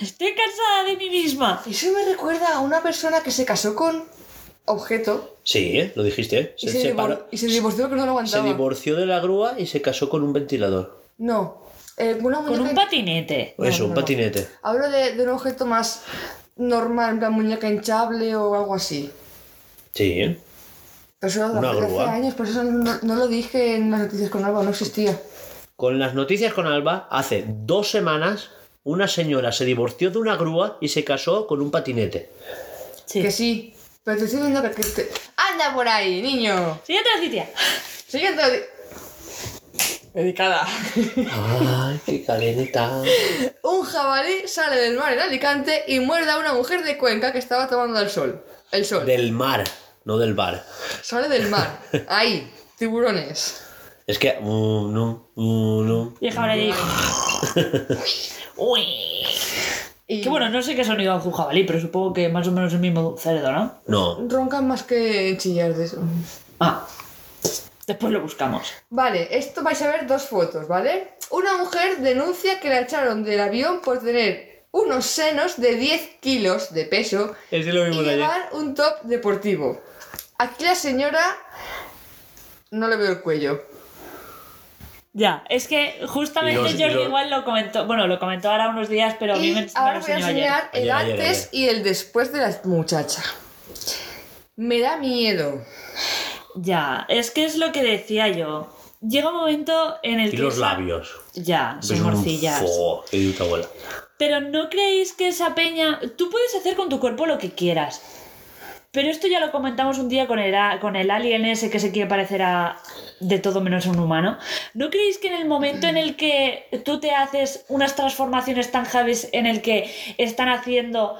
Estoy cansada de mí misma. Eso me recuerda a una persona que se casó con objeto Sí, ¿eh? lo dijiste. ¿eh? y se, separó- y se divorció porque no lo se aguantaba. divorció de la grúa y se casó con un ventilador. No, eh, una Con muñeca... un patinete. No, Eso, no, un no. patinete. Hablo de, de un objeto más normal, en plan muñeca hinchable o algo así. Sí, ¿eh? Pero eso Una hace, hace grúa. años, por eso no, no lo dije en las noticias con Alba, no existía. Con las noticias con Alba, hace dos semanas, una señora se divorció de una grúa y se casó con un patinete. Sí. Que sí, pero te estoy diciendo que... te- ¡Anda por ahí, niño! Siguiente noticia. Siguiente... Dedicada. ¡Ay, qué calenta! Un jabalí sale del mar en Alicante y muerde a una mujer de Cuenca que estaba tomando el sol. El sol. Del mar, no del bar. Sale del mar. Ahí, tiburones. Es que... Uno, uno... Y el jabalí. Uy. Y Que bueno, no sé qué sonido hace un jabalí, pero supongo que más o menos el mismo cerdo, ¿no? No. roncan más que chillar de eso. Ah. Después lo buscamos. Vale, esto vais a ver dos fotos, ¿vale? Una mujer denuncia que la echaron del avión por tener unos senos de 10 kilos de peso Es lo y llevar un top deportivo. Aquí la señora no le veo el cuello. Ya, es que justamente los- Jordi los- igual lo comentó, bueno, lo comentó ahora unos días, pero a mí me, ahora voy a ayer. enseñar el Ayer, ayer, antes ayer. y el después de la muchacha. Me da miedo. Ya, es que es lo que decía yo. Llega un momento en el Y que... los esa- labios. Ya, son morcillas. tu abuela. Pero no creéis que esa peña... Tú puedes hacer con tu cuerpo lo que quieras. Pero esto ya lo comentamos un día con el, con el alien ese que se quiere parecer a de todo menos a un humano. ¿No creéis que en el momento en el que tú te haces unas transformaciones tan heavies en el que están haciendo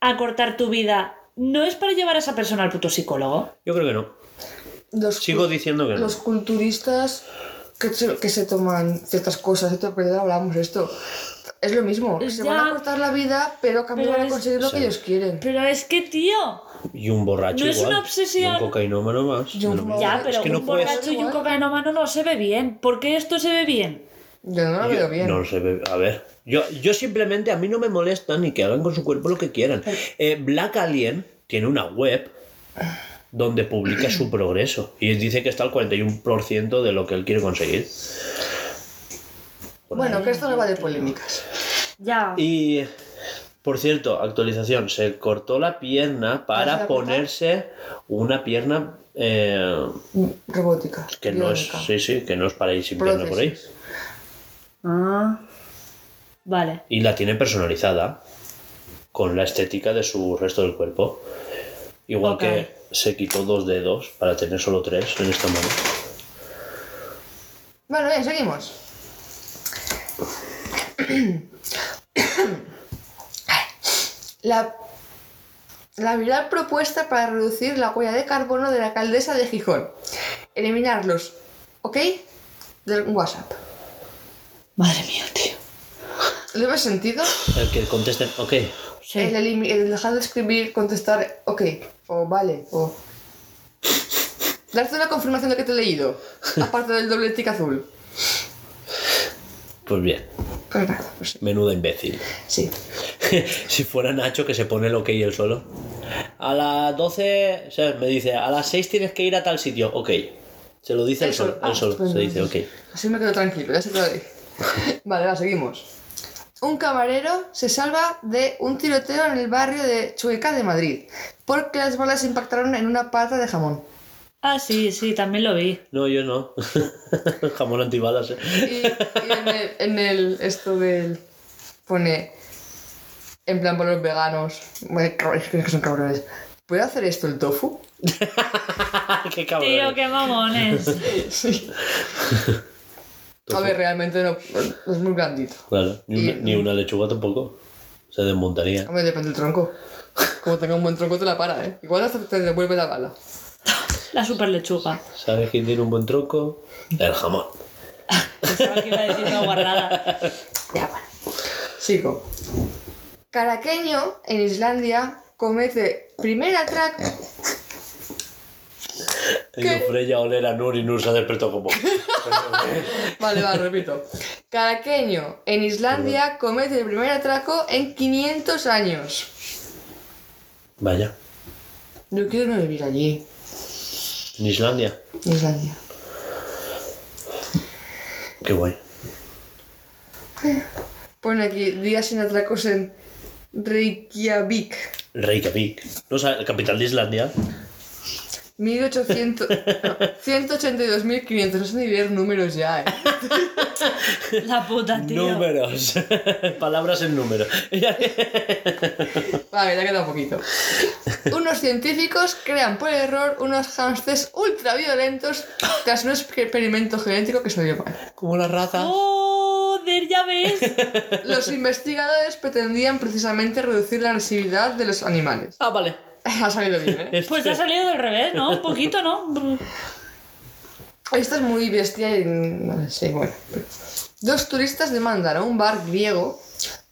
acortar tu vida, no es para llevar a esa persona al puto psicólogo? Yo creo que no. Los, Sigo diciendo que no. los culturistas que se, que se toman ciertas cosas, esto, pero ya hablamos de esto. Es lo mismo, se Ya. van a cortar la vida, pero van a es- conseguir lo que Sí. ellos quieren. Pero es que, tío, Y un borracho No es igual. una obsesión. Y un cocainómano más. Y un mismo. ya, Es pero que no un puedes- borracho y un cocainómano no se ve bien. ¿Por qué esto se ve bien? Yo no lo Yo- veo bien. No se ve. A ver. Yo, yo simplemente, a mí no me molesta ni que hagan con su cuerpo lo que quieran. Eh, Black Alien tiene una web donde publica su progreso y dice que está al 41% de lo que él quiere conseguir. Bueno, que esto no va de polémicas. Ya. Y, por cierto, actualización, se cortó la pierna ¿Para ponerse una pierna eh, Robótica. que no es, sí, sí, que no es para ir sin pierna por ahí. Ah. Vale. Y la tiene personalizada con la estética de su resto del cuerpo. Igual Ok. que se quitó dos dedos para tener solo tres en esta mano. Bueno, bien, seguimos. La, la viral propuesta para reducir la huella de carbono de la alcaldesa de Gijón. Eliminar los ¿ok? Del WhatsApp. Madre mía, tío. ¿Le ves sentido? El que contesten, ok. Sí. El dejar de escribir, contestar ok, o vale, o... Darte una confirmación de que te he leído, aparte del doble tic azul. Pues bien, Pues nada, pues sí. menuda imbécil. sí. si fuera Nacho que se pone el ok él solo. A las 12, o sea, me dice, a las 6 tienes que ir a tal sitio, ok. Se lo dice él Eso, solo, ah, él solo, pues se dice ok. Así me quedo tranquilo, ya se lo dije. Vale, va, seguimos. Un camarero se salva de un tiroteo en el barrio de Chueca de Madrid porque las balas impactaron en una pata de jamón. Ah, sí, sí, también lo vi. No, yo no. Jamón antibalas, eh. Y, y en, el, en el- esto del. pone. En plan, por los veganos. bueno, Es que son cabrones. ¿puede hacer esto el tofu? ¡Qué cabrón! Tío, qué mamones. Sí. A ver, realmente no, no es muy blandito. Claro, ni una, Y- ni una lechuga tampoco. Se desmontaría. Hombre, depende del tronco. Como tenga un buen tronco te la para, ¿eh? Igual hasta te devuelve la bala. La super lechuga. ¿Sabes quién tiene un buen tronco? El jamón. Pensaba que iba a decir una guarrada. Ya, bueno. Sigo. Caraqueño, en Islandia, comete primer atraco... Tengo Freya oler a Nur y Nur se ha despertado como. Vale, vale, repito. Caraqueño, en Islandia, comete el primer atraco en 500 años. Vaya, Yo quiero no vivir allí, en Islandia. Islandia. Qué guay. Pone aquí, días sin atracos en Reykjavik. Reykjavik. No sabes, capital de Islandia. 1800... no, 182.500. No sé ni leer números ya, eh. La puta, tío. Números. Palabras en número. Vale, ya queda un poquito. Unos científicos crean por error unos hámsters ultraviolentos tras un experimento genético que salió mal. Como la raza. Joder, ya ves. Los investigadores pretendían precisamente reducir la agresividad de los animales. Ah, vale. Ha salido bien, ¿eh? Pues ha salido del revés, ¿no? Un poquito, ¿no? Esto es muy bestia y... no sé, bueno. Dos turistas demandan a un bar griego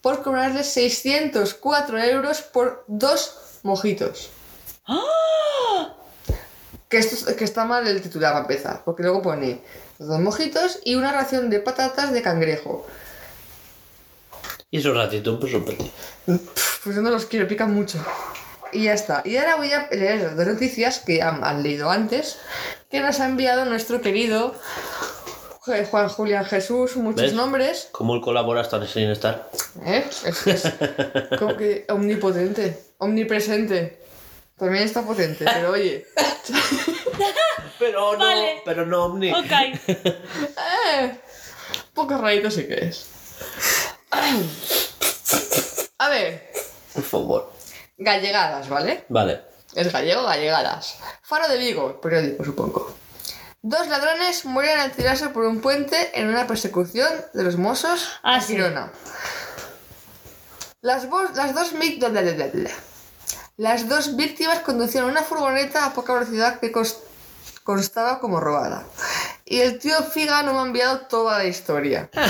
por cobrarles 604 euros por dos mojitos. Que, esto, es- que está mal el titular para empezar, porque luego pone dos mojitos y una ración de patatas de cangrejo. Y esos ratitos, pues. Pff, Pues yo no los quiero, pican mucho. Y ya está. Y ahora voy a leer dos noticias que han, han leído antes, que nos ha enviado nuestro querido Je- Juan Julián Jesús, muchos ¿Ves? nombres. ¿Cómo él colabora hasta sin estar? ¿Eh? Es, es como que omnipotente, omnipresente. También está potente, pero oye. Pero no, Vale. pero no, Omni. Ok. Eh, poco rarito sí que es. A ver, Por favor. Gallegadas, ¿vale? Vale. Es gallego, gallegadas. Faro de Vigo, periódico, supongo. Dos ladrones mueren al tirarse por un puente en una persecución de los mozos Ah, en sí. Girona. Las, las, dos las dos víctimas conducían una furgoneta a poca velocidad que cos- constaba como robada. Y el tío Figa no me ha enviado toda la historia.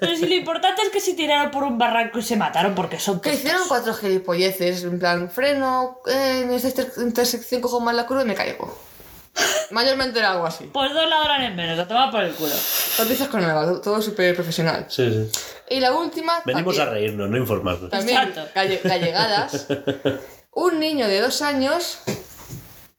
Pero si lo importante es que se tiraron por un barranco y se mataron porque son Que hicieron cuatro gilipolleces, en plan, freno, eh, en esta inter- intersección cojo mal la curva y me caigo. Mayormente era algo así. Pues dos ladrones menos, a tomar por el culo. Noticias con Eva, todo súper profesional. Sí, sí. Y la última, Venimos a también, reírnos, no informarnos. también galle- gallegadas. Un niño de dos años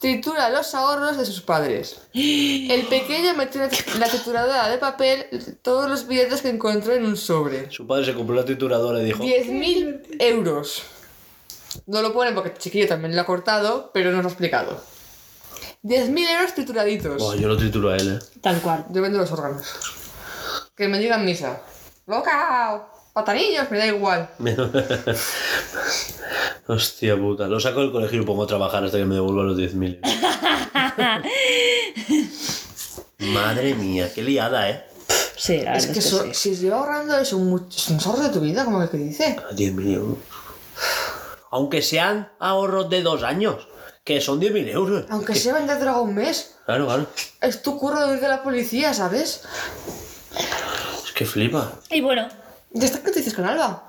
tritura los ahorros de sus padres. El pequeño metió en la trituradora de papel todos los billetes que encontró en un sobre. Su padre se compró la trituradora y dijo: 10.000 euros. No lo pone porque el chiquillo también lo ha cortado, pero no lo ha explicado. 10.000 euros trituraditos. "Buah, yo lo trituro a él, eh. Tal cual. Yo vendo los órganos. Que me digan misa. ¡Loca! ¡Patanillos! Me da igual. Hostia puta. Lo saco del colegio y lo pongo a trabajar hasta que me devuelvan los 10.000. Madre mía, qué liada, eh. Sí, la Es que, es que so- sí. si lleva ahorrando eso un, es un ahorro de tu vida, como el que dice. 10.000 euros. Aunque sean ahorros de dos años, que son 10.000 euros. Aunque Que- sea vender droga un mes. Claro, claro. Es tu curro de la policía, ¿sabes? Es que flipa. Y bueno, Ya está, ¿qué te dices con Alba?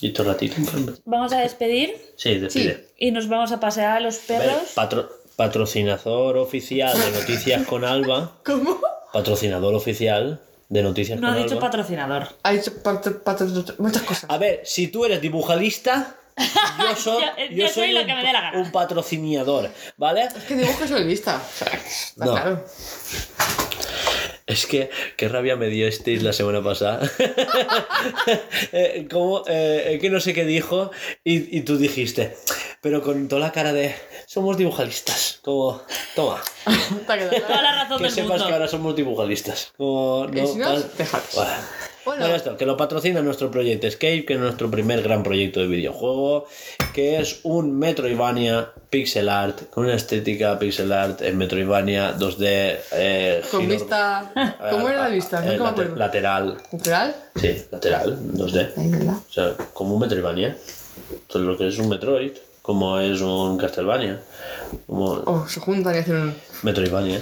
Y todo ratito. vamos a despedir Sí, despide. y nos vamos a pasear a los perros. patro- patrocinador oficial de Noticias con Alba. ¿Cómo? Patrocinador oficial de Noticias No con ha dicho Alba. patrocinador. Ha dicho patro- patro- muchas cosas. A ver, si tú eres dibujadista, yo soy, Yo- yo yo soy soy lo un, que me dé la gana. un patrocinador, ¿vale? Es que dibujo soy lista. O sea, No. claro. Es que qué rabia me disteis la semana pasada. eh, como eh, que no sé qué dijo y, y tú dijiste, pero con toda la cara de somos dibujalistas. Como, toma, Toda la razón que del sepas mundo. que ahora somos dibujalistas. Como, Y si no. Bueno, Bueno. Bueno, esto, que lo patrocina nuestro proyecto Escape, que es nuestro primer gran proyecto de videojuego, que es un Metroidvania pixel art, con una estética pixel art en Metroidvania 2D. eh, Con giro- vista. eh, ¿Cómo era la vista? eh, lateral. ¿Lateral? Sí, lateral, 2D. Ahí, ¿verdad? O sea, como un Metroidvania. Todo lo que es un Metroid, como es un Castlevania, como Oh, se juntan y hacen un. Metroidvania.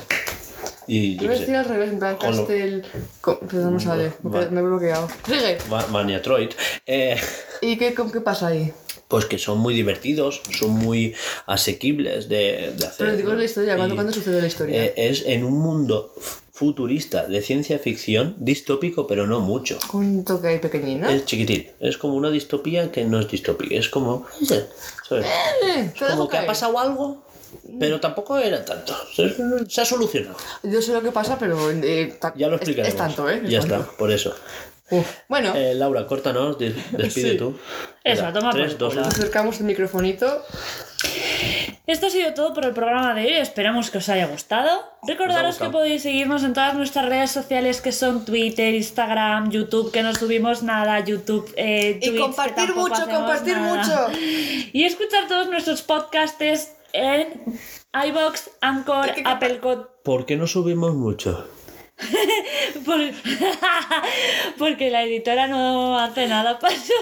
Y yo a qué decir al revés, en plan Con lo- Castel. co- Pero no me sale, me Vale. me he bloqueado. Sigue. Ma- Maniatroid. Eh, ¿Y qué, con- qué pasa ahí? pues que son muy divertidos, son muy asequibles de, de hacer. Pero digo ¿no? la historia, ¿cuándo, Y, ¿cuándo sucede la historia? eh, es en un mundo futurista de ciencia ficción, distópico, pero no mucho. Con un toque ahí pequeñín, ¿no? Es chiquitín. Es como una distopía que no es distopía. Es como. ¿sabes? Eh, Es te dejo como que ha caer. pasado algo, pero tampoco era tanto. Se, se ha solucionado. Yo sé lo que pasa, pero. eh, ta- Ya lo es- explicaremos. Es, tanto, ¿eh? Es Ya tanto. está, por eso. Uf. Bueno, Eh, Laura, córtanos, des- despide Sí. tú. Eso, toma por 3, 2, culo. acercamos el microfonito. Esto ha sido todo por el programa de hoy. Esperamos que os haya gustado. Recordaros que podéis seguirnos en todas nuestras redes sociales que son Twitter, Instagram, YouTube, que no subimos nada, YouTube, eh, Y Twitch, compartir mucho, compartir nada. mucho. Y escuchar todos nuestros podcasts en iBox, Anchor, Apple Cod. ¿Por qué no subimos mucho? Por- Porque la editora no hace nada para subirlo.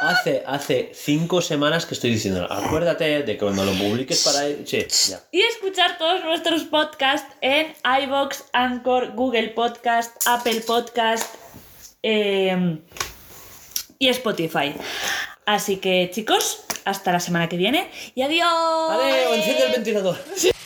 Hace, hace cinco semanas que estoy diciendo, acuérdate de que cuando lo publiques para. Sí, ya. Y escuchar todos nuestros podcasts en iBox, Anchor, Google Podcast, Apple Podcast eh, y Spotify. Así que chicos, hasta la semana que viene y adiós. Vale, enciende el ventilador.